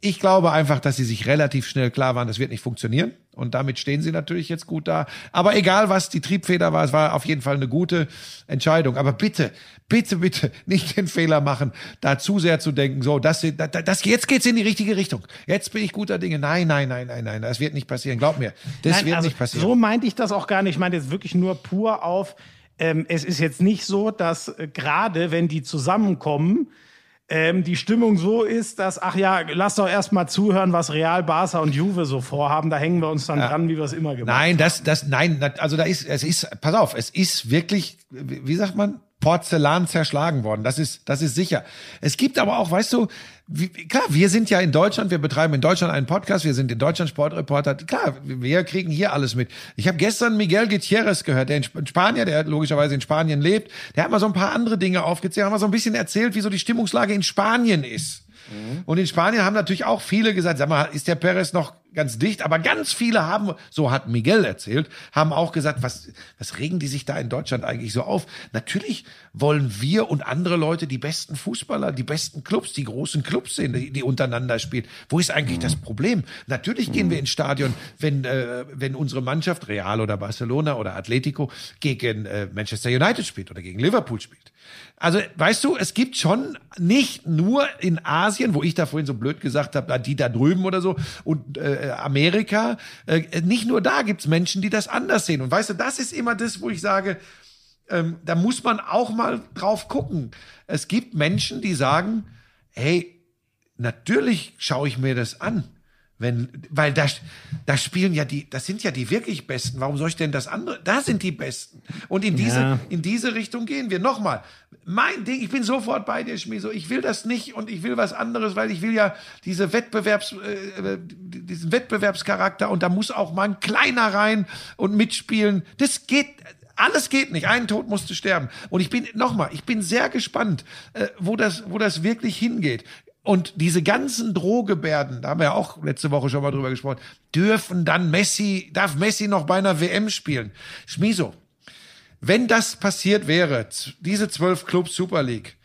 ich glaube einfach, dass sie sich relativ schnell klar waren, das wird nicht funktionieren. Und damit stehen sie natürlich jetzt gut da. Aber egal, was die Triebfeder war, es war auf jeden Fall eine gute Entscheidung. Aber bitte, bitte, bitte nicht den Fehler machen, da zu sehr zu denken, so, das, das, das jetzt geht's in die richtige Richtung. Jetzt bin ich guter Dinge. Nein, nein, nein, nein, nein, das wird nicht passieren. Glaub mir, das nein, wird also nicht passieren. So meinte ich das auch gar nicht. Ich meine jetzt wirklich nur pur auf, ähm, es ist jetzt nicht so, dass äh, gerade wenn die zusammenkommen, ähm, die Stimmung so ist, dass, ach ja, lass doch erst mal zuhören, was Real, Barca und Juve so vorhaben. Da hängen wir uns dann ja. dran, wie wir es immer gemacht haben. Nein, das, das, nein, also da ist, es ist, pass auf, es ist wirklich, wie sagt man, Porzellan zerschlagen worden. Das ist, das ist sicher. Es gibt aber auch, weißt du, wie, klar, wir sind ja in Deutschland, wir betreiben in Deutschland einen Podcast, wir sind in Deutschland Sportreporter. Klar, wir kriegen hier alles mit. Ich habe gestern Miguel Gutierrez gehört, der in Spanier, der logischerweise in Spanien lebt, der hat mal so ein paar andere Dinge aufgezählt, hat mal so ein bisschen erzählt, wie so die Stimmungslage in Spanien ist. Mhm. Und in Spanien haben natürlich auch viele gesagt, sag mal, ist der Perez noch ganz dicht? Aber ganz viele haben, so hat Miguel erzählt, haben auch gesagt, was, was regen die sich da in Deutschland eigentlich so auf? Natürlich wollen wir und andere Leute die besten Fußballer, die besten Clubs, die großen Clubs sehen, die, die untereinander spielen. Wo ist eigentlich mhm. das Problem? Natürlich gehen wir ins Stadion, wenn, äh, wenn unsere Mannschaft, Real oder Barcelona oder Atletico, gegen äh, Manchester United spielt oder gegen Liverpool spielt. Also, weißt du, es gibt schon nicht nur in Asien, wo ich da vorhin so blöd gesagt habe, die da drüben oder so, und äh, Amerika, äh, nicht nur da gibt's Menschen, die das anders sehen. Und weißt du, das ist immer das, wo ich sage, ähm, da muss man auch mal drauf gucken. Es gibt Menschen, die sagen, hey, natürlich schaue ich mir das an. Wenn, weil da, da spielen ja die, das sind ja die wirklich Besten. Warum soll ich denn das andere? Da sind die Besten. Und in diese, ja. in diese Richtung gehen wir. Nochmal, mein Ding, ich bin sofort bei dir, Schmieso. Ich will das nicht und ich will was anderes, weil ich will ja diese Wettbewerbs, äh, diesen Wettbewerbscharakter und da muss auch mal ein Kleiner rein und mitspielen. Das geht, alles geht nicht. Ein Tod musste sterben. Und ich bin, nochmal, ich bin sehr gespannt, äh, wo das, wo das wirklich hingeht. Und diese ganzen Drohgebärden, da haben wir ja auch letzte Woche schon mal drüber gesprochen, dürfen dann Messi, darf Messi noch bei einer WM spielen? Schmiso, wenn das passiert wäre, diese zwölf Clubs Super League,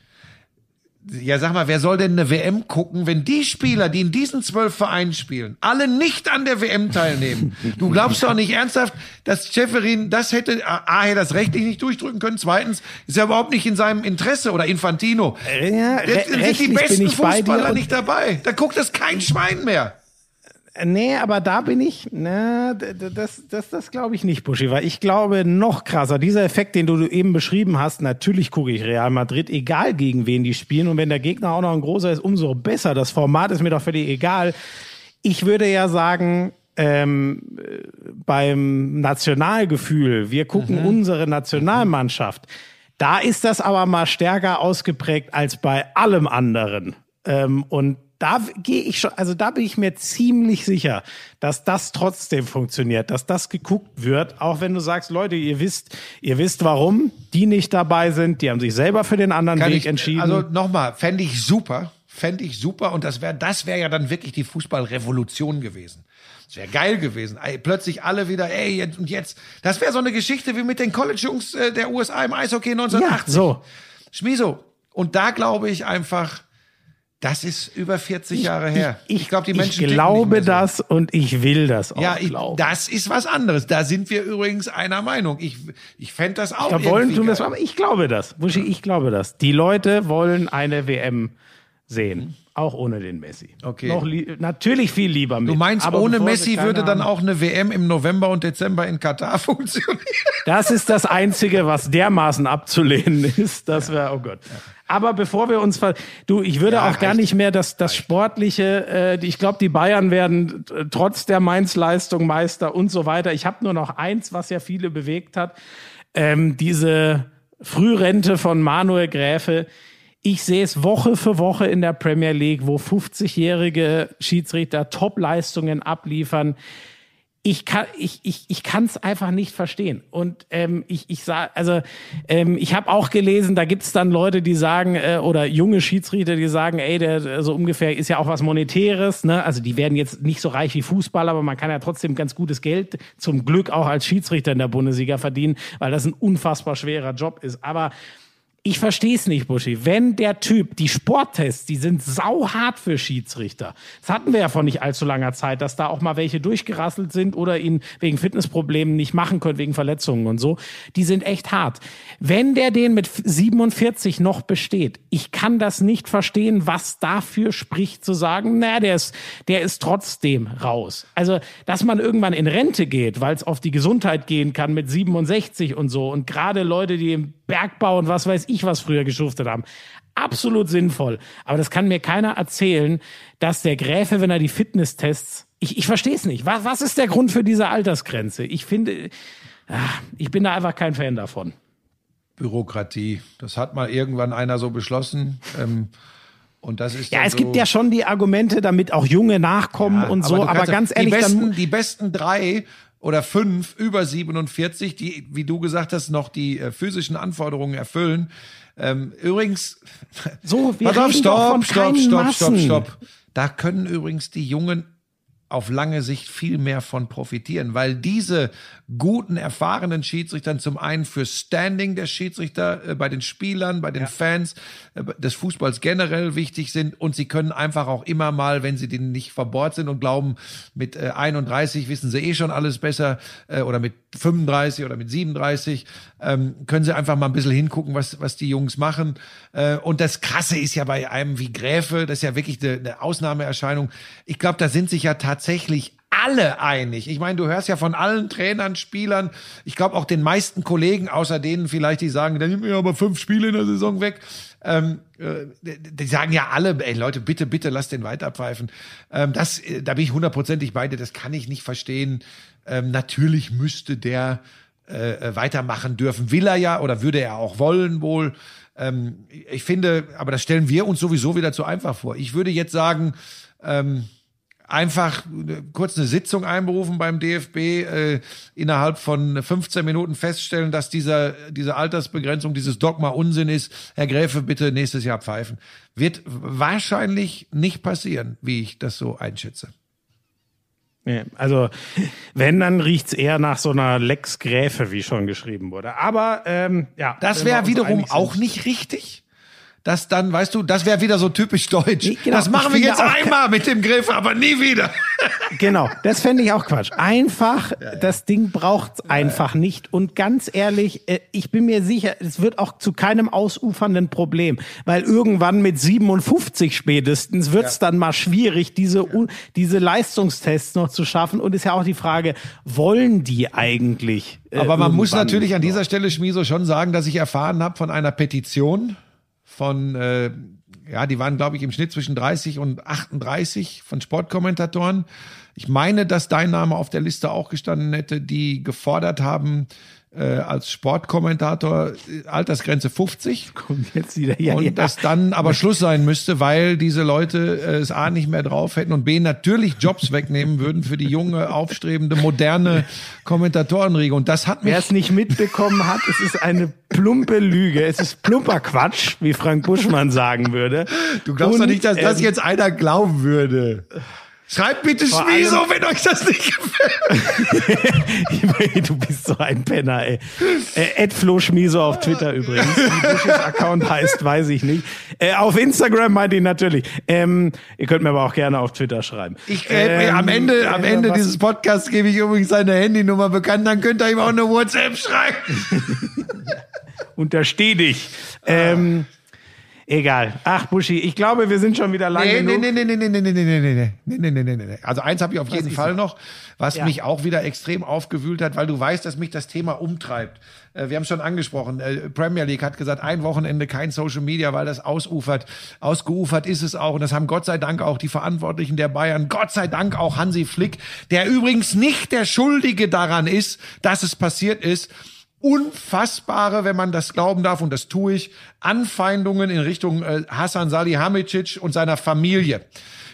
ja, sag mal, wer soll denn eine WM gucken, wenn die Spieler, die in diesen zwölf Vereinen spielen, alle nicht an der WM teilnehmen? Du glaubst doch nicht ernsthaft, dass Schäferin das hätte, A, hätte das rechtlich nicht durchdrücken können, zweitens ist ja überhaupt nicht in seinem Interesse oder Infantino. Ja, sind die besten Fußballer nicht dabei. Da guckt das kein Schwein mehr. Nee, aber da bin ich, na, das, das, das glaube ich nicht, Buschi, weil ich glaube noch krasser, dieser Effekt, den du eben beschrieben hast, natürlich gucke ich Real Madrid, egal gegen wen die spielen und wenn der Gegner auch noch ein großer ist, umso besser. Das Format ist mir doch völlig egal. Ich würde ja sagen, ähm, beim Nationalgefühl, wir gucken mhm. unsere Nationalmannschaft, da ist das aber mal stärker ausgeprägt als bei allem anderen. Ähm, und da gehe ich schon, also da bin ich mir ziemlich sicher, dass das trotzdem funktioniert, dass das geguckt wird, auch wenn du sagst, Leute, ihr wisst, ihr wisst warum die nicht dabei sind, die haben sich selber für den anderen Kann Weg ich, entschieden. Also nochmal, fände ich super, fände ich super und das wäre, das wäre ja dann wirklich die Fußballrevolution gewesen. Das wäre geil gewesen. Plötzlich alle wieder, ey, jetzt und jetzt. Das wäre so eine Geschichte wie mit den College-Jungs äh, der USA im Eishockey 1980. Ja, so. Schmieso. Und da glaube ich einfach, das ist über 40 Jahre her. Ich, ich, ich glaube, die Menschen. Ich glaube das so. und ich will das auch. Ja, ich, das ist was anderes. Da sind wir übrigens einer Meinung. Ich, ich fände das auch. Da wollen tun das, aber ich glaube das. Buschi, ich glaube das. Die Leute wollen eine WM sehen. Auch ohne den Messi. Okay. Noch natürlich viel lieber mit. Du meinst, aber ohne Messi würde dann auch eine WM im November und Dezember in Katar [laughs] funktionieren? Das ist das Einzige, was dermaßen abzulehnen ist. Das wäre, oh Gott. Aber bevor wir uns ver du, ich würde ja, auch gar nicht mehr das, das Sportliche, äh, ich glaube, die Bayern werden äh, trotz der Mainz-Leistung Meister und so weiter. Ich habe nur noch eins, was ja viele bewegt hat. Ähm, diese Frührente von Manuel Gräfe. Ich sehe es Woche für Woche in der Premier League, wo 50-jährige Schiedsrichter Top-Leistungen abliefern ich kann ich ich ich kann es einfach nicht verstehen. Und ähm, ich ich sag also ähm, ich habe auch gelesen da gibt es dann Leute die sagen äh, oder junge Schiedsrichter die sagen ey der so ungefähr ist ja auch was monetäres ne? Also die werden jetzt nicht so reich wie Fußballer aber man kann ja trotzdem ganz gutes Geld zum Glück auch als Schiedsrichter in der Bundesliga verdienen weil das ein unfassbar schwerer Job ist. Aber ich verstehe es nicht, Buschi. Wenn der Typ, die Sporttests, die sind sauhart für Schiedsrichter. Das hatten wir ja vor nicht allzu langer Zeit, dass da auch mal welche durchgerasselt sind oder ihn wegen Fitnessproblemen nicht machen können, wegen Verletzungen und so. Die sind echt hart. Wenn der den mit 47 noch besteht, ich kann das nicht verstehen, was dafür spricht zu sagen, na, der ist, der ist trotzdem raus. Also, dass man irgendwann in Rente geht, weil es auf die Gesundheit gehen kann mit 67 und so und gerade Leute, die im Bergbau und was weiß ich was früher geschuftet haben. Absolut sinnvoll. Aber das kann mir keiner erzählen, dass der Gräfe, wenn er die Fitnesstests, ich, ich verstehe es nicht. Was, was ist der Grund für diese Altersgrenze? Ich finde, ach, ich bin da einfach kein Fan davon. Bürokratie. Das hat mal irgendwann einer so beschlossen. Ähm, und das ist ja, es so gibt ja schon die Argumente, damit auch Junge nachkommen ja, und so. Aber, aber ganz ehrlich, die besten, die besten drei oder fünf über 47, die, wie du gesagt hast, noch die äh, physischen Anforderungen erfüllen. Ähm, übrigens, so, wir [laughs] pass auf, stopp, stopp, stopp, stopp, stopp. Da können übrigens die Jungen auf lange Sicht viel mehr von profitieren, weil diese guten, erfahrenen Schiedsrichtern zum einen für Standing der Schiedsrichter äh, bei den Spielern, bei den ja. Fans äh, des Fußballs generell wichtig sind und sie können einfach auch immer mal, wenn sie denen nicht verbohrt sind und glauben, mit äh, 31 wissen sie eh schon alles besser äh, oder mit 35 oder mit 37, ähm, können sie einfach mal ein bisschen hingucken, was, was die Jungs machen. Äh, und das Krasse ist ja bei einem wie Gräfe, das ist ja wirklich eine, eine Ausnahmeerscheinung. Ich glaube, da sind sich ja tatsächlich alle einig. Ich meine, du hörst ja von allen Trainern, Spielern, ich glaube auch den meisten Kollegen, außer denen vielleicht, die sagen, dann nehmen wir aber fünf Spiele in der Saison weg. Ähm, äh, die sagen ja alle, ey Leute, bitte, bitte lass den weiterpfeifen. Ähm, das, äh, da bin ich hundertprozentig bei dir, das kann ich nicht verstehen. Ähm, natürlich müsste der äh, äh, weitermachen dürfen. Will er ja oder würde er auch wollen wohl. Ähm, ich finde, aber das stellen wir uns sowieso wieder zu einfach vor. Ich würde jetzt sagen, ähm, einfach kurz eine Sitzung einberufen beim DFB, äh, innerhalb von 15 Minuten feststellen, dass dieser, diese Altersbegrenzung, dieses Dogma Unsinn ist. Herr Gräfe, bitte nächstes Jahr pfeifen. Wird wahrscheinlich nicht passieren, wie ich das so einschätze. Also, wenn, dann riecht's eher nach so einer Lex Gräfe, wie schon geschrieben wurde. Aber ähm, ja. Das wäre wiederum auch nicht richtig das dann, weißt du, das wäre wieder so typisch deutsch. Nee, genau, das machen wir jetzt einmal mit dem Griff, aber nie wieder. [laughs] genau, das fände ich auch Quatsch. Einfach, ja, ja. das Ding braucht einfach ja, nicht. Und ganz ehrlich, äh, ich bin mir sicher, es wird auch zu keinem ausufernden Problem, weil irgendwann mit 57 spätestens wird es dann mal schwierig, diese, diese Leistungstests noch zu schaffen. Und ist ja auch die Frage, wollen die eigentlich? Äh, aber man muss natürlich an dieser Stelle, Schmiso, schon sagen, dass ich erfahren habe von einer Petition von, äh, ja, die waren, glaube ich, im Schnitt zwischen 30 und 38 von Sportkommentatoren. Ich meine, dass dein Name auf der Liste auch gestanden hätte, die gefordert haben, äh, als Sportkommentator äh, Altersgrenze 50. [laughs] Kommt jetzt wieder, ja, und ja. das dann aber Schluss sein müsste, weil diese Leute äh, es A nicht mehr drauf hätten und B natürlich Jobs [laughs] wegnehmen würden für die junge, aufstrebende, moderne Kommentatorenriege. Und das hat mich. Wer es nicht mitbekommen hat, es ist eine plumpe Lüge. Es ist plumper Quatsch, wie Frank Buschmann sagen würde. Du glaubst doch nicht, dass das ähm, jetzt einer glauben würde. Schreibt bitte Schmieso, wenn euch das nicht gefällt. [laughs] du bist so ein Penner, ey. Äh, Ed Flo Schmieso auf Twitter übrigens. Wie Busches Account heißt, weiß ich nicht. Äh, auf Instagram meint ihn natürlich. Ähm, ihr könnt mir aber auch gerne auf Twitter schreiben. Ich, äh, ähm, am Ende, am äh, Ende dieses Podcasts gebe ich übrigens seine Handynummer bekannt, dann könnt ihr ihm auch eine WhatsApp schreiben. [laughs] Untersteh dich. Ähm, Egal. Ach, Buschi, ich glaube, wir sind schon wieder lange nee, genug. Nee, nee, nee, nee, nee, nee, nee, nee, nee, nee, nee, nee. Also eins habe ich auf jeden Fall noch, was Ja. mich auch wieder extrem aufgewühlt hat, weil du weißt, dass mich das Thema umtreibt. Äh, Wir haben schon angesprochen, äh, Premier League hat gesagt, ein Wochenende kein Social Media, weil das ausufert. Ausgeufert ist es auch. Und das haben Gott sei Dank auch die Verantwortlichen der Bayern, Gott sei Dank auch Hansi Flick, der übrigens nicht der Schuldige daran ist, dass es passiert ist unfassbare, wenn man das glauben darf, und das tue ich, Anfeindungen in Richtung äh, Hassan Salihamidzic und seiner Familie.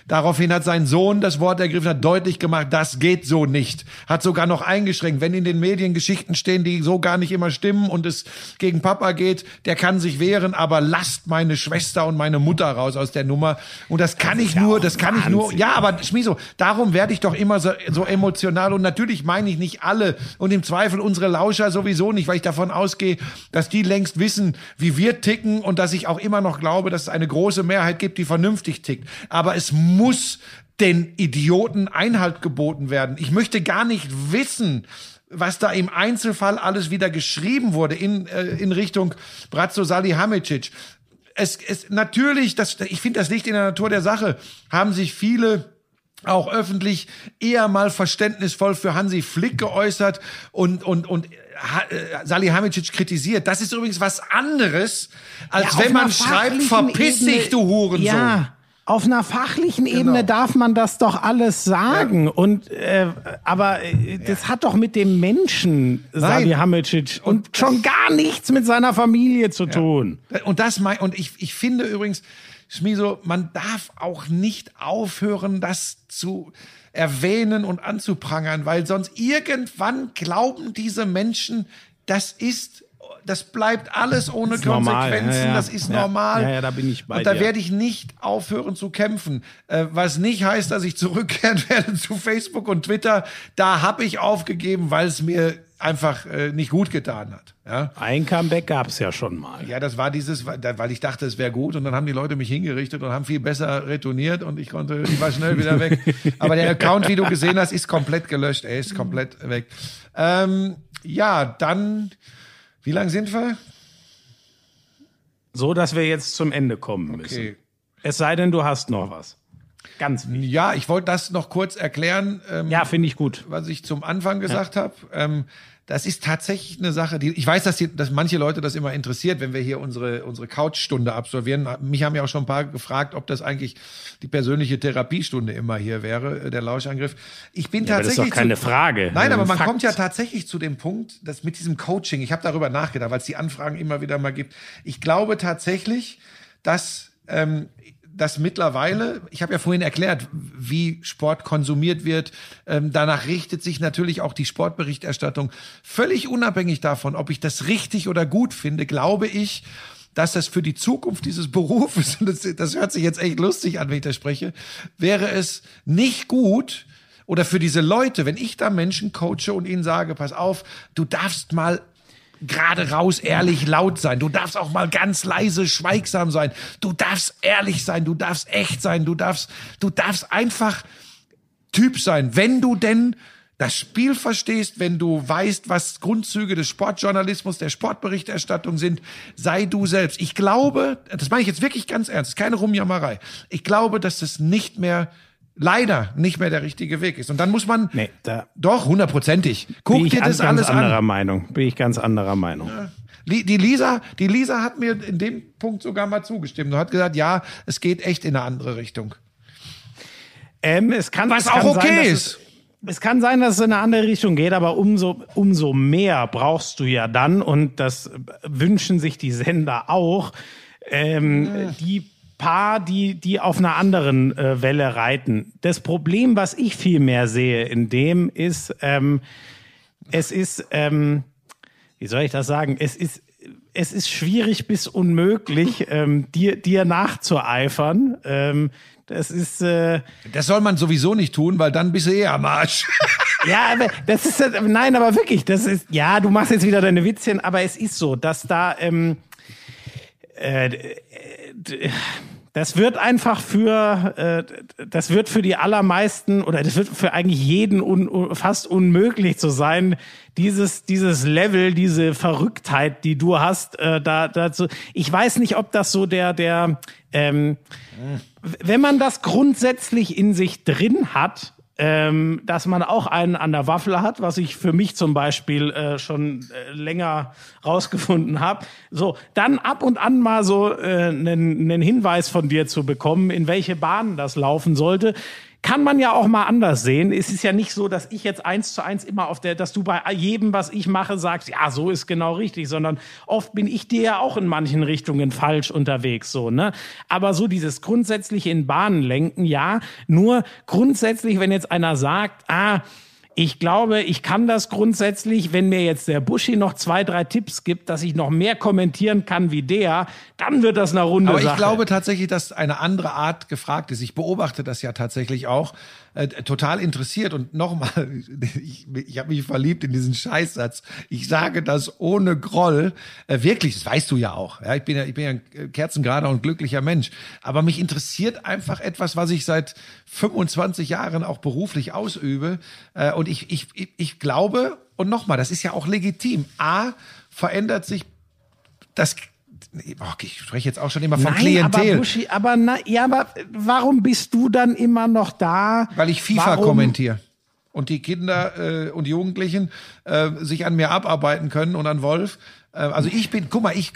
Daraufhin hat sein Sohn das Wort ergriffen, hat deutlich gemacht, das geht so nicht. Hat sogar noch eingeschränkt, wenn in den Medien Geschichten stehen, die so gar nicht immer stimmen und es gegen Papa geht, der kann sich wehren, aber lasst meine Schwester und meine Mutter raus aus der Nummer. Und das kann ich nur, das kann ich nur, ja, aber Schmiso, darum werde ich doch immer so, so emotional und natürlich meine ich nicht alle und im Zweifel unsere Lauscher sowieso nicht, weil ich davon ausgehe, dass die längst wissen, wie wir ticken und dass ich auch immer noch glaube, dass es eine große Mehrheit gibt, die vernünftig tickt. Aber es muss den Idioten Einhalt geboten werden. Ich möchte gar nicht wissen, was da im Einzelfall alles wieder geschrieben wurde in, äh, in Richtung Bratzo Salihamidzic. Es, es natürlich, das, ich finde, das liegt in der Natur der Sache, haben sich viele auch öffentlich eher mal verständnisvoll für Hansi Flick geäußert und und und äh, Salihamidzic kritisiert. Das ist übrigens was anderes, als Ja, wenn man schreibt, verpiss Ebene- dich, du Hurensohn. Ja. Auf einer fachlichen Ebene darf man das doch alles sagen. Und äh, aber äh, das hat doch mit dem Menschen Salihamidzic und, Und schon gar nichts mit seiner Familie zu tun. Und das mein, und ich, ich finde übrigens, Schmiso, man darf auch nicht aufhören, das zu erwähnen und anzuprangern, weil sonst irgendwann glauben diese Menschen, das ist, das bleibt alles ohne normal, Konsequenzen, ja, ja. das ist Ja. normal. Da bin ich bei Und da dir. werde ich nicht aufhören zu kämpfen. Äh, was nicht heißt, dass ich zurückkehren [laughs] werde zu Facebook und Twitter. Da habe ich aufgegeben, weil es mir einfach äh, nicht gut getan hat. Ja? Ein Comeback gab's ja schon mal. Ja, das war dieses, weil ich dachte, es wäre gut und dann haben die Leute mich hingerichtet und haben viel besser retourniert und ich konnte, ich war schnell wieder weg. [laughs] Aber der Account, wie du gesehen hast, ist komplett gelöscht. Er ist komplett weg. Ähm, ja, dann, wie lang sind wir? So, dass wir jetzt zum Ende kommen müssen. Okay. Es sei denn, du hast noch was. Ganz wichtig. Ja, ich wollte das noch kurz erklären. Ähm, Ja, finde ich gut. was ich zum Anfang gesagt habe. Ähm, das ist tatsächlich eine Sache, die ich weiß, dass, die, dass manche Leute das immer interessiert, wenn wir hier unsere unsere Couchstunde absolvieren. Mich haben ja auch schon ein paar gefragt, ob das eigentlich die persönliche Therapiestunde immer hier wäre, äh, der Lauschangriff. Ich bin Ja, aber das ist tatsächlich doch keine zu, Frage. Nein, aber man Fakt. kommt ja tatsächlich zu dem Punkt, dass mit diesem Coaching, ich habe darüber nachgedacht, weil es die Anfragen immer wieder mal gibt. Ich glaube tatsächlich, dass ähm, dass mittlerweile, ich habe ja vorhin erklärt, wie Sport konsumiert wird, ähm, danach richtet sich natürlich auch die Sportberichterstattung. Völlig unabhängig davon, ob ich das richtig oder gut finde, glaube ich, dass das für die Zukunft dieses Berufes, und [laughs] das, das hört sich jetzt echt lustig an, wenn ich das spreche, wäre es nicht gut, oder für diese Leute, wenn ich da Menschen coache und ihnen sage, pass auf, du darfst mal gerade raus ehrlich laut sein. Du darfst auch mal ganz leise schweigsam sein. Du darfst ehrlich sein, du darfst echt sein, du darfst du darfst einfach Typ sein, wenn du denn das Spiel verstehst, wenn du weißt, was Grundzüge des Sportjournalismus, der Sportberichterstattung sind, sei du selbst. Ich glaube, das meine ich jetzt wirklich ganz ernst, keine Rumjammerei. Ich glaube, dass das nicht mehr leider nicht mehr der richtige Weg ist. Und dann muss man Nee, da doch hundertprozentig. Guck bin ich dir an- das ganz alles anderer an. Meinung. Bin ich ganz anderer Meinung. Die Lisa, die Lisa hat mir in dem Punkt sogar mal zugestimmt und hat gesagt, ja, es geht echt in eine andere Richtung. Ähm, es kann, Was es kann auch okay sein, ist. Es, kann sein, dass es in eine andere Richtung geht, aber umso, umso mehr brauchst du ja dann, und das wünschen sich die Sender auch, ähm, die paar, die, die auf einer anderen äh, Welle reiten. Das Problem, was ich viel mehr sehe in dem, ist, ähm, es ist, ähm, wie soll ich das sagen? Es ist, es ist schwierig bis unmöglich, ähm, dir, dir nachzueifern. Ähm, das ist, äh, Das soll man sowieso nicht tun, weil dann bist du eh am Arsch. [laughs] ja, aber das ist, äh, nein, aber wirklich, das ist, ja, du machst jetzt wieder deine Witzchen, aber es ist so, dass da, ähm, äh, d- das wird einfach für, äh, das wird für die allermeisten oder das wird für eigentlich jeden un, fast unmöglich zu sein, dieses, dieses Level, diese Verrücktheit, die du hast, äh, da, dazu. Ich weiß nicht, ob das so der, der, ähm, wenn man das grundsätzlich in sich drin hat, ähm, dass man auch einen an der Waffel hat, was ich für mich zum Beispiel äh, schon äh, länger rausgefunden habe. So, dann ab und an mal so äh, einen, einen Hinweis von dir zu bekommen, in welche Bahnen das laufen sollte kann man ja auch mal anders sehen. Es ist ja nicht so, dass ich jetzt eins zu eins immer auf der, dass du bei jedem, was ich mache, sagst, ja, so ist genau richtig, sondern oft bin ich dir ja auch in manchen Richtungen falsch unterwegs, so, ne? Aber so dieses grundsätzliche in Bahnen lenken, ja, nur grundsätzlich, wenn jetzt einer sagt, ah, ich glaube, ich kann das grundsätzlich, wenn mir jetzt der Buschi noch zwei, drei Tipps gibt, dass ich noch mehr kommentieren kann wie der, dann wird das eine runde Aber Sache. ich glaube tatsächlich, dass eine andere Art gefragt ist. Ich beobachte das ja tatsächlich auch äh, total interessiert und nochmal, [laughs] ich, ich habe mich verliebt in diesen Scheißsatz. Ich sage das ohne Groll. Äh, wirklich, das weißt du ja auch. Ja, ich bin ja, ich bin ja ein kerzengerader und glücklicher Mensch. Aber mich interessiert einfach etwas, was ich seit 25 Jahren auch beruflich ausübe. Äh, und ich, ich, ich, ich glaube, und nochmal, das ist ja auch legitim. A, verändert sich das ich spreche jetzt auch schon immer von Nein, Klientel. Aber, Buschi, aber, na, ja, aber warum bist du dann immer noch da? Weil ich FIFA warum? kommentiere. Und die Kinder äh, und Jugendlichen äh, sich an mir abarbeiten können und an Wolf. Äh, also ich bin, guck mal, ich,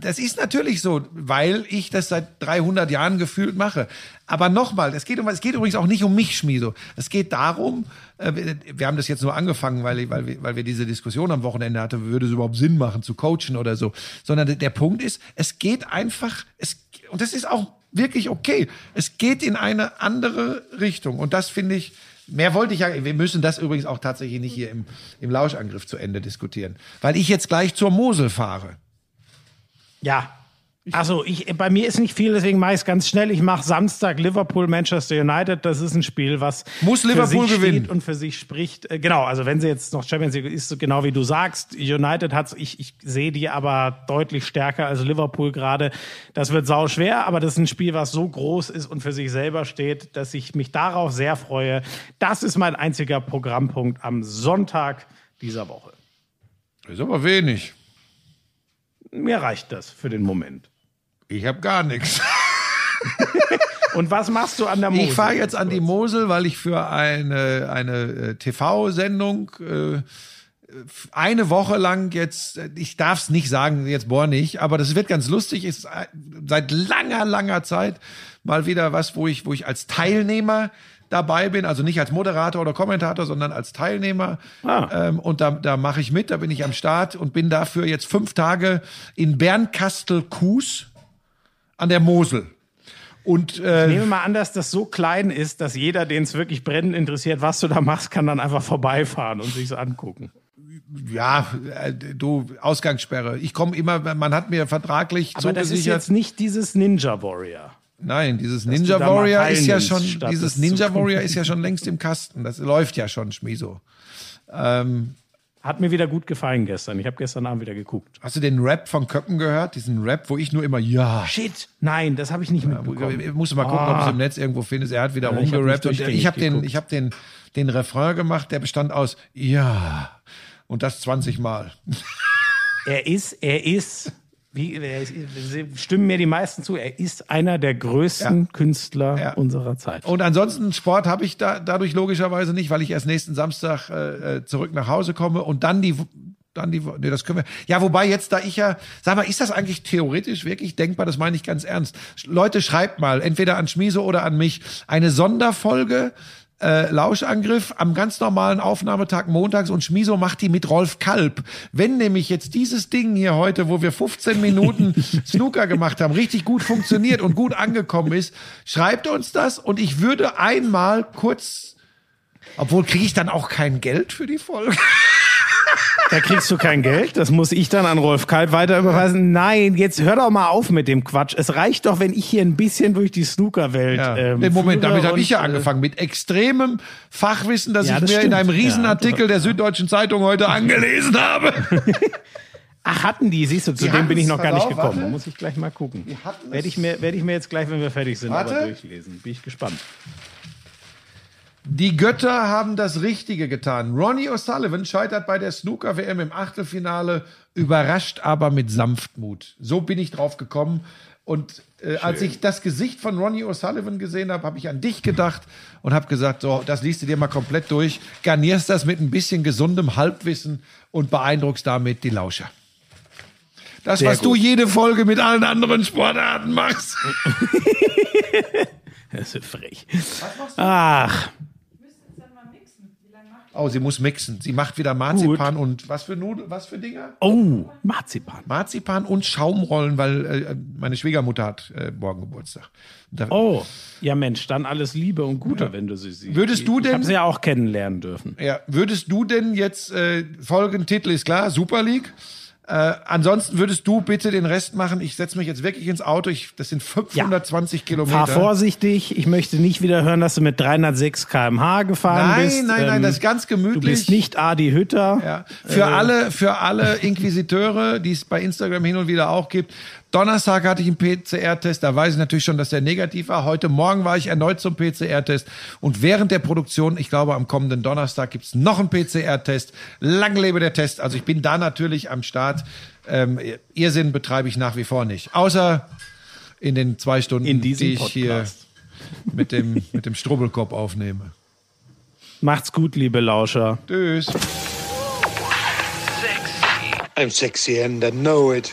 das ist natürlich so, weil ich das seit 300 Jahren gefühlt mache. Aber nochmal, es geht um, es geht übrigens auch nicht um mich, Schmieso. Es geht darum, äh, wir haben das jetzt nur angefangen, weil, weil, wir, weil wir diese Diskussion am Wochenende hatten, würde es überhaupt Sinn machen zu coachen oder so. Sondern der Punkt ist, es geht einfach, es, und das ist auch wirklich okay. Es geht in eine andere Richtung. Und das finde ich, Mehr wollte ich ja, wir müssen das übrigens auch tatsächlich nicht hier im, im Lauschangriff zu Ende diskutieren. Weil ich jetzt gleich zur Mosel fahre. Ja. Also ich, bei mir ist nicht viel, deswegen mache ich es ganz schnell. Ich mache Samstag Liverpool, Manchester United. Das ist ein Spiel, was Muss Liverpool gewinnen. und für sich spricht. Äh, Genau, also wenn sie jetzt noch Champions League ist, genau wie du sagst, United hat ich, ich sehe die aber deutlich stärker als Liverpool gerade. Das wird sau schwer, aber das ist ein Spiel, was so groß ist und für sich selber steht, dass ich mich darauf sehr freue. Das ist mein einziger Programmpunkt am Sonntag dieser Woche. Das ist aber wenig. Mir reicht das für den Moment. Ich habe gar nichts. [laughs] Und was machst du an der Mosel? Ich fahre jetzt an die Mosel, weil ich für eine, eine äh, TV-Sendung äh, eine Woche lang jetzt, ich darf es nicht sagen, jetzt bohr nicht, aber das wird ganz lustig, ist äh, seit langer, langer Zeit mal wieder was, wo ich, wo ich als Teilnehmer dabei bin, also nicht als Moderator oder Kommentator, sondern als Teilnehmer. Ah. Ähm, und da, da mache ich mit, da bin ich am Start und bin dafür jetzt fünf Tage in Bernkastel-Kues an der Mosel. Und Ich äh, nehme mal an, dass das so klein ist, dass jeder, den es wirklich brennend interessiert, was du da machst, kann dann einfach vorbeifahren und sich's angucken. ja, äh, du Ausgangssperre. Ich komme immer, man hat mir vertraglich Aber das ist zugesichert. jetzt nicht dieses Ninja Warrior. Nein, dieses du Ninja Warrior ist ja schon, dieses Ninja Warrior ist ja schon längst im Kasten. Das läuft ja schon, Schmiso. Ähm, Hat mir wieder gut gefallen gestern. Ich habe gestern Abend wieder geguckt. hast du den Rap von Köppen gehört? Diesen Rap, wo ich nur immer ja. Shit! Nein, das habe ich nicht mitbekommen. Ich muss mal gucken, ob es im Netz irgendwo findest. Er hat wieder Ja, ich hab rumgerappt ich habe den, geguckt. ich habe den, den Refrain gemacht. Der bestand aus ja und das 20 Mal. Er ist, er ist, wie, ist, stimmen mir die meisten zu, er ist einer der größten Ja. Künstler Ja. unserer Zeit. Und ansonsten Sport habe ich da dadurch logischerweise nicht, weil ich erst nächsten Samstag äh, äh, zurück nach Hause komme und dann die dann die nee, das können wir. Ja, wobei jetzt da ich ja, sag mal, ist das eigentlich theoretisch wirklich denkbar, das meine ich ganz ernst. Leute schreibt mal entweder an Schmiso oder an mich eine Sonderfolge äh, Lauschangriff am ganz normalen Aufnahmetag montags und Schmiso macht die mit Rolf Kalb. Wenn nämlich jetzt dieses Ding hier heute, wo wir 15 Minuten [laughs] Snooker gemacht haben, richtig gut funktioniert und gut angekommen ist, schreibt uns das und ich würde einmal kurz, obwohl kriege ich dann auch kein Geld für die Folge. Da kriegst du kein Geld, das muss ich dann an Rolf Kalb weiter überweisen. Nein, jetzt hör doch mal auf mit dem Quatsch. Es reicht doch, wenn ich hier ein bisschen durch die Snookerwelt. Ja. Ähm, Den Moment, damit habe ich ja äh, angefangen. Mit extremem Fachwissen, das Ja, ich das mir in stimmt. einem Riesenartikel Ja, der Süddeutschen Zeitung heute angelesen habe. [laughs] Ach, hatten die, siehst du, zu dem bin ich noch gar nicht gekommen. Warte. Muss ich gleich mal gucken. Werde ich, mir, werde ich mir jetzt gleich, wenn wir fertig sind, warte. aber durchlesen. Bin ich gespannt. Die Götter haben das Richtige getan. Ronnie O'Sullivan scheitert bei der Snooker-WM im Achtelfinale, überrascht aber mit Sanftmut. So bin ich drauf gekommen. Und äh, als ich das Gesicht von Ronnie O'Sullivan gesehen habe, habe ich an dich gedacht und habe gesagt, so, das liest du dir mal komplett durch, garnierst das mit ein bisschen gesundem Halbwissen und beeindruckst damit die Lauscher. Das, Sehr was gut. du jede Folge mit allen anderen Sportarten machst. [laughs] das ist frech. Ach. Oh, sie muss mixen. Sie macht wieder Marzipan Gut. und was für Nudel, was für Dinger? Oh, Marzipan. Marzipan und Schaumrollen, weil äh, meine Schwiegermutter hat äh, morgen Geburtstag. Da, oh, ja Mensch, dann alles Liebe und Gute, ja. wenn du sie siehst. Würdest du denn? Ich habe sie ja auch kennenlernen dürfen. Ja, würdest du denn jetzt äh, folgenden Titel ist klar, Super League? Äh, ansonsten würdest du bitte den Rest machen. Ich setze mich jetzt wirklich ins Auto. Ich, das sind 520 ja. Kilometer. Fahr vorsichtig. Ich möchte nicht wieder hören, dass du mit 306 km/h gefahren nein, bist. Nein, nein, ähm, nein, das ist ganz gemütlich. Du bist nicht Adi Hütter. Ja. Für äh, alle, für alle Inquisiteure, die es bei Instagram hin und wieder auch gibt. Donnerstag hatte ich einen PCR-Test, da weiß ich natürlich schon, dass der negativ war. Heute Morgen war ich erneut zum PCR-Test und während der Produktion, ich glaube am kommenden Donnerstag, gibt's noch einen PCR-Test. Lang lebe der Test. Also ich bin da natürlich am Start. Ähm, Irrsinn betreibe ich nach wie vor nicht. Außer in den zwei Stunden, in die ich Podcast. hier mit dem, mit dem Strubbelkopf aufnehme. Macht's gut, liebe Lauscher. Tschüss. I'm sexy and I know it.